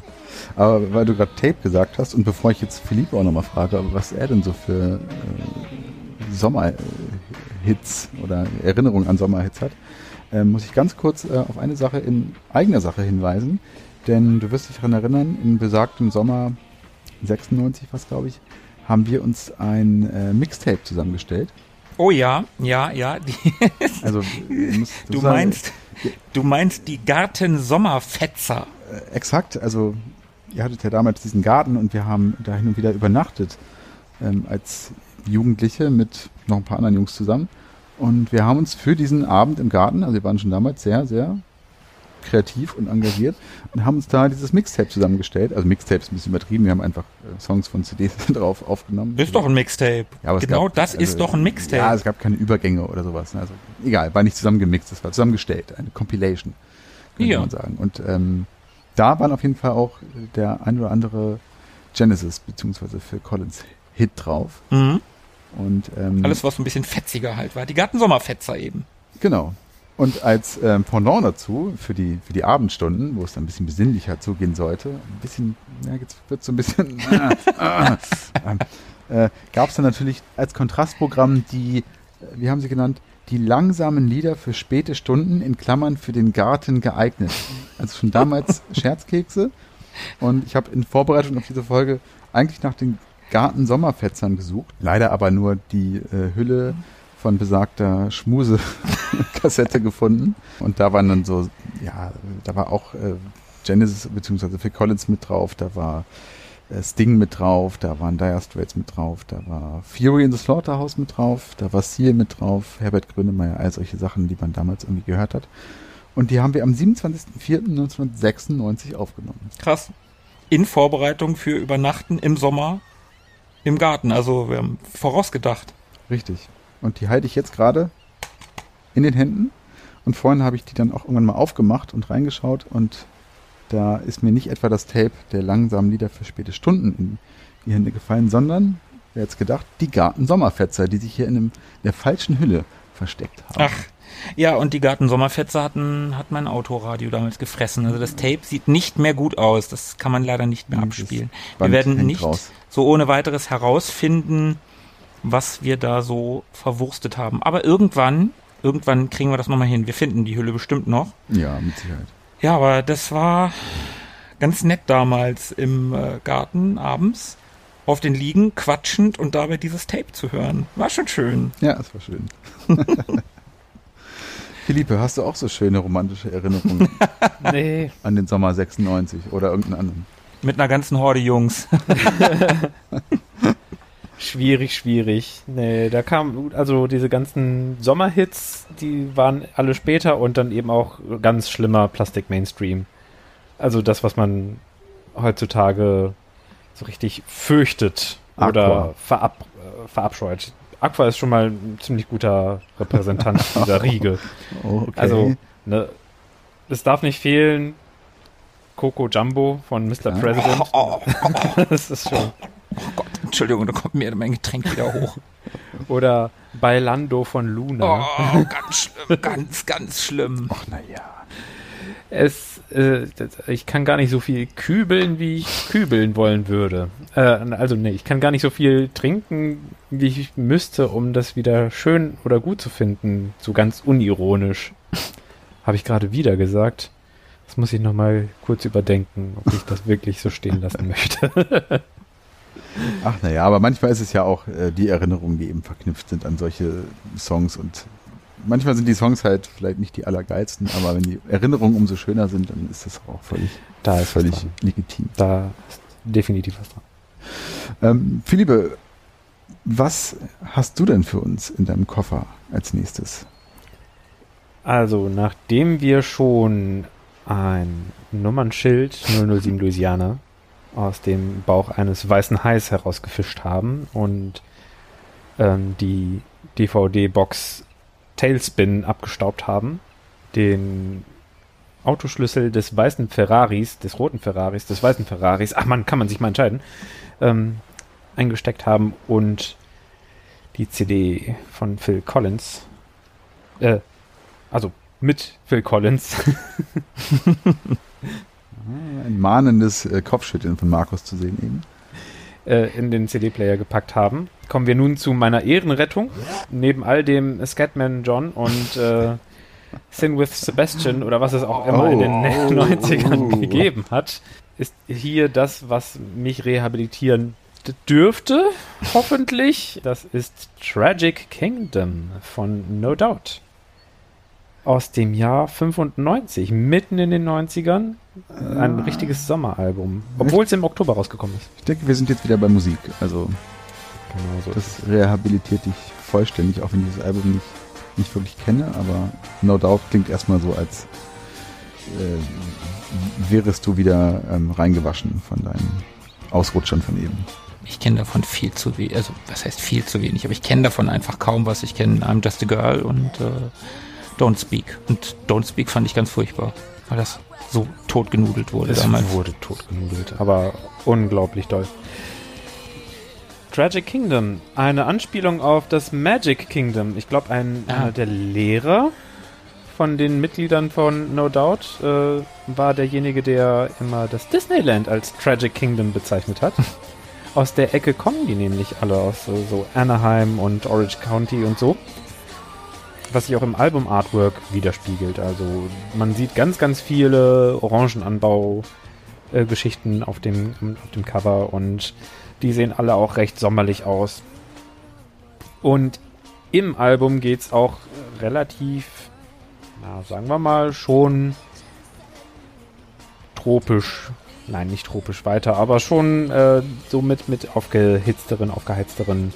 B: Aber weil du gerade Tape gesagt hast und bevor ich jetzt Philippe auch nochmal frage, was er denn so für äh, Sommerhits oder Erinnerungen an Sommerhits hat, äh, muss ich ganz kurz äh, auf eine Sache in eigener Sache hinweisen. Denn du wirst dich daran erinnern, in besagtem Sommer 96, was glaube ich, haben wir uns ein äh, Mixtape zusammengestellt.
A: Oh ja, ja, ja. [laughs]
B: Also [laughs]
A: du
B: sagen,
A: meinst, du meinst die Garten-Sommerfetzer.
B: äh, exakt, also ihr hattet ja damals diesen Garten und wir haben da hin und wieder übernachtet ähm, als Jugendliche mit noch ein paar anderen Jungs zusammen. Und wir haben uns für diesen Abend im Garten, also wir waren schon damals sehr, sehr kreativ und engagiert und haben uns da dieses Mixtape zusammengestellt. Also Mixtape ist ein bisschen übertrieben, wir haben einfach äh, Songs von CDs [laughs] drauf aufgenommen.
A: Ist doch ein Mixtape.
B: Ja,
A: genau
B: gab-
A: das
B: also,
A: ist doch ein Mixtape.
B: Ja, es gab keine Übergänge oder sowas. ne? Also egal, war nicht zusammengemixt, es war zusammengestellt, eine Compilation, könnte
A: Ja.
B: man sagen. Und ähm, da waren auf jeden Fall auch der ein oder andere Genesis beziehungsweise Phil Collins Hit drauf.
A: mhm.
B: Und ähm,
A: Alles, was so ein bisschen fetziger halt war. Die Garten-Sommerfetzer eben.
B: genau. Und als ähm, Pendant dazu, für die, für die Abendstunden, wo es dann ein bisschen besinnlicher zugehen sollte, ein bisschen, ja, jetzt wird so ein bisschen, [laughs] äh, äh, gab es dann natürlich als Kontrastprogramm die, äh, wie haben sie genannt, die langsamen Lieder für späte Stunden in Klammern für den Garten geeignet. Also schon damals [laughs] Scherzkekse. Und ich habe in Vorbereitung auf diese Folge eigentlich nach den Garten-Sommerfetzern gesucht. Leider aber nur die äh, Hülle von besagter Schmuse-Kassette [laughs] gefunden. Und da waren dann so, ja, da war auch äh, Genesis bzw. Phil Collins mit drauf, da war äh, Sting mit drauf, da waren Dire Straits mit drauf, da war Fury in the Slaughterhouse mit drauf, da war Seal mit drauf, Herbert Grönemeyer, all solche Sachen, die man damals irgendwie gehört hat. Und die haben wir am 27.04.1996 aufgenommen.
A: Krass. In Vorbereitung für Übernachten im Sommer im Garten. Also wir haben vorausgedacht.
B: Richtig. Und die halte ich jetzt gerade in den Händen. Und vorhin habe ich die dann auch irgendwann mal aufgemacht und reingeschaut. Und da ist mir nicht etwa das Tape der langsamen Lieder für späte Stunden in die Hände gefallen, sondern, wer jetzt gedacht, die Garten-Sommerfetzer, die sich hier in, einem, in der falschen Hülle versteckt haben.
A: Ach, ja, und die Garten-Sommerfetzer hatten, hat mein Autoradio damals gefressen. Also das Tape sieht nicht mehr gut aus. Das kann man leider nicht mehr
B: Nee,
A: abspielen. Wir werden nicht
B: raus.
A: so ohne weiteres herausfinden, was wir da so verwurstet haben. Aber irgendwann, irgendwann kriegen wir das nochmal hin. Wir finden die Hülle bestimmt noch.
B: Ja, mit Sicherheit.
A: Ja, aber das war ganz nett damals im äh, Garten abends auf den Liegen quatschend und dabei dieses Tape zu hören. War schon schön.
B: Ja, das war schön. [laughs] Philippe, hast du auch so schöne romantische Erinnerungen [laughs]
D: Nee.
B: an den Sommer 96 oder irgendeinen anderen?
A: Mit einer ganzen Horde Jungs. [laughs]
D: Schwierig, schwierig. Nee, da kam, also diese ganzen Sommerhits, die waren alle später und dann eben auch ganz schlimmer Plastik Mainstream. Also das, was man heutzutage so richtig fürchtet
B: Aqua.
D: oder verab, äh, verabscheut. Aqua ist schon mal ein ziemlich guter Repräsentant [laughs] dieser Riege.
B: Oh, okay.
D: Also, ne, es darf nicht fehlen. Coco Jumbo von Mr.
B: Ja.
D: President.
A: Oh, [laughs]
D: Das ist schon.
A: Entschuldigung, da kommt mir mein Getränk wieder hoch.
D: Oder Bailando von
A: Oh,
D: Luna.
A: ganz schlimm, ganz, ganz schlimm.
B: ach naja.
D: Es, äh, ich kann gar nicht so viel kübeln, wie ich kübeln wollen würde. Äh, also nee, ich kann gar nicht so viel trinken, wie ich müsste, um das wieder schön oder gut zu finden. So ganz unironisch. Habe ich gerade wieder gesagt. Das muss ich nochmal kurz überdenken, ob ich das wirklich so stehen lassen möchte.
B: Ach naja, aber manchmal ist es ja auch äh, die Erinnerungen, die eben verknüpft sind an solche Songs und manchmal sind die Songs halt vielleicht nicht die allergeilsten, aber wenn die Erinnerungen umso schöner sind, dann ist das auch völlig,
D: Da ist
B: völlig
D: dran.
B: legitim.
D: Da ist definitiv was dran.
B: Ähm, Philippe, was hast du denn für uns in deinem Koffer als nächstes?
D: Also, nachdem wir schon ein Nummernschild 007 Louisiana aus dem Bauch eines weißen Hais herausgefischt haben und ähm, die DVD-Box Tailspin abgestaubt haben, den Autoschlüssel des weißen Ferraris, des roten Ferraris, des weißen Ferraris, ach man, kann man sich mal entscheiden, ähm, eingesteckt haben und die CD von Phil Collins, äh, also mit Phil Collins, [laughs]
B: Ein mahnendes äh, Kopfschütteln von Markus zu sehen eben.
D: äh, in den CD-Player gepackt haben. Kommen wir nun zu meiner Ehrenrettung. Neben all dem Scatman John und äh, Sin with Sebastian oder was es auch immer in den
B: Oh. [laughs]
D: 90ern gegeben hat, ist hier das, was mich rehabilitieren dürfte, hoffentlich. Das ist Tragic Kingdom von No Doubt. Aus dem Jahr 95, mitten in den 90ern. Ein richtiges Sommeralbum. Obwohl es im Oktober rausgekommen ist.
B: Ich denke, wir sind jetzt wieder bei Musik. Also
D: Genau so.
B: das rehabilitiert dich vollständig, auch wenn ich dieses Album nicht, nicht wirklich kenne, aber No Doubt klingt erstmal so, als äh, wärest du wieder ähm, reingewaschen von deinen Ausrutschern von eben.
A: Ich kenne davon viel zu wenig, also was heißt viel zu wenig, aber ich kenne davon einfach kaum was. Ich kenne I'm Just a Girl und äh, Don't Speak. Und Don't Speak fand ich ganz furchtbar, weil das so totgenudelt wurde
D: Es
A: damals.
D: wurde totgenudelt, aber unglaublich doll. Tragic Kingdom, eine Anspielung auf das Magic Kingdom. Ich glaube, ein
A: Ah.
D: einer der Lehrer von den Mitgliedern von No Doubt äh, war derjenige, der immer das Disneyland als Tragic Kingdom bezeichnet hat. [laughs] aus der Ecke kommen die nämlich alle aus so, so Anaheim und Orange County und so. Was sich auch im Album-Artwork widerspiegelt. Also man sieht ganz, ganz viele Orangenanbau-Geschichten auf, dem, auf dem Cover und die sehen alle auch recht sommerlich aus. Und im Album geht es auch relativ, na, sagen wir mal, schon tropisch nein, nicht tropisch weiter, aber schon äh, so mit, mit aufgehitzteren, aufgeheizteren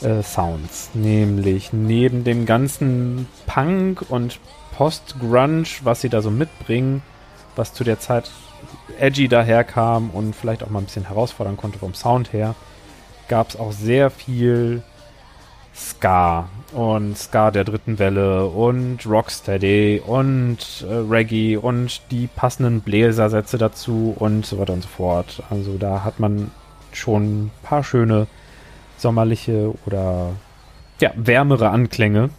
D: äh, Sounds. Nämlich neben dem ganzen Punk und Post-Grunge, was sie da so mitbringen, was zu der Zeit edgy daherkam und vielleicht auch mal ein bisschen herausfordern konnte vom Sound her, gab es auch sehr viel Ska und Ska der dritten Welle und Rocksteady und äh, Reggae und die passenden Bläsersätze dazu und so weiter und so fort. Also da hat man schon ein paar schöne sommerliche oder ja, wärmere Anklänge.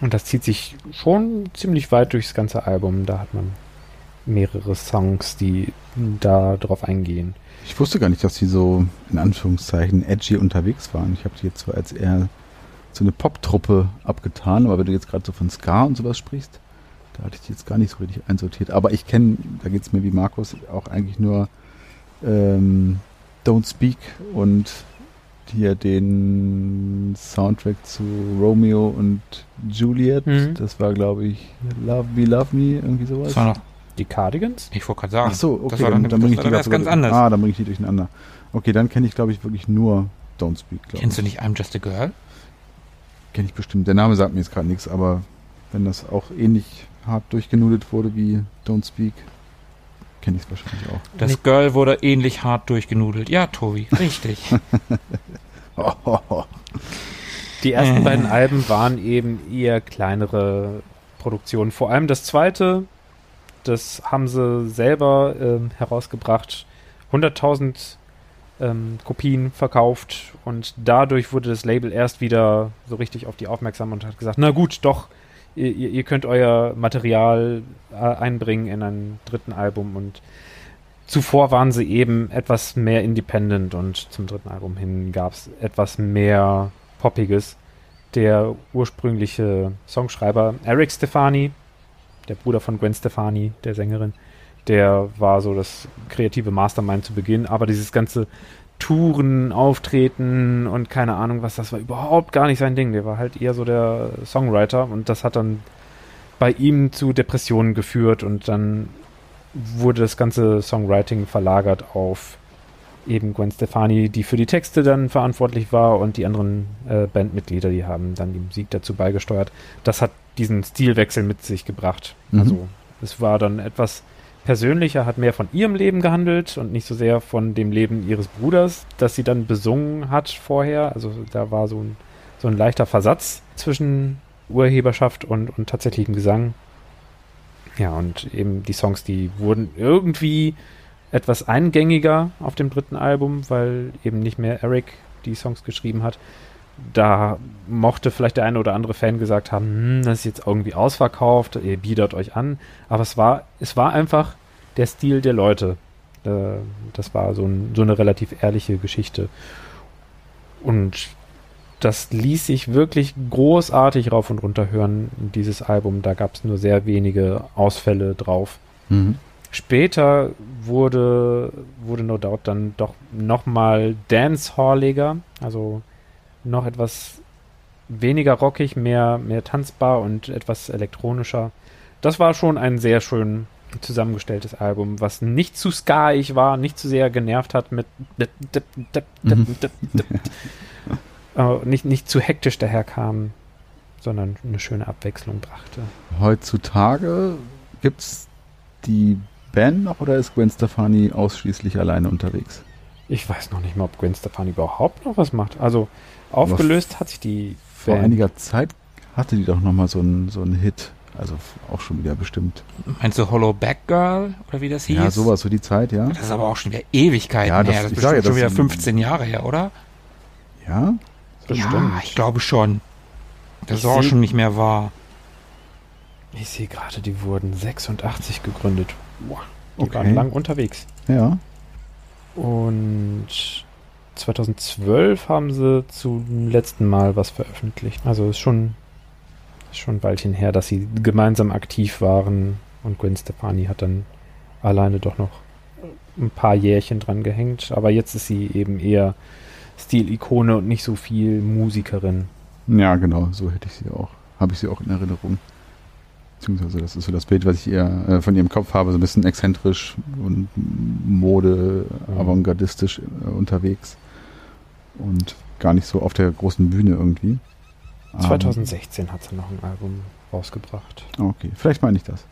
D: Und das zieht sich schon ziemlich weit durchs ganze Album. Da hat man mehrere Songs, die da drauf eingehen.
B: Ich wusste gar nicht, dass sie so in Anführungszeichen edgy unterwegs waren. Ich habe die jetzt zwar als eher so eine Pop-Truppe abgetan, aber wenn du jetzt gerade so von Ska und sowas sprichst, da hatte ich die jetzt gar nicht so richtig einsortiert. Aber ich kenne, da geht es mir wie Markus, auch eigentlich nur ähm, Don't Speak und hier den Soundtrack zu Romeo und Juliet. Mhm. Das war, glaube ich, Love Me, Love Me, irgendwie sowas. Das war noch
D: die Cardigans?
A: Ich wollte gerade sagen.
B: Ach so, okay, das war dann, dann, bringe ich die ganz durch. anders. Ah, dann bringe ich die durcheinander. Okay, dann kenne ich, glaube ich, wirklich nur Don't Speak.
A: Kennst ich. du nicht I'm Just a Girl?
B: Kenne ich bestimmt. Der Name sagt mir jetzt gerade nichts, aber wenn das auch ähnlich hart durchgenudelt wurde wie Don't Speak, kenne ich es wahrscheinlich auch.
A: Das nee. Girl wurde ähnlich hart durchgenudelt. Ja, Tobi, richtig. [laughs]
D: Die ersten äh. beiden Alben waren eben eher kleinere Produktionen. Vor allem das zweite das haben sie selber ähm, herausgebracht. 100.000 ähm, Kopien verkauft und dadurch wurde das Label erst wieder so richtig auf die aufmerksam und hat gesagt, na gut, doch, ihr, ihr könnt euer Material äh, einbringen in ein dritten Album und zuvor waren sie eben etwas mehr independent und zum dritten Album hin gab es etwas mehr Poppiges. Der ursprüngliche Songschreiber Eric Stefani, der Bruder von Gwen Stefani, der Sängerin, der war so das kreative Mastermind zu Beginn, aber dieses ganze Touren, Auftreten und keine Ahnung was, das war überhaupt gar nicht sein Ding. Der war halt eher so der Songwriter und das hat dann bei ihm zu Depressionen geführt und dann wurde das ganze Songwriting verlagert auf eben Gwen Stefani, die für die Texte dann verantwortlich war und die anderen äh, Bandmitglieder, die haben dann die Musik dazu beigesteuert. Das hat diesen Stilwechsel mit sich gebracht. Mhm. Also es war dann etwas persönlicher, hat mehr von ihrem Leben gehandelt und nicht so sehr von dem Leben ihres Bruders, das sie dann besungen hat vorher. Also da war so ein, so ein leichter Versatz zwischen Urheberschaft und, und tatsächlichem Gesang. Ja, und eben die Songs, die wurden irgendwie etwas eingängiger auf dem dritten Album, weil eben nicht mehr Eric die Songs geschrieben hat. Da mochte vielleicht der eine oder andere Fan gesagt haben, hm, das ist jetzt irgendwie ausverkauft, ihr biedert euch an. Aber es war, es war einfach der Stil der Leute. Äh, das war so, ein, so eine relativ ehrliche Geschichte. Und das ließ sich wirklich großartig rauf und runter hören, dieses Album. Da gab es nur sehr wenige Ausfälle drauf. Mhm. Später wurde, wurde No Doubt dann doch nochmal dancehalliger, also noch etwas weniger rockig, mehr, mehr tanzbar und etwas elektronischer. Das war schon ein sehr schön zusammengestelltes Album, was nicht zu skaig war, nicht zu sehr genervt hat mit äh, [laughs] nicht, nicht zu hektisch daherkam, sondern eine schöne Abwechslung brachte.
B: Heutzutage gibt es die Band noch oder ist Gwen Stefani ausschließlich alleine unterwegs?
D: Ich weiß noch nicht mal, ob Gwen Stefani überhaupt noch was macht. Also aufgelöst hat sich die
B: Vor Band. einiger Zeit hatte die doch noch mal so einen so Hit. Also auch schon wieder bestimmt.
A: Meinst du Hollow Back Girl oder wie das hieß?
B: Ja, sowas, so die Zeit, ja.
A: Das ist aber auch schon wieder Ewigkeiten ja, das, her. Das ist bestimmt schon wieder 15 Jahre her, oder?
B: Ja?
A: Bestimmt. Ja, ich glaube schon. Das ist auch schon nicht mehr wahr.
D: Ich sehe gerade, die wurden 86 gegründet. Wow, die
B: Okay.
D: waren lang unterwegs.
B: Ja.
D: Und 2012 haben sie zum letzten Mal was veröffentlicht. Also ist schon, ist schon ein Weilchen her, dass sie gemeinsam aktiv waren. Und Gwen Stefani hat dann alleine doch noch ein paar Jährchen dran gehängt. Aber jetzt ist sie eben eher Stilikone und nicht so viel Musikerin.
B: Ja, genau, so hätte ich sie auch. Habe ich sie auch in Erinnerung. Beziehungsweise das ist so das Bild, was ich eher äh, von ihrem Kopf habe, so ein bisschen exzentrisch und Mode,
D: Mhm.
B: avantgardistisch äh, unterwegs. Und gar nicht so auf der großen Bühne irgendwie. Ähm,
D: 2016 hat sie noch ein Album rausgebracht.
B: Okay, vielleicht meine ich das.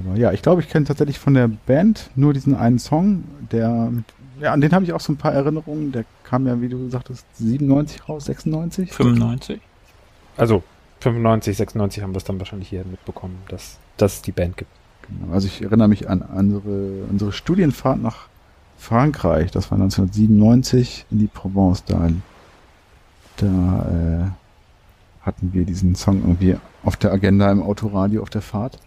B: Aber ja, ich glaube, ich kenne tatsächlich von der Band nur diesen einen Song, der, mit- ja, an den habe ich auch so ein paar Erinnerungen. Der kam ja, wie du sagtest, 97 raus, 96?
A: 95?
D: Also 95, 96 haben wir es dann wahrscheinlich hier mitbekommen, dass, dass es die Band gibt.
B: Genau. Also ich erinnere mich an unsere, unsere Studienfahrt nach Frankreich. Das war 1997 in die Provence. Da, da äh, hatten wir diesen Song irgendwie auf der Agenda im Autoradio auf der Fahrt.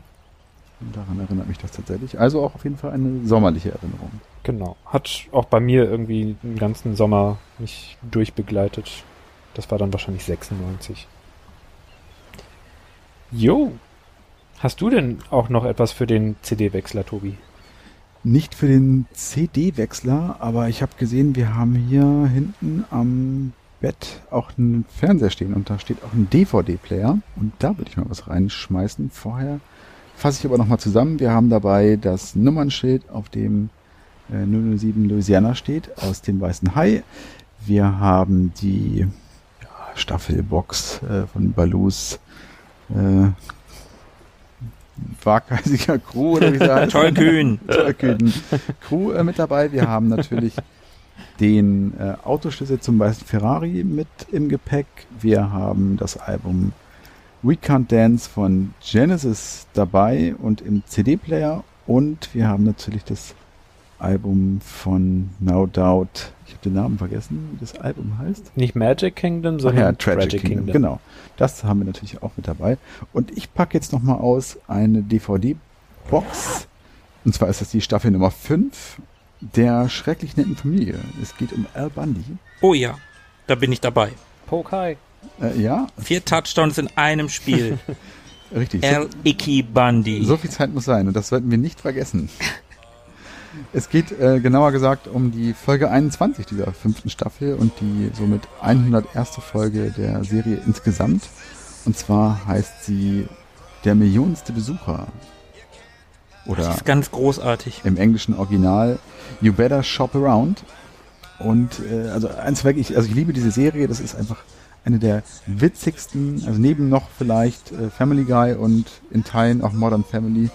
B: Und daran erinnert mich das tatsächlich. Also auch auf jeden Fall eine sommerliche Erinnerung.
D: Genau. Hat auch bei mir irgendwie den ganzen Sommer mich durchbegleitet. Das war dann wahrscheinlich 96. Jo. Hast du denn auch noch etwas für den CD-Wechsler, Tobi?
B: Nicht für den CD-Wechsler, aber ich habe gesehen, wir haben hier hinten am Bett auch einen Fernseher stehen und da steht auch ein DVD-Player und da würde ich mal was reinschmeißen. Vorher fasse ich aber nochmal zusammen. Wir haben dabei das Nummernschild, auf dem äh, 007 Louisiana steht, aus dem Weißen Hai. Wir haben die Staffelbox äh, von Balus äh, waghalsiger Crew oder wie sie heißt.
A: Tollkühn.
B: Tollkühn Crew äh, mit dabei. Wir haben natürlich den äh, Autoschlüssel zum weißen Ferrari mit im Gepäck. Wir haben das Album We Can't Dance von Genesis dabei und im CD-Player. Und wir haben natürlich das Album von No Doubt. Ich habe den Namen vergessen, wie das Album heißt.
D: Nicht Magic Kingdom, sondern
B: ja, Tragic, Kingdom. Genau. Das haben wir natürlich auch mit dabei. Und ich packe jetzt nochmal aus eine DVD-Box. Und zwar ist das die Staffel Nummer 5 der schrecklich netten Familie. Es geht um Al Bundy.
A: Oh ja, da bin ich dabei.
D: Pokai.
B: Äh, ja,
A: Vier Touchdowns in einem Spiel. [laughs]
B: richtig.
A: Al Icky Bundy.
B: so viel Zeit muss sein und das sollten wir nicht vergessen. Es geht äh, genauer gesagt um die Folge 21 dieser fünften Staffel und die somit 101. Folge der Serie insgesamt. Und zwar heißt sie Der millionste Besucher.
A: Das
B: Oder
A: ist ganz großartig.
B: im englischen Original You Better Shop Around. Und äh, also eins wirklich, also ich liebe diese Serie, das ist einfach eine der witzigsten, also neben noch vielleicht äh, Family Guy und in Teilen auch Modern Family,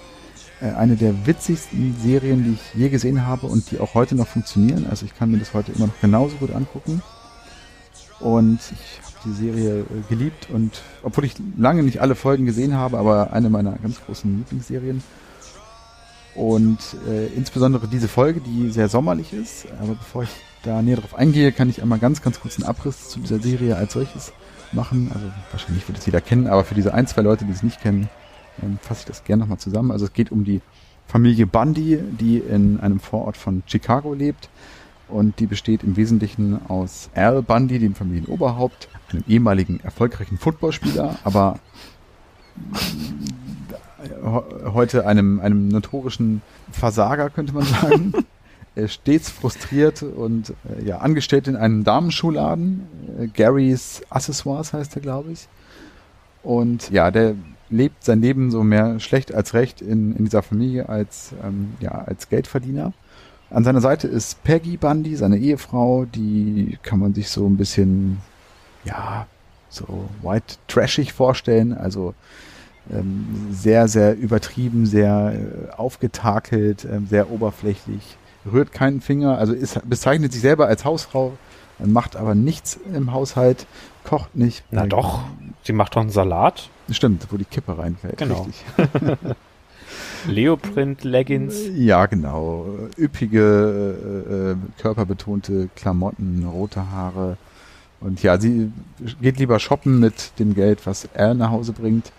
B: eine der witzigsten Serien, die ich je gesehen habe und die auch heute noch funktionieren. Also ich kann mir das heute immer noch genauso gut angucken. Und ich habe die Serie äh, geliebt und obwohl ich lange nicht alle Folgen gesehen habe, aber eine meiner ganz großen Lieblingsserien. Und äh, insbesondere diese Folge, die sehr sommerlich ist. Aber bevor ich da näher drauf eingehe, kann ich einmal ganz, ganz kurz einen Abriss zu dieser Serie als solches machen. Also wahrscheinlich wird es jeder kennen, aber für diese ein, zwei Leute, die es nicht kennen, ähm, fasse ich das gerne nochmal zusammen. Also es geht um die Familie Bundy, die in einem Vorort von Chicago lebt. Und die besteht im Wesentlichen aus Al Bundy, dem Familienoberhaupt, einem ehemaligen erfolgreichen Footballspieler, aber he- heute einem, einem notorischen Versager, könnte man sagen. [laughs] Er stets frustriert und äh, ja, angestellt in einem Damenschuhladen. Äh, Garys Accessoires heißt er, glaube ich. Und ja, der lebt sein Leben so mehr schlecht als recht in, in dieser Familie als, ähm, ja, als Geldverdiener. An seiner Seite ist Peggy Bundy, seine Ehefrau, die kann man sich so ein bisschen, ja, so white trashig vorstellen, also ähm, sehr, sehr übertrieben, sehr äh, aufgetakelt, ähm, sehr oberflächlich, rührt keinen Finger, also ist, bezeichnet sich selber als Hausfrau, äh, macht aber nichts im Haushalt, kocht nicht.
D: Na
B: äh,
D: doch, sie macht doch einen Salat.
B: Stimmt, wo die Kippe reinfällt.
D: Genau.
B: Richtig. [laughs]
D: Leoprint-Leggings.
B: Ja, genau. Üppige, äh, äh, körperbetonte Klamotten, rote Haare. Und ja, sie geht lieber shoppen mit dem Geld, was er nach Hause bringt.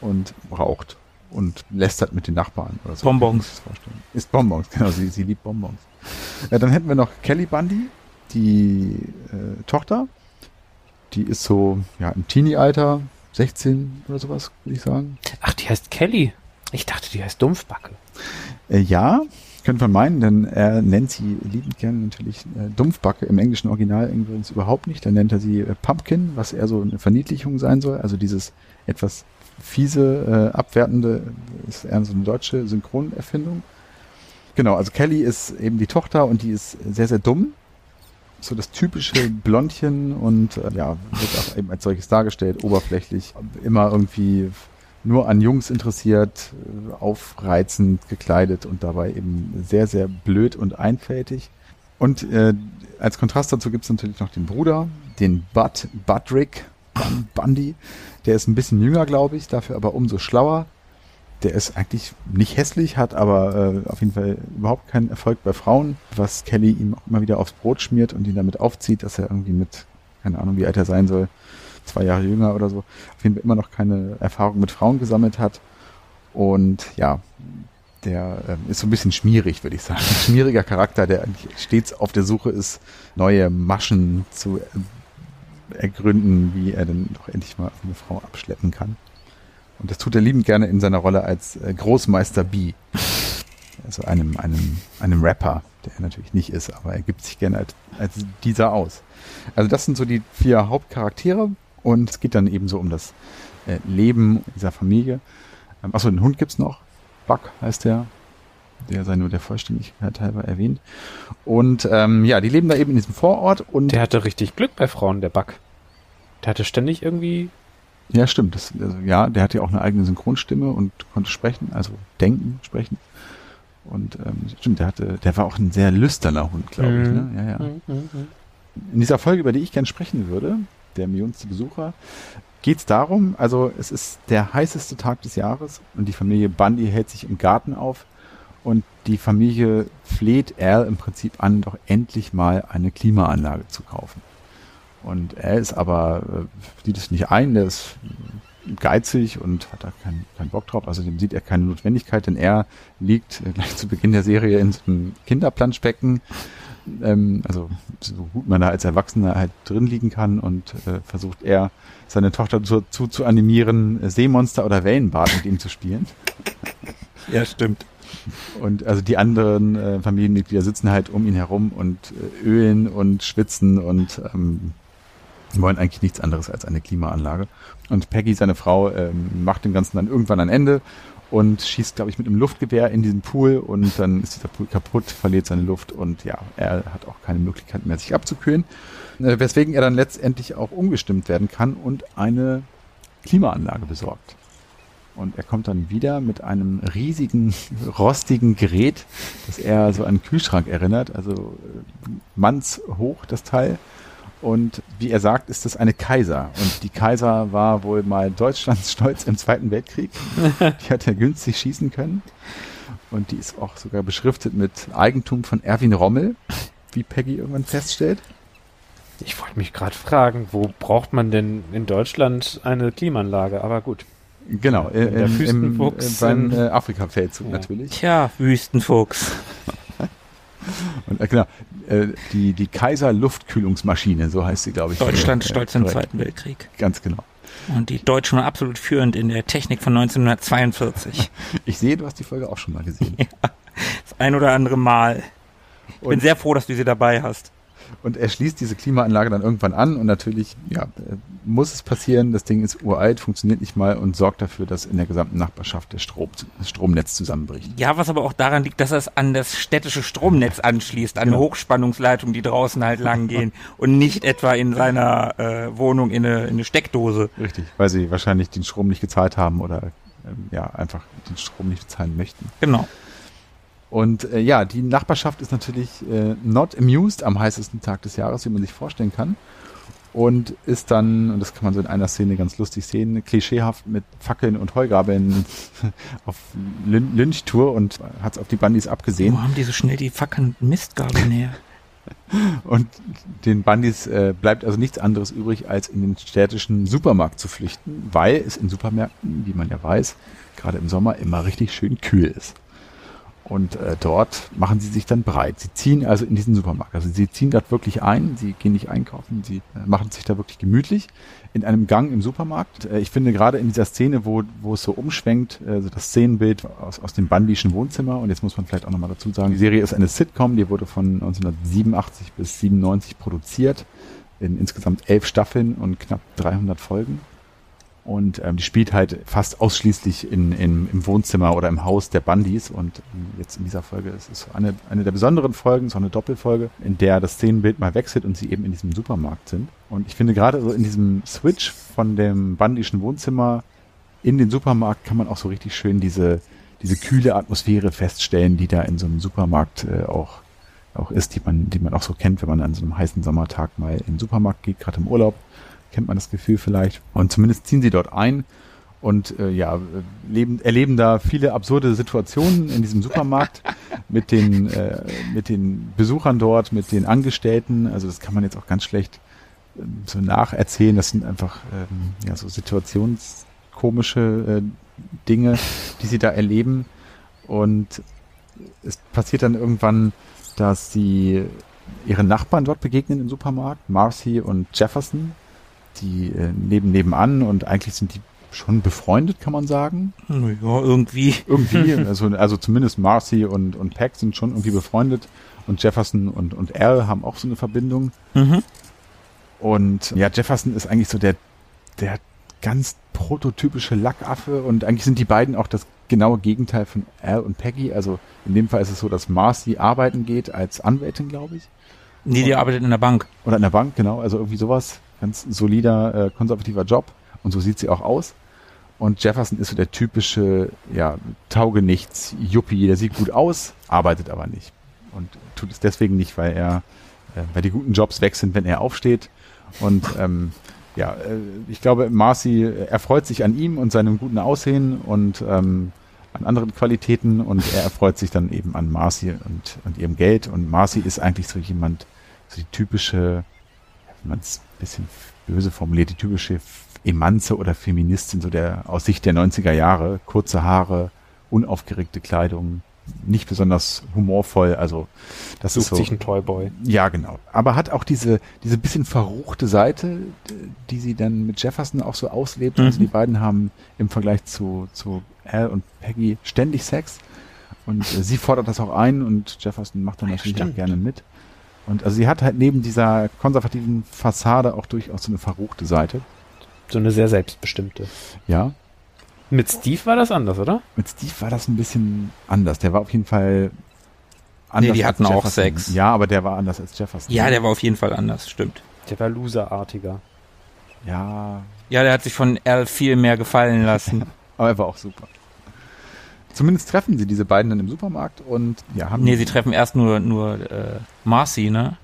B: und raucht und lästert mit den Nachbarn oder so.
A: Bonbons.
B: Ist Bonbons, [laughs] genau, sie, sie liebt Bonbons. Ja, dann hätten wir noch Kelly Bundy, die äh, Tochter. Die ist so ja im Teenie-Alter, 16 oder sowas, würde ich sagen.
D: Ach, die heißt Kelly. Ich dachte, die heißt Dumpfbacke.
B: Äh, ja, könnte man meinen, denn er nennt sie liebend gern natürlich äh, Dumpfbacke. Im englischen Original übrigens überhaupt nicht. Dann nennt er sie äh, Pumpkin, was eher so eine Verniedlichung sein soll. Also dieses etwas fiese, äh, abwertende ist eher so eine deutsche Synchronerfindung. Genau, also Kelly ist eben die Tochter und die ist sehr, sehr dumm. So das typische Blondchen und äh, ja, wird auch eben als solches dargestellt, oberflächlich, immer irgendwie nur an Jungs interessiert, äh, aufreizend gekleidet und dabei eben sehr, sehr blöd und einfältig. Und äh, als Kontrast dazu gibt es natürlich noch den Bruder, den Bud, Budrick Bundy. Der ist ein bisschen jünger, glaube ich, dafür aber umso schlauer. Der ist eigentlich nicht hässlich, hat aber äh, auf jeden Fall überhaupt keinen Erfolg bei Frauen, was Kelly ihm auch immer wieder aufs Brot schmiert und ihn damit aufzieht, dass er irgendwie mit, keine Ahnung, wie alt er sein soll, zwei Jahre jünger oder so, auf jeden Fall immer noch keine Erfahrung mit Frauen gesammelt hat. Und ja, der ähm, ist so ein bisschen schmierig, würde ich sagen. Ein schmieriger Charakter, der eigentlich stets auf der Suche ist, neue Maschen zu äh, ergründen, wie er denn doch endlich mal eine Frau abschleppen kann. Und das tut er liebend gerne in seiner Rolle als äh, Großmeister B. Also einem, einem, einem Rapper, der er natürlich nicht ist, aber er gibt sich gerne als, als dieser aus. Also das sind so die vier Hauptcharaktere und es geht dann eben so um das äh, Leben dieser Familie. Ähm, achso, den Hund gibt's noch. Buck heißt der. Der sei nur der Vollständigkeit halber erwähnt. Und ähm, ja, die leben da eben in diesem Vorort und.
D: Der hatte richtig Glück bei Frauen, der Buck. Der hatte ständig irgendwie.
B: Ja, stimmt. Das, also, ja, der hatte ja auch eine eigene Synchronstimme und konnte sprechen, also denken, sprechen. Und ähm, stimmt, der hatte, der war auch ein sehr lüsterner Hund, glaube ich. Ne? Ja, ja. In dieser Folge, über die ich gern sprechen würde, der millionste Besucher, geht es darum, also es ist der heißeste Tag des Jahres und die Familie Bundy hält sich im Garten auf und die Familie fleht Al im Prinzip an, doch endlich mal eine Klimaanlage zu kaufen. Und er ist aber, äh, sieht es nicht ein, der ist geizig und hat da keinen keinen Bock drauf. Also dem sieht er keine Notwendigkeit, denn er liegt äh, gleich zu Beginn der Serie in so einem Kinderplanschbecken. Ähm, also so gut man da als Erwachsener halt drin liegen kann und äh, versucht er seine Tochter zu, zu, zu animieren, äh, Seemonster oder Wellenbad mit ihm zu spielen. [laughs]
A: Ja, stimmt.
B: Und also die anderen äh, Familienmitglieder sitzen halt um ihn herum und äh, ölen und schwitzen und ähm, wollen eigentlich nichts anderes als eine Klimaanlage. Und Peggy, seine Frau, ähm, macht dem Ganzen dann irgendwann ein Ende und schießt, glaube ich, mit einem Luftgewehr in diesen Pool und dann ist dieser Pool kaputt, verliert seine Luft und ja, er hat auch keine Möglichkeit mehr, sich abzukühlen. Äh, weswegen er dann letztendlich auch umgestimmt werden kann und eine Klimaanlage besorgt. Und er kommt dann wieder mit einem riesigen, [laughs] rostigen Gerät, das er so an einen Kühlschrank erinnert, also äh, mannshoch das Teil. Und wie er sagt, ist das eine Kaiser. Und die Kaiser war wohl mal Deutschlands [laughs] Stolz im Zweiten Weltkrieg. Die hat er günstig schießen können. Und die ist auch sogar beschriftet mit Eigentum von Erwin Rommel, wie Peggy irgendwann feststellt.
D: Ich wollte mich gerade fragen, wo braucht man denn in Deutschland eine Klimaanlage? Aber gut.
B: Genau, äh,
D: Der
B: im, im,
D: Wüstenfuchs
B: beim
D: in-
B: äh, Afrika-Feldzug
D: Ja.
B: natürlich.
A: Tja, Wüstenfuchs.
B: Und äh, genau, äh, die, die Kaiser Luftkühlungsmaschine, so heißt sie, glaube ich.
A: Deutschland
B: Äh,
A: stolz im. Zweiten Weltkrieg.
B: Ganz genau.
A: Und die Deutschen waren absolut führend in der Technik von 1942. [laughs]
B: Ich sehe, du hast die Folge auch schon mal gesehen.
A: Das ein oder andere Mal. Ich bin
B: Und-
A: sehr froh, dass du sie dabei hast.
B: Und er schließt diese Klimaanlage dann irgendwann an und natürlich, ja, muss es passieren. Das Ding ist uralt, funktioniert nicht mal und sorgt dafür, dass in der gesamten Nachbarschaft der Strom, das Stromnetz zusammenbricht.
A: Ja, was aber auch daran liegt, dass er es an das städtische Stromnetz anschließt, an eine
B: Genau.
A: Hochspannungsleitung, die draußen halt lang gehen [laughs] und nicht etwa in seiner äh, Wohnung in eine, in eine Steckdose.
B: Richtig, weil sie wahrscheinlich den Strom nicht gezahlt haben oder ähm, ja, einfach den Strom nicht bezahlen möchten.
A: Genau.
B: Und äh, ja, die Nachbarschaft ist natürlich äh, not amused am heißesten Tag des Jahres, wie man sich vorstellen kann. Und ist dann, und das kann man so in einer Szene ganz lustig sehen, klischeehaft mit Fackeln und Heugabeln [laughs] auf Lyn Lynchtour und hat es auf die Bandys abgesehen.
A: Wo haben die so schnell die Fackeln und Mistgabeln her? [laughs]
B: Und den Bandits äh, bleibt also nichts anderes übrig, als in den städtischen Supermarkt zu flüchten, weil es in Supermärkten, wie man ja weiß, gerade im Sommer immer richtig schön kühl ist. Und äh, dort machen sie sich dann breit. Sie ziehen also in diesen Supermarkt. Also sie ziehen dort wirklich ein. Sie gehen nicht einkaufen. Sie äh, machen sich da wirklich gemütlich in einem Gang im Supermarkt. Äh, ich finde gerade in dieser Szene, wo, wo es so umschwenkt, äh, so das Szenenbild aus, aus dem bandischen Wohnzimmer. Und jetzt muss man vielleicht auch nochmal dazu sagen, die Serie ist eine Sitcom. Die wurde von 1987 bis 97 produziert. In insgesamt elf Staffeln und knapp 300 Folgen. Und ähm, die spielt halt fast ausschließlich in, in, im Wohnzimmer oder im Haus der Bundys. Und ähm, jetzt in dieser Folge ist es eine, eine der besonderen Folgen, so eine Doppelfolge, in der das Szenenbild mal wechselt und sie eben in diesem Supermarkt sind. Und ich finde gerade so in diesem Switch von dem bandischen Wohnzimmer in den Supermarkt kann man auch so richtig schön diese, diese kühle Atmosphäre feststellen, die da in so einem Supermarkt äh, auch, auch ist, die man, die man auch so kennt, wenn man an so einem heißen Sommertag mal in den Supermarkt geht, gerade im Urlaub kennt man das Gefühl vielleicht. Und zumindest ziehen sie dort ein und äh, ja, leben, erleben da viele absurde Situationen in diesem Supermarkt [laughs] mit den, äh, mit den Besuchern dort, mit den Angestellten. Also das kann man jetzt auch ganz schlecht äh, so nacherzählen. Das sind einfach ähm, ja, so situationskomische äh, Dinge, die sie da erleben. Und es passiert dann irgendwann, dass sie ihren Nachbarn dort begegnen im Supermarkt, Marcy und Jefferson, die äh, neben nebenan und eigentlich sind die schon befreundet, kann man sagen.
A: Ja, irgendwie.
B: Irgendwie, [laughs] also, also zumindest Marcy und, und Peck sind schon irgendwie befreundet und Jefferson und, und Al haben auch so eine Verbindung.
A: Mhm.
B: Und ja, Jefferson ist eigentlich so der, der ganz prototypische Lackaffe und eigentlich sind die beiden auch das genaue Gegenteil von Al und Peggy. Also in dem Fall ist es so, dass Marcy arbeiten geht als Anwältin, glaube ich.
A: Nee, die arbeitet in der Bank.
B: Oder in der Bank, genau, also irgendwie sowas ganz solider, äh, konservativer Job und so sieht sie auch aus. Und Jefferson ist so der typische, ja, Taugenichts, Yuppie, der sieht gut aus, arbeitet aber nicht. Und tut es deswegen nicht, weil er, äh, weil die guten Jobs weg sind, wenn er aufsteht. Und ähm, ja, äh, ich glaube, Marcy erfreut sich an ihm und seinem guten Aussehen und ähm, an anderen Qualitäten und er erfreut sich dann eben an Marcy und, und ihrem Geld. Und Marcy ist eigentlich so jemand, so die typische, wenn man es bisschen böse formuliert, die typische Emanze oder Feministin, so der aus Sicht der 90er Jahre, kurze Haare, unaufgeregte Kleidung, nicht besonders humorvoll, also das
D: Sucht
B: ist so.
D: sich ein Toyboy.
B: Ja, genau. Aber hat auch diese, diese bisschen verruchte Seite, die sie dann mit Jefferson auch so auslebt.
A: Mhm.
B: Also die beiden haben im Vergleich zu, zu Al und Peggy ständig Sex. Und äh, sie fordert das auch ein und Jefferson macht dann
D: Ja,
B: natürlich
D: stimmt.
B: auch gerne mit. Und also sie hat halt neben dieser konservativen Fassade auch durchaus so eine verruchte Seite.
D: So eine sehr selbstbestimmte.
B: Ja.
D: Mit Steve war das anders, oder?
B: Mit Steve war das ein bisschen anders. Der war auf jeden Fall anders.
A: Nee, die
B: als
A: hatten auch. Sex.
B: Ja, aber der war anders als Jefferson.
A: Ja, der war auf jeden Fall anders, stimmt.
D: Der war loserartiger.
B: Ja,
A: Ja, der hat sich von Al viel mehr gefallen lassen. [laughs]
B: aber er war auch super. Zumindest treffen sie diese beiden dann im Supermarkt und ja, haben
A: nee, sie treffen erst nur, nur äh, Marcy, ne?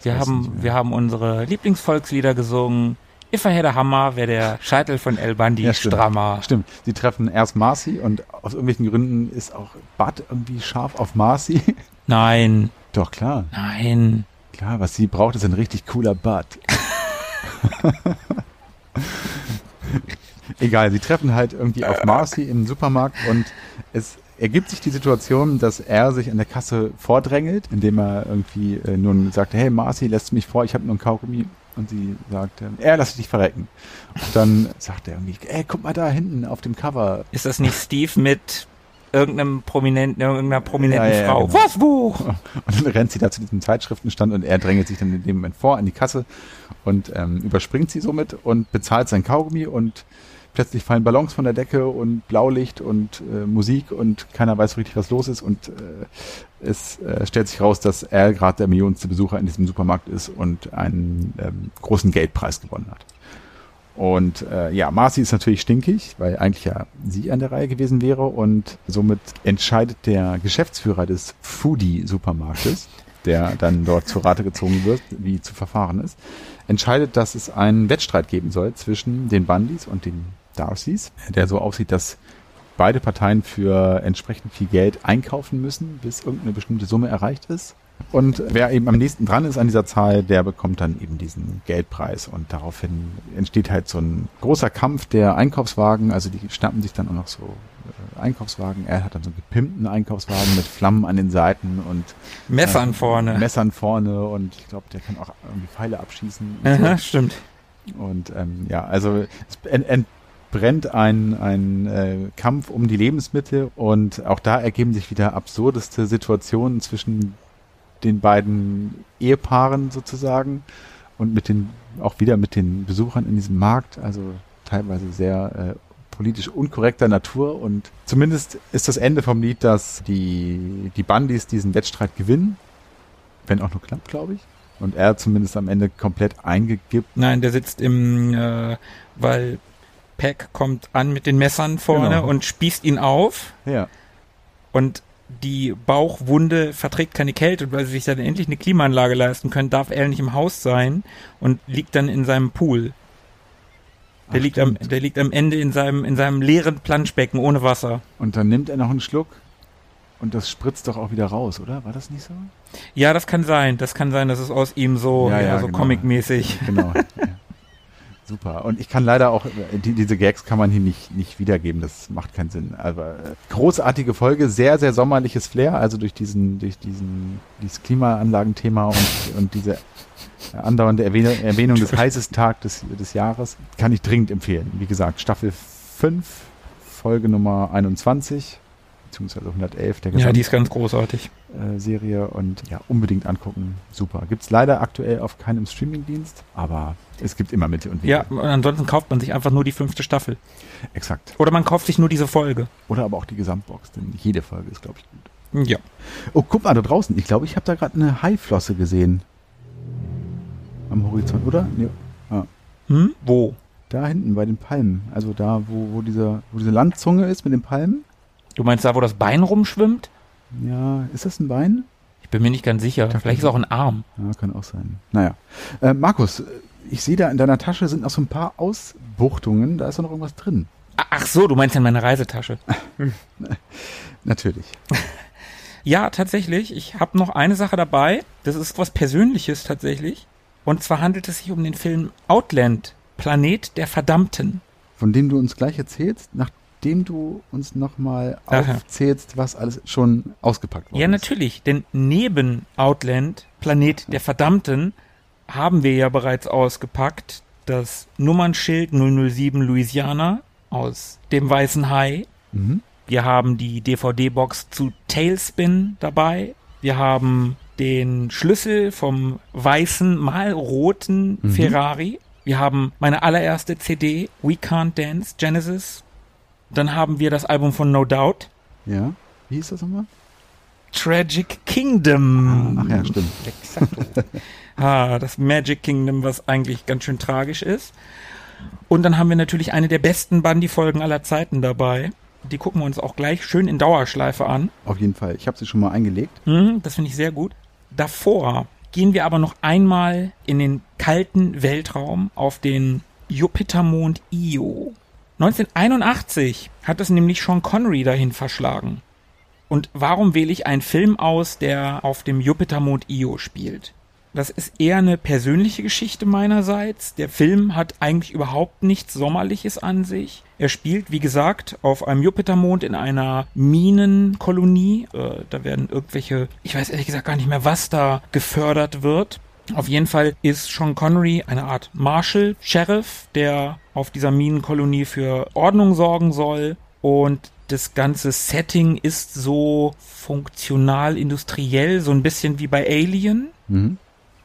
A: Wir haben, wir haben unsere Lieblingsvolkslieder gesungen. If I had a Hammer wäre der Scheitel von El Bandi
B: Ja, stimmt.
A: strammer.
B: Stimmt, sie treffen erst Marcy und aus irgendwelchen Gründen ist auch Bud irgendwie scharf auf Marcy. [laughs]
A: Nein,
B: Doch, klar.
A: nein.
B: Klar, was sie braucht, ist ein richtig cooler Bud. [laughs] Egal, sie treffen halt irgendwie auf Marcy im Supermarkt und es ergibt sich die Situation, dass er sich an der Kasse vordrängelt, indem er irgendwie äh, nun sagt, hey Marcy, lässt mich vor, ich habe nur einen Kaugummi. Und sie sagt, äh, er lass dich verrecken. Und dann sagt er irgendwie, ey, guck mal da hinten auf dem Cover.
A: Ist das nicht Steve mit irgendeinem prominenten, irgendeiner prominenten
B: Ja, ja,
A: Frau?
B: genau.
A: Was Buch?
B: Und dann rennt sie da zu diesem Zeitschriftenstand und er drängelt sich dann in dem Moment vor an die Kasse und ähm, überspringt sie somit und bezahlt sein Kaugummi und plötzlich fallen Ballons von der Decke und Blaulicht und äh, Musik und keiner weiß richtig, was los ist und äh, es äh, stellt sich raus, dass er gerade der millionenste Besucher in diesem Supermarkt ist und einen ähm, großen Geldpreis gewonnen hat. Und äh, ja, Marcy ist natürlich stinkig, weil eigentlich ja sie an der Reihe gewesen wäre und somit entscheidet der Geschäftsführer des Foodie-Supermarktes, der dann dort zur Rate gezogen wird, wie zu verfahren ist, entscheidet, dass es einen Wettstreit geben soll zwischen den Bundys und den Darcys, der so aussieht, dass beide Parteien für entsprechend viel Geld einkaufen müssen, bis irgendeine bestimmte Summe erreicht ist. Und wer eben am nächsten dran ist an dieser Zahl, der bekommt dann eben diesen Geldpreis. Und daraufhin entsteht halt so ein großer Kampf der Einkaufswagen. Also die schnappen sich dann auch noch so äh, Einkaufswagen. Er hat dann so einen gepimpten Einkaufswagen mit Flammen an den Seiten und
A: Messern
B: äh,
A: vorne.
B: Messern vorne und ich glaube, der kann auch irgendwie Pfeile abschießen.
A: Aha,
B: so.
A: stimmt.
B: Und ähm, ja, also es ent entbrennt ein, ein äh, Kampf um die Lebensmittel und auch da ergeben sich wieder absurdeste Situationen zwischen den beiden Ehepaaren sozusagen und mit den auch wieder mit den Besuchern in diesem Markt, also teilweise sehr äh, politisch unkorrekter Natur und zumindest ist das Ende vom Lied, dass die die Bandys diesen Wettstreit gewinnen, wenn auch nur knapp, glaube ich. Und er zumindest am Ende komplett eingegibt
A: Nein, der sitzt im, äh, weil Peck kommt an mit den Messern vorne
B: Genau.
A: und spießt ihn auf
B: Ja,
A: und die Bauchwunde verträgt keine Kälte und weil sie sich dann endlich eine Klimaanlage leisten können, darf er nicht im Haus sein und liegt dann in seinem Pool. Der
B: Ach,
A: liegt am, der liegt am Ende in seinem, in seinem leeren Planschbecken ohne Wasser.
B: Und dann nimmt er noch einen Schluck und das spritzt doch auch wieder raus, oder? War das nicht so?
A: Ja, das kann sein. Das kann sein, dass es aus ihm so,
B: Ja,
A: ja,
B: ja,
A: so
B: genau.
A: comic-mäßig.
B: Genau. [laughs] ja. Super. Und ich kann leider auch, die, diese Gags kann man hier nicht, nicht wiedergeben. Das macht keinen Sinn. Aber äh, großartige Folge, sehr, sehr sommerliches Flair. Also durch diesen, durch diesen, dieses Klimaanlagenthema und, und diese andauernde Erwähnung, Erwähnung des heißesten Tags des, des Jahres kann ich dringend empfehlen. Wie gesagt, Staffel 5, Folge Nummer 21, beziehungsweise 111 der
A: Ja, die ist ganz großartig.
B: Äh, Serie und ja, unbedingt angucken. Super. Gibt's leider aktuell auf keinem Streamingdienst, aber es gibt immer Mittel und Wege.
A: Ja, und ansonsten kauft man sich einfach nur die fünfte Staffel.
B: Exakt.
A: Oder man kauft sich nur diese Folge.
B: Oder aber auch die Gesamtbox, denn jede Folge ist, glaube ich, gut.
A: Ja.
B: Oh, guck mal da draußen. Ich glaube, ich habe da gerade eine Haiflosse gesehen. Am Horizont, oder? Nee. Ah,
A: Hm? Wo?
B: da hinten bei den Palmen. Also da, wo, wo, diese, wo diese Landzunge ist mit den Palmen.
A: Du meinst da, wo das Bein rumschwimmt?
B: Ja, ist das ein Bein?
A: Ich bin mir nicht ganz sicher.
B: dachte-
A: Vielleicht ist es auch ein Arm.
B: Ja, kann auch sein. Naja. Äh, Markus, ich sehe da in deiner Tasche sind noch so ein paar Ausbuchtungen. Da ist doch noch irgendwas drin.
A: Ach so, du meinst ja meine Reisetasche. [laughs]
B: Natürlich. [laughs]
A: Ja, tatsächlich. Ich habe noch eine Sache dabei. Das ist was Persönliches tatsächlich. Und zwar handelt es sich um den Film Outland, Planet der Verdammten.
B: Von dem du uns gleich erzählst, nachdem du uns nochmal aufzählst, was alles schon ausgepackt worden
A: Ja, natürlich, denn neben Outland, Planet der Verdammten, haben wir ja bereits ausgepackt das Nummernschild 007 Louisiana aus dem Weißen Hai.
B: Mhm.
A: Wir haben die DVD-Box zu Tailspin dabei. Wir haben den Schlüssel vom weißen, mal roten
B: Mhm.
A: Ferrari. Wir haben meine allererste CD, We Can't Dance, Genesis. Dann haben wir das Album von No Doubt,
B: Ja. Wie hieß das nochmal?
A: Tragic Kingdom.
B: Ach ja, stimmt.
A: Ah, [laughs] das Magic Kingdom, was eigentlich ganz schön tragisch ist. Und dann haben wir natürlich eine der besten Bandy-Folgen aller Zeiten dabei. Die gucken wir uns auch gleich schön in Dauerschleife an.
B: Auf jeden Fall. Ich habe sie schon mal eingelegt.
A: Hm, das finde ich sehr gut. Davor gehen wir aber noch einmal in den kalten Weltraum auf den Jupitermond Io. 1981 hat es nämlich Sean Connery dahin verschlagen. Und warum wähle ich einen Film aus, der auf dem Jupitermond Io spielt? Das ist eher eine persönliche Geschichte meinerseits. Der Film hat eigentlich überhaupt nichts Sommerliches an sich. Er spielt, wie gesagt, auf einem Jupitermond in einer Minenkolonie. Äh, da werden irgendwelche, ich weiß ehrlich gesagt gar nicht mehr, was da gefördert wird. Auf jeden Fall ist Sean Connery eine Art Marshal, Sheriff, der auf dieser Minenkolonie für Ordnung sorgen soll. Und das ganze Setting ist so funktional industriell, so ein bisschen wie bei Alien.
B: Mhm.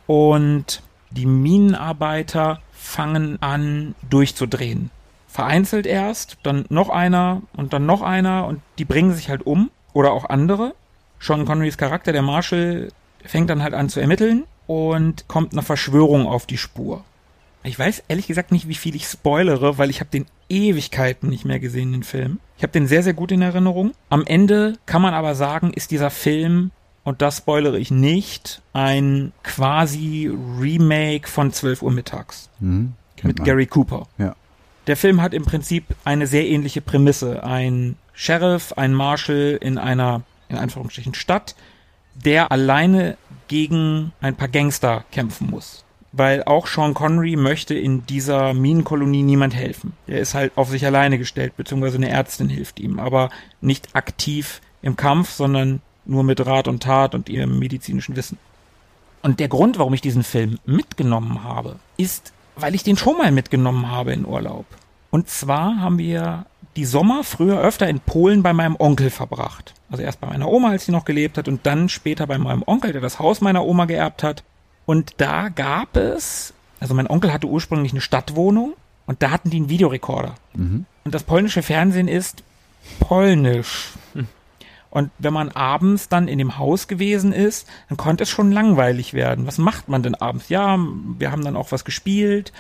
A: Und die Minenarbeiter fangen an durchzudrehen. Vereinzelt erst, dann noch einer und dann noch einer und die bringen sich halt um. Oder auch andere. Sean Connerys Charakter, der Marshall, fängt dann halt an zu ermitteln und kommt einer Verschwörung auf die Spur. Ich weiß ehrlich gesagt nicht, wie viel ich spoilere, weil ich habe den Ewigkeiten nicht mehr gesehen, den Film. Ich habe den sehr, sehr gut in Erinnerung. Am Ende kann man aber sagen, ist dieser Film, und das spoilere ich nicht, ein quasi Remake von 12 Uhr mittags
B: Mhm.
A: Mit
B: man.
A: Gary Cooper.
B: Ja.
A: Der Film hat im Prinzip eine sehr ähnliche Prämisse. Ein Sheriff, ein Marshal in einer, in Anführungsstrichen, Stadt, der alleine gegen ein paar Gangster kämpfen muss. Weil auch Sean Connery möchte in dieser Minenkolonie niemand helfen. Er ist halt auf sich alleine gestellt, beziehungsweise eine Ärztin hilft ihm, aber nicht aktiv im Kampf, sondern nur mit Rat und Tat und ihrem medizinischen Wissen. Und der Grund, warum ich diesen Film mitgenommen habe, ist, weil ich den schon mal mitgenommen habe in Urlaub. Und zwar haben wir die Sommer früher öfter in Polen bei meinem Onkel verbracht. Also erst bei meiner Oma, als sie noch gelebt hat, und dann später bei meinem Onkel, der das Haus meiner Oma geerbt hat. Und da gab es, also mein Onkel hatte ursprünglich eine Stadtwohnung und da hatten die einen Videorekorder.
B: Mhm.
A: Und das polnische Fernsehen ist polnisch. Und wenn man abends dann in dem Haus gewesen ist, dann konnte es schon langweilig werden. Was macht man denn abends? Ja, wir haben dann auch was gespielt.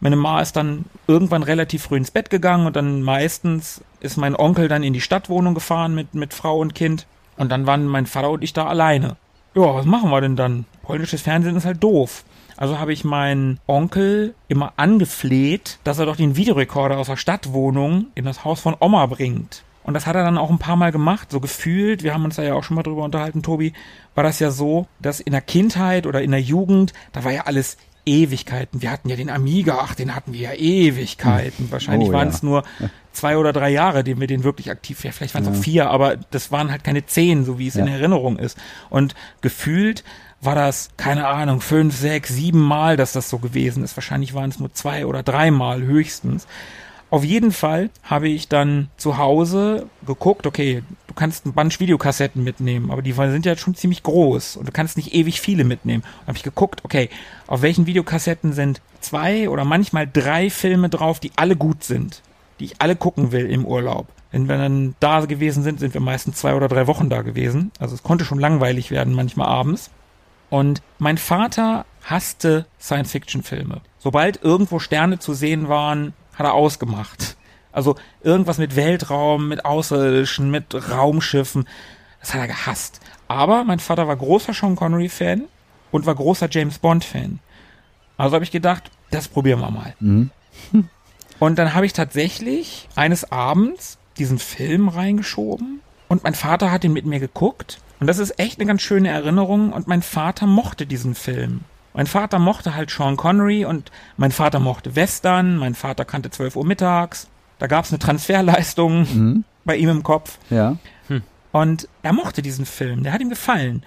A: Meine Ma ist dann irgendwann relativ früh ins Bett gegangen und dann meistens ist mein Onkel dann in die Stadtwohnung gefahren mit, mit Frau und Kind. Und dann waren mein Vater und ich da alleine. Ja, was machen wir denn dann? Polnisches Fernsehen ist halt doof. Also habe ich meinen Onkel immer angefleht, dass er doch den Videorekorder aus der Stadtwohnung in das Haus von Oma bringt. Und das hat er dann auch ein paar Mal gemacht, so gefühlt. Wir haben uns da ja auch schon mal drüber unterhalten, Tobi. War das ja so, dass in der Kindheit oder in der Jugend, da war ja alles Ewigkeiten. Wir hatten ja den Amiga, ach, den hatten wir ja Ewigkeiten. Wahrscheinlich
B: Oh,
A: waren
B: ja.
A: es nur [laughs] zwei oder drei Jahre, den wir den wirklich aktiv, ja, vielleicht waren es auch vier, aber das waren halt keine zehn, so wie es in
B: Ja.
A: Erinnerung ist. Und gefühlt war das, keine Ahnung, fünf, sechs, sieben Mal, dass das so gewesen ist. Wahrscheinlich waren es nur zwei oder dreimal höchstens. Auf jeden Fall habe ich dann zu Hause geguckt, okay, kannst ein Bunch Videokassetten mitnehmen, aber die sind ja schon ziemlich groß und du kannst nicht ewig viele mitnehmen. Und habe ich geguckt, okay, auf welchen Videokassetten sind zwei oder manchmal drei Filme drauf, die alle gut sind, die ich alle gucken will im Urlaub. Wenn wir dann da gewesen sind, sind wir meistens zwei oder drei Wochen da gewesen. Also es konnte schon langweilig werden, manchmal abends. Und mein Vater hasste Science-Fiction-Filme. Sobald irgendwo Sterne zu sehen waren, hat er ausgemacht. Also irgendwas mit Weltraum, mit Außerirdischen, mit Raumschiffen, das hat er gehasst. Aber mein Vater war großer Sean Connery-Fan und war großer James Bond-Fan. Also habe ich gedacht, das probieren wir mal.
B: Mhm. [laughs]
A: Und dann habe ich tatsächlich eines Abends diesen Film reingeschoben und mein Vater hat ihn mit mir geguckt. Und das ist echt eine ganz schöne Erinnerung und mein Vater mochte diesen Film. Mein Vater mochte halt Sean Connery und mein Vater mochte Western, mein Vater kannte 12 Uhr mittags. Da gab es eine Transferleistung
B: Mhm.
A: bei ihm im Kopf.
B: Ja.
A: Und er mochte diesen Film, der hat ihm gefallen.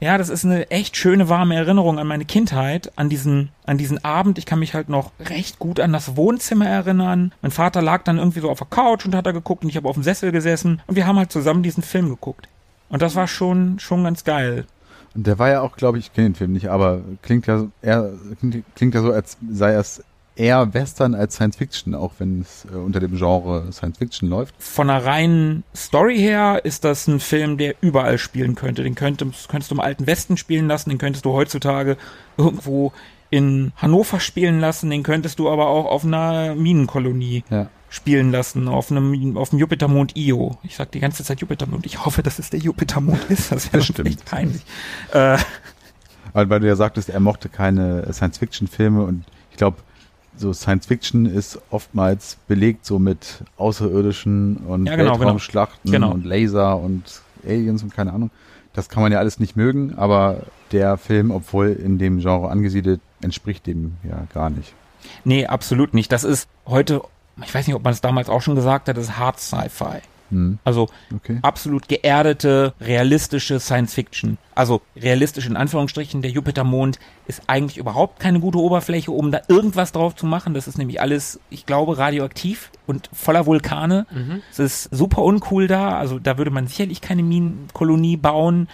A: Ja, das ist eine echt schöne, warme Erinnerung an meine Kindheit, an diesen, an diesen Abend. Ich kann mich halt noch recht gut an das Wohnzimmer erinnern. Mein Vater lag dann irgendwie so auf der Couch und hat da geguckt und ich habe auf dem Sessel gesessen und wir haben halt zusammen diesen Film geguckt. Und das war schon, schon ganz geil.
B: Und der war ja auch, glaube ich, ich kenne den Film nicht, aber klingt ja eher, klingt, klingt ja so, als sei es eher Western als Science Fiction, auch wenn es äh, unter dem Genre Science Fiction läuft.
A: Von der reinen Story her ist das ein Film, der überall spielen könnte. Den könntest, könntest du im alten Westen spielen lassen, den könntest du heutzutage irgendwo in Hannover spielen lassen, den könntest du aber auch auf einer Minenkolonie
B: Ja.
A: spielen lassen, auf einem, auf dem Jupitermond Io. Ich sag die ganze Zeit Jupitermond. Ich hoffe, dass es der Jupitermond ist. Das wäre schon
B: stimmt.
A: echt peinlich. Äh,
B: Weil, weil du ja sagtest, er mochte keine Science Fiction Filme und ich glaube, so Science Fiction ist oftmals belegt so mit Außerirdischen und
A: Ja, genau, genau.
B: Weltraumschlachten
A: Genau.
B: und Laser und Aliens und keine Ahnung. Das kann man ja alles nicht mögen, aber der Film, obwohl in dem Genre angesiedelt, entspricht dem ja gar nicht.
A: nee, absolut nicht. Das ist heute, ich weiß nicht, ob man es damals auch schon gesagt hat, das ist Hard Sci-Fi.
B: Hm,
A: Also
B: okay.
A: absolut geerdete, realistische Science Fiction. Also realistisch in Anführungsstrichen, der Jupitermond ist eigentlich überhaupt keine gute Oberfläche, um da irgendwas drauf zu machen. Das ist nämlich alles, ich glaube, radioaktiv und voller Vulkane. Es ist super uncool da, also da würde man sicherlich keine Minenkolonie bauen.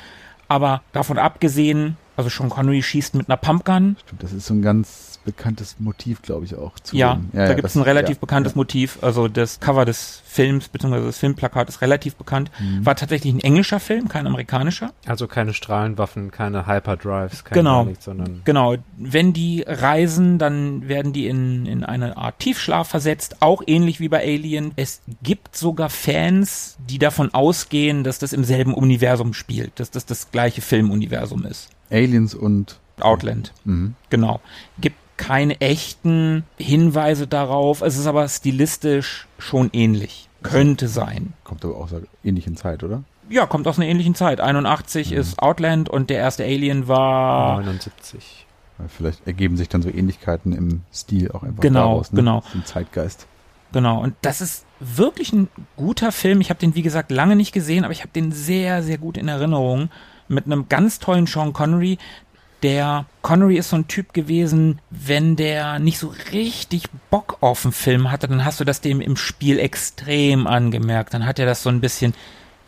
A: Aber davon abgesehen, also Sean Connery schießt mit einer Pumpgun.
B: Stimmt, das ist so ein ganz bekanntes Motiv, glaube ich, auch. Zu
A: Ja,
B: dem-
A: da gibt es ein relativ
B: ja,
A: bekanntes
B: ja.
A: Motiv. Also das Cover des Films, beziehungsweise das Filmplakat ist relativ bekannt.
B: Mhm.
A: War tatsächlich ein englischer Film, kein amerikanischer.
D: Also keine Strahlenwaffen, keine Hyperdrives, kein
A: Genau.
D: gar nichts, sondern
A: Genau, wenn die reisen, dann werden die in, in eine Art Tiefschlaf versetzt, auch ähnlich wie bei Alien. Es gibt sogar Fans, die davon ausgehen, dass das im selben Universum spielt, dass das das gleiche Filmuniversum ist.
B: Aliens und
A: Outland,
B: mhm.
A: genau. Gibt keine echten Hinweise darauf, es ist aber stilistisch schon ähnlich. Könnte sein.
B: Kommt aber aus einer ähnlichen Zeit, oder?
A: Ja, kommt aus einer ähnlichen Zeit. 81 ist Outland und der erste Alien war
D: 79.
B: Weil Vielleicht ergeben sich dann so Ähnlichkeiten im Stil auch einfach
A: Genau,
B: daraus. Ne?
A: genau.
B: Im Zeitgeist.
A: Genau, und das ist wirklich ein guter Film. Ich habe den, wie gesagt, lange nicht gesehen, aber ich habe den sehr, sehr gut in Erinnerung. Mit einem ganz tollen Sean Connery. Der Connery ist so ein Typ gewesen, wenn der nicht so richtig Bock auf einen Film hatte, dann hast du das dem im Spiel extrem angemerkt. Dann hat er das so ein bisschen,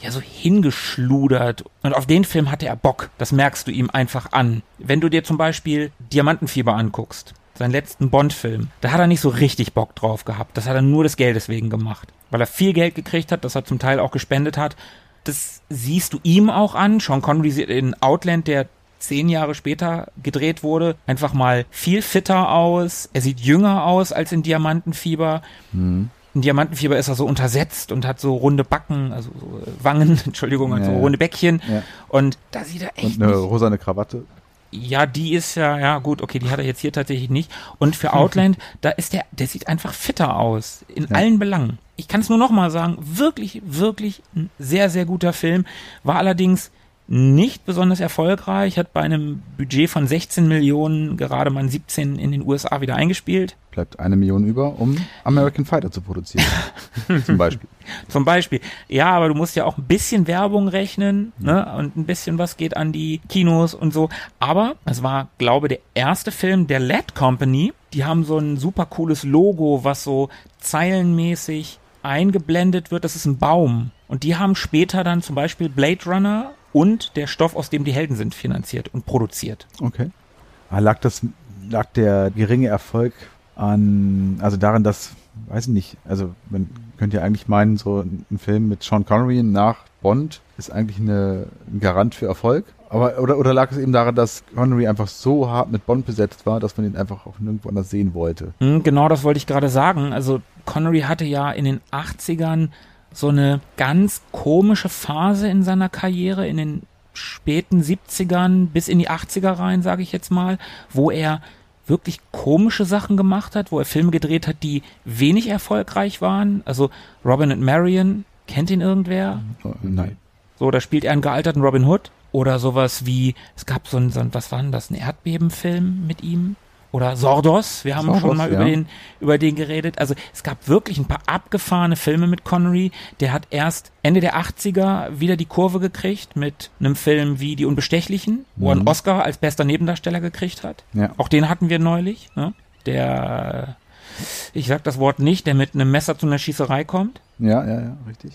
A: ja, so hingeschludert. Und auf den Film hatte er Bock. Das merkst du ihm einfach an. Wenn du dir zum Beispiel Diamantenfieber anguckst, seinen letzten Bond-Film, da hat er nicht so richtig Bock drauf gehabt. Das hat er nur des Geldes wegen gemacht. Weil er viel Geld gekriegt hat, das er zum Teil auch gespendet hat. Das siehst du ihm auch an. Sean Connery in Outland, der zehn Jahre später gedreht wurde, einfach mal viel fitter aus. Er sieht jünger aus als in Diamantenfieber. In Diamantenfieber ist er so untersetzt und hat so runde Backen, also so äh, Wangen, [laughs] Entschuldigung, also
B: Ja, ja.
A: runde Bäckchen.
B: Ja.
A: Und da sieht er echt
B: Und eine
A: nicht
B: rosane Krawatte.
A: ja, die ist ja, ja gut, okay, die hat er jetzt hier tatsächlich nicht. Und für [laughs] Outland, da ist der, der sieht einfach fitter aus. In
B: Ja.
A: allen Belangen. Ich kann es nur nochmal sagen, wirklich, wirklich ein sehr, sehr guter Film. War allerdings nicht besonders erfolgreich, hat bei einem Budget von 16 Millionen gerade mal 17 in den USA wieder eingespielt.
B: Bleibt eine Million über, um American Fighter zu produzieren. [laughs] Zum Beispiel.
A: Zum Beispiel. Ja, aber du musst ja auch ein bisschen Werbung rechnen, ne? Und ein bisschen was geht an die Kinos und so. Aber es war, glaube der erste Film der LED Company. Die haben so ein super cooles Logo, was so zeilenmäßig eingeblendet wird. Das ist ein Baum. Und die haben später dann zum Beispiel Blade Runner und der Stoff, aus dem die Helden sind, finanziert und produziert.
B: Okay. Ah, lag das, lag der geringe Erfolg an, also daran, dass, weiß ich nicht, also man könnte ja eigentlich meinen, so ein Film mit Sean Connery nach Bond ist eigentlich eine, ein Garant für Erfolg. Aber, oder, oder lag es eben daran, dass Connery einfach so hart mit Bond besetzt war, dass man ihn einfach auch nirgendwo anders sehen wollte?
A: Hm, Genau das wollte ich gerade sagen. Also Connery hatte ja in den 80ern so eine ganz komische Phase in seiner Karriere, in den späten 70ern bis in die 80er rein, sage ich jetzt mal, wo er wirklich komische Sachen gemacht hat, wo er Filme gedreht hat, die wenig erfolgreich waren. Also Robin and Marion, kennt ihn irgendwer?
B: Nein.
A: So, da spielt er einen gealterten Robin Hood. Oder sowas wie, es gab so ein, so ein was war denn das, ein Erdbebenfilm mit ihm? Oder Sordos, wir haben
B: Sordos,
A: schon mal
B: ja.
A: über den, über den geredet. Also es gab wirklich ein paar abgefahrene Filme mit Connery. Der hat erst Ende der 80er wieder die Kurve gekriegt mit einem Film wie Die Unbestechlichen, wo er einen Oscar als bester Nebendarsteller gekriegt hat.
B: Ja.
A: Auch den hatten wir neulich. Ne? Der, ich sag das Wort nicht, der mit einem Messer zu einer Schießerei kommt.
B: Ja, ja, ja, richtig.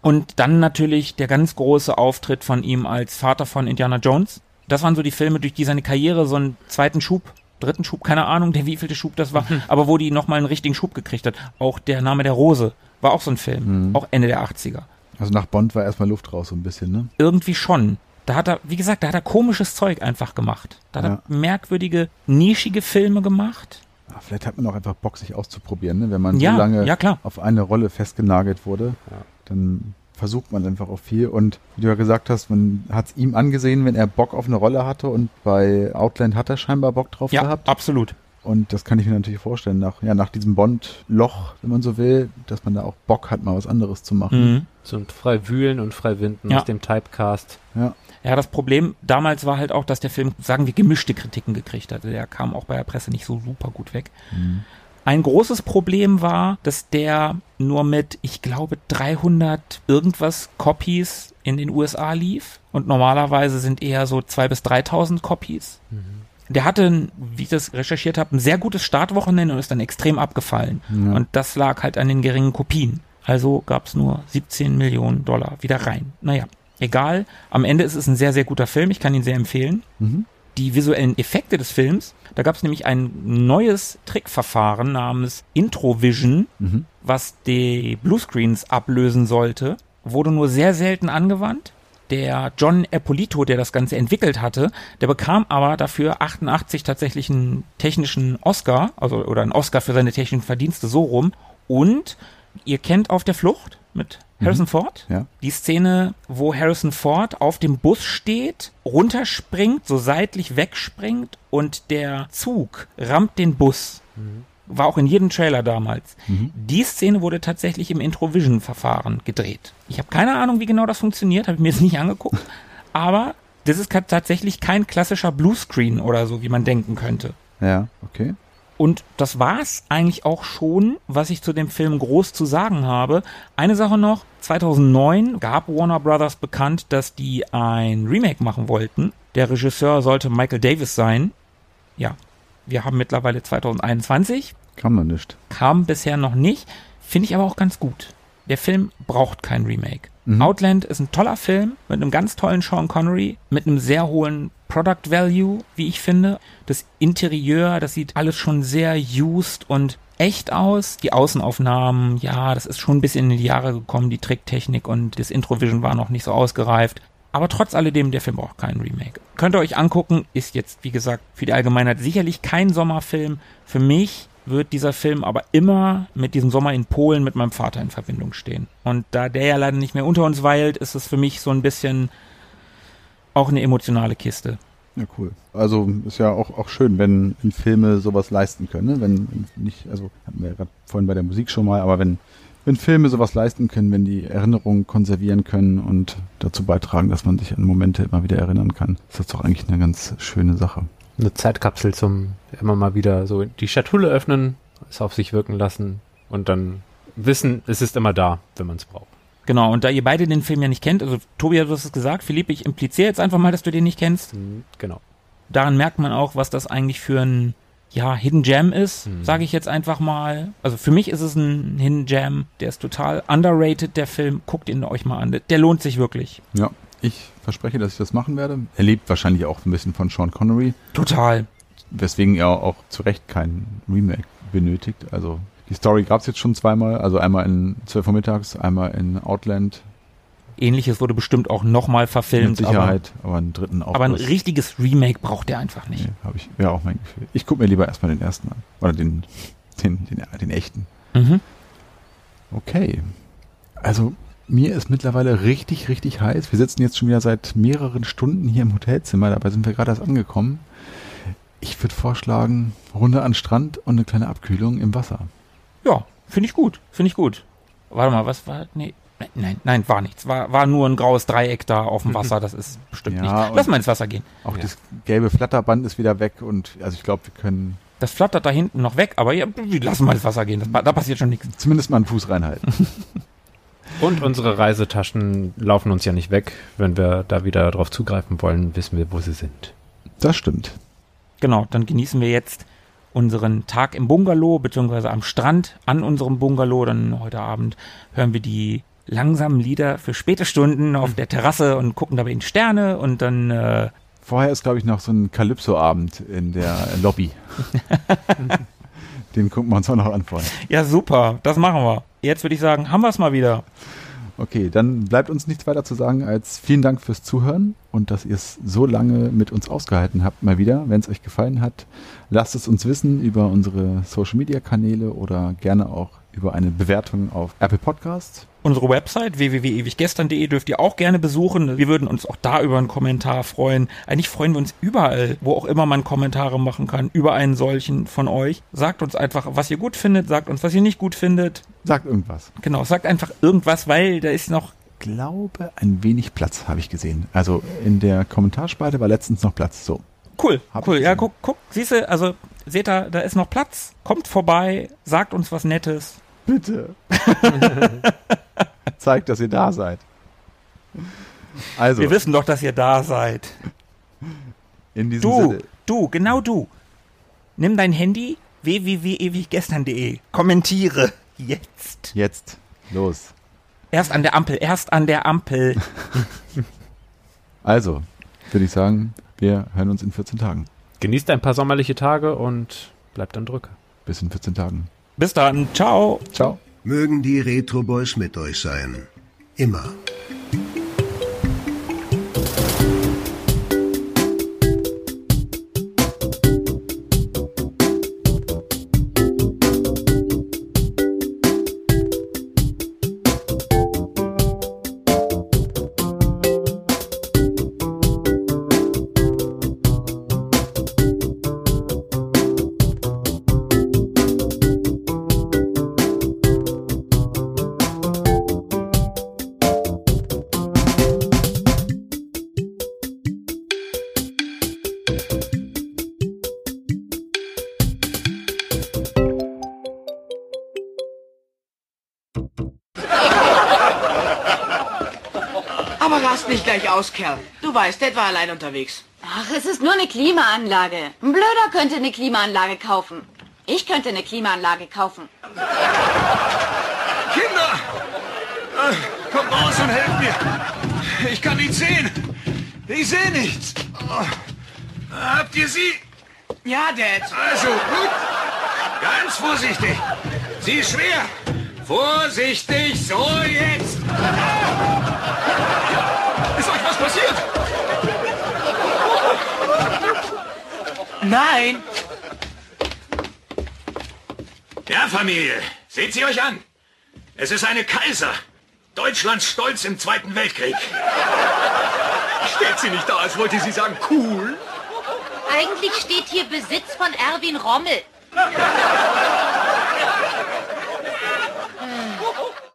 A: Und dann natürlich der ganz große Auftritt von ihm als Vater von Indiana Jones. Das waren so die Filme, durch die seine Karriere so einen zweiten Schub, dritten Schub, keine Ahnung, der wievielte Schub das war, aber wo die nochmal einen richtigen Schub gekriegt hat. Auch der Name der Rose war auch so ein Film, auch Ende der 80er.
B: Also nach Bond war erstmal Luft raus so ein bisschen, ne?
A: Irgendwie schon. Da hat er, wie gesagt, da hat er komisches Zeug einfach gemacht. Da hat
B: Ja.
A: er merkwürdige, nischige Filme gemacht.
B: Ah, vielleicht hat man auch einfach Bock, sich auszuprobieren, ne? Wenn man
A: Ja,
B: so lange
A: ja, klar.
B: auf eine Rolle festgenagelt wurde, dann versucht man einfach auch viel. Und wie du ja gesagt hast, man hat es ihm angesehen, wenn er Bock auf eine Rolle hatte und bei Outland hat er scheinbar Bock drauf
A: Ja,
B: gehabt.
A: absolut.
B: Und das kann ich mir natürlich vorstellen, nach, ja, nach diesem Bond-Loch, wenn man so will, dass man da auch Bock hat, mal was anderes zu machen.
A: Mhm.
D: So ein frei wühlen und frei winden
A: Ja.
D: aus dem Typecast.
B: Ja.
A: Ja, das Problem damals war halt auch, dass der Film, sagen wir, gemischte Kritiken gekriegt hatte. Der kam auch bei der Presse nicht so super gut weg. Ein großes Problem war, dass der nur mit, ich glaube, 300 irgendwas Copies in den USA lief. Und normalerweise sind eher so 2.000 bis 3.000 Copies. Der hatte, wie ich das recherchiert habe, ein sehr gutes Startwochenende und ist dann extrem abgefallen.
B: Ja.
A: Und das lag halt an den geringen Kopien. Also gab es nur 17 Millionen Dollar wieder rein. Naja, egal. Am Ende ist es ein sehr, sehr guter Film. Ich kann ihn sehr empfehlen.
B: Mhm.
A: Die visuellen Effekte des Films, da gab es nämlich ein neues Trickverfahren namens Introvision,
B: Mhm.
A: was die Bluescreens ablösen sollte, wurde nur sehr selten angewandt. Der John Eppolito, der das Ganze entwickelt hatte, der bekam aber dafür 88 tatsächlich einen technischen Oscar, also oder einen Oscar für seine technischen Verdienste so rum. Und ihr kennt auf der Flucht mit Harrison Ford
B: Ja.
A: die Szene, wo Harrison Ford auf dem Bus steht, runterspringt, so seitlich wegspringt und der Zug rammt den Bus. war auch in jedem Trailer damals. Die Szene wurde tatsächlich im Introvision-Verfahren gedreht. Ich habe keine Ahnung, wie genau das funktioniert, habe ich mir jetzt nicht angeguckt. [laughs] Aber das ist tatsächlich kein klassischer Bluescreen oder so, wie man denken könnte.
B: Ja, okay.
A: Und das war's eigentlich auch schon, was ich zu dem Film groß zu sagen habe. Eine Sache noch, 2009 gab Warner Brothers bekannt, dass die ein Remake machen wollten. Der Regisseur sollte Michael Davis sein. Ja, wir haben mittlerweile 2021,
B: Kann man nicht.
A: kam bisher noch nicht, finde ich aber auch ganz gut. Der Film braucht kein Remake. Outland ist ein toller Film mit einem ganz tollen Sean Connery, mit einem sehr hohen Product Value, wie ich finde. Das Interieur, das sieht alles schon sehr used und echt aus. Die Außenaufnahmen, ja, das ist schon ein bisschen in die Jahre gekommen, die Tricktechnik und das Introvision war noch nicht so ausgereift. Aber trotz alledem, der Film braucht keinen Remake. Könnt ihr euch angucken, ist jetzt, wie gesagt, für die Allgemeinheit sicherlich kein Sommerfilm. Für mich wird dieser Film aber immer mit diesem Sommer in Polen mit meinem Vater in Verbindung stehen. Und da der ja leider nicht mehr unter uns weilt, ist es für mich so ein bisschen auch eine emotionale Kiste.
B: Ja, cool. Also ist ja auch, auch schön, wenn, wenn Filme sowas leisten können. Ne? Wenn nicht, also hatten wir ja gerade vorhin bei der Musik schon mal, aber wenn, wenn Filme sowas leisten können, wenn die Erinnerungen konservieren können und dazu beitragen, dass man sich an Momente immer wieder erinnern kann, ist das doch eigentlich eine ganz schöne Sache.
D: Eine Zeitkapsel zum immer mal wieder so die Schatulle öffnen, es auf sich wirken lassen und dann wissen, es ist immer da, wenn man es braucht.
A: Genau, und da ihr beide den Film ja nicht kennt, also Tobi hat es gesagt, Philipp, ich impliziere jetzt einfach mal, dass du den nicht kennst.
D: Hm, Genau.
A: Daran merkt man auch, was das eigentlich für ein ja, Hidden Gem ist,
D: Mhm.
A: sage ich jetzt einfach mal. Also für mich ist es ein Hidden Gem, der ist total underrated, der Film. Guckt ihn euch mal an, der lohnt sich wirklich.
B: Ja, ich verspreche, dass ich das machen werde. Er lebt wahrscheinlich auch ein bisschen von Sean Connery,
A: Total.
B: weswegen er auch zu Recht kein Remake benötigt. Also die Story gab es jetzt schon zweimal, also einmal in 12 Uhr mittags, einmal in Outland,
A: Ähnliches wurde bestimmt auch nochmal verfilmt,
B: mit Sicherheit, aber, einen dritten auch.
A: aber, aber ein richtiges Remake braucht er einfach nicht.
B: Nee, habe ich, wäre auch mein Gefühl. Ich gucke mir lieber erstmal den ersten an. Oder den, den, den, den echten.
A: Mhm.
B: Okay. Also, mir ist mittlerweile richtig, richtig heiß. Wir sitzen jetzt schon wieder seit mehreren Stunden hier im Hotelzimmer. Dabei sind wir gerade erst angekommen. Ich würde vorschlagen, Runde an Strand und eine kleine Abkühlung im Wasser.
A: Ja, finde ich gut, finde ich gut. Warte mal, was war, nee, nein, nein, war nichts. War, war nur ein graues Dreieck da auf dem Wasser, das ist bestimmt
B: Ja,
A: nicht. Lass mal ins Wasser gehen.
B: Auch
D: Ja.
B: das gelbe Flatterband ist wieder weg und also ich glaube, wir können
A: Das flattert da hinten noch weg, aber ja, wir lassen mal ins Wasser gehen, das, da passiert schon nichts.
B: zumindest mal einen Fuß reinhalten. [laughs]
D: Und unsere Reisetaschen laufen uns ja nicht weg. Wenn wir da wieder drauf zugreifen wollen, wissen wir, wo sie sind.
B: Das stimmt.
A: Genau, dann genießen wir jetzt unseren Tag im Bungalow, beziehungsweise am Strand an unserem Bungalow. Dann heute Abend hören wir die langsamen Lieder für späte Stunden auf der Terrasse und gucken dabei in Sterne und dann, äh,
B: Vorher ist, glaube ich, noch so ein Calypso-Abend in der Lobby. [laughs] Den gucken wir uns auch noch an vorher.
A: ja super, das machen wir. Jetzt würde ich sagen, haben wir es mal wieder.
B: Okay, dann bleibt uns nichts weiter zu sagen als vielen Dank fürs Zuhören und dass ihr es so lange mit uns ausgehalten habt mal wieder. Wenn es euch gefallen hat, lasst es uns wissen über unsere Social Media Kanäle oder gerne auch über eine Bewertung auf Apple Podcasts.
A: Unsere Website www.ewiggestern.de dürft ihr auch gerne besuchen. Wir würden uns auch da über einen Kommentar freuen. Eigentlich freuen wir uns überall, wo auch immer man Kommentare machen kann, über einen solchen von euch. Sagt uns einfach, was ihr gut findet, sagt uns, was ihr nicht gut findet.
B: Sagt irgendwas.
A: Genau, sagt einfach irgendwas, weil da ist noch
B: Glaube, ein wenig Platz habe ich gesehen. Also in der Kommentarspalte war letztens noch Platz. So.
A: cool,
B: Hab
A: cool.
B: ich
A: Ja, guck, guck, siehst du, also seht ihr, da ist noch Platz. Kommt vorbei, sagt uns was Nettes.
B: Bitte. [laughs] Zeigt, dass ihr da seid. Also,
A: Wir wissen doch, dass ihr da seid.
B: in diesem
A: Du,
B: Sinne.
A: du, genau du. Nimm dein Handy, www.ewiggestern.de. Kommentiere. Jetzt.
B: Jetzt. Los.
A: Erst an der Ampel, erst an der Ampel. [laughs]
B: Also, würde ich sagen, wir hören uns in 14 Tagen.
D: Genießt ein paar sommerliche Tage und bleibt dann drücke.
B: Bis in 14 Tagen.
A: Bis dann. Ciao.
B: Ciao.
C: Mögen die Retro Boys mit euch sein. Immer.
E: Rast nicht gleich aus, Kerl. Du weißt, Dad war allein unterwegs.
F: Ach, es ist nur eine Klimaanlage. Ein Blöder könnte eine Klimaanlage kaufen. Ich könnte eine Klimaanlage kaufen.
G: Kinder! Äh, kommt raus und helft mir. Ich kann nichts sehen. Ich sehe nichts. Oh. Habt ihr sie?
E: Ja, Dad.
G: Also, gut. Ganz vorsichtig. Sie ist schwer. Vorsichtig, so jetzt. Was passiert?
E: Nein.
G: Ja, Familie, seht sie euch an. Es ist eine Kaiser. Deutschlands Stolz im Zweiten Weltkrieg. Steht sie nicht da, als wollte sie sagen, cool?
H: Eigentlich steht hier Besitz von Erwin Rommel.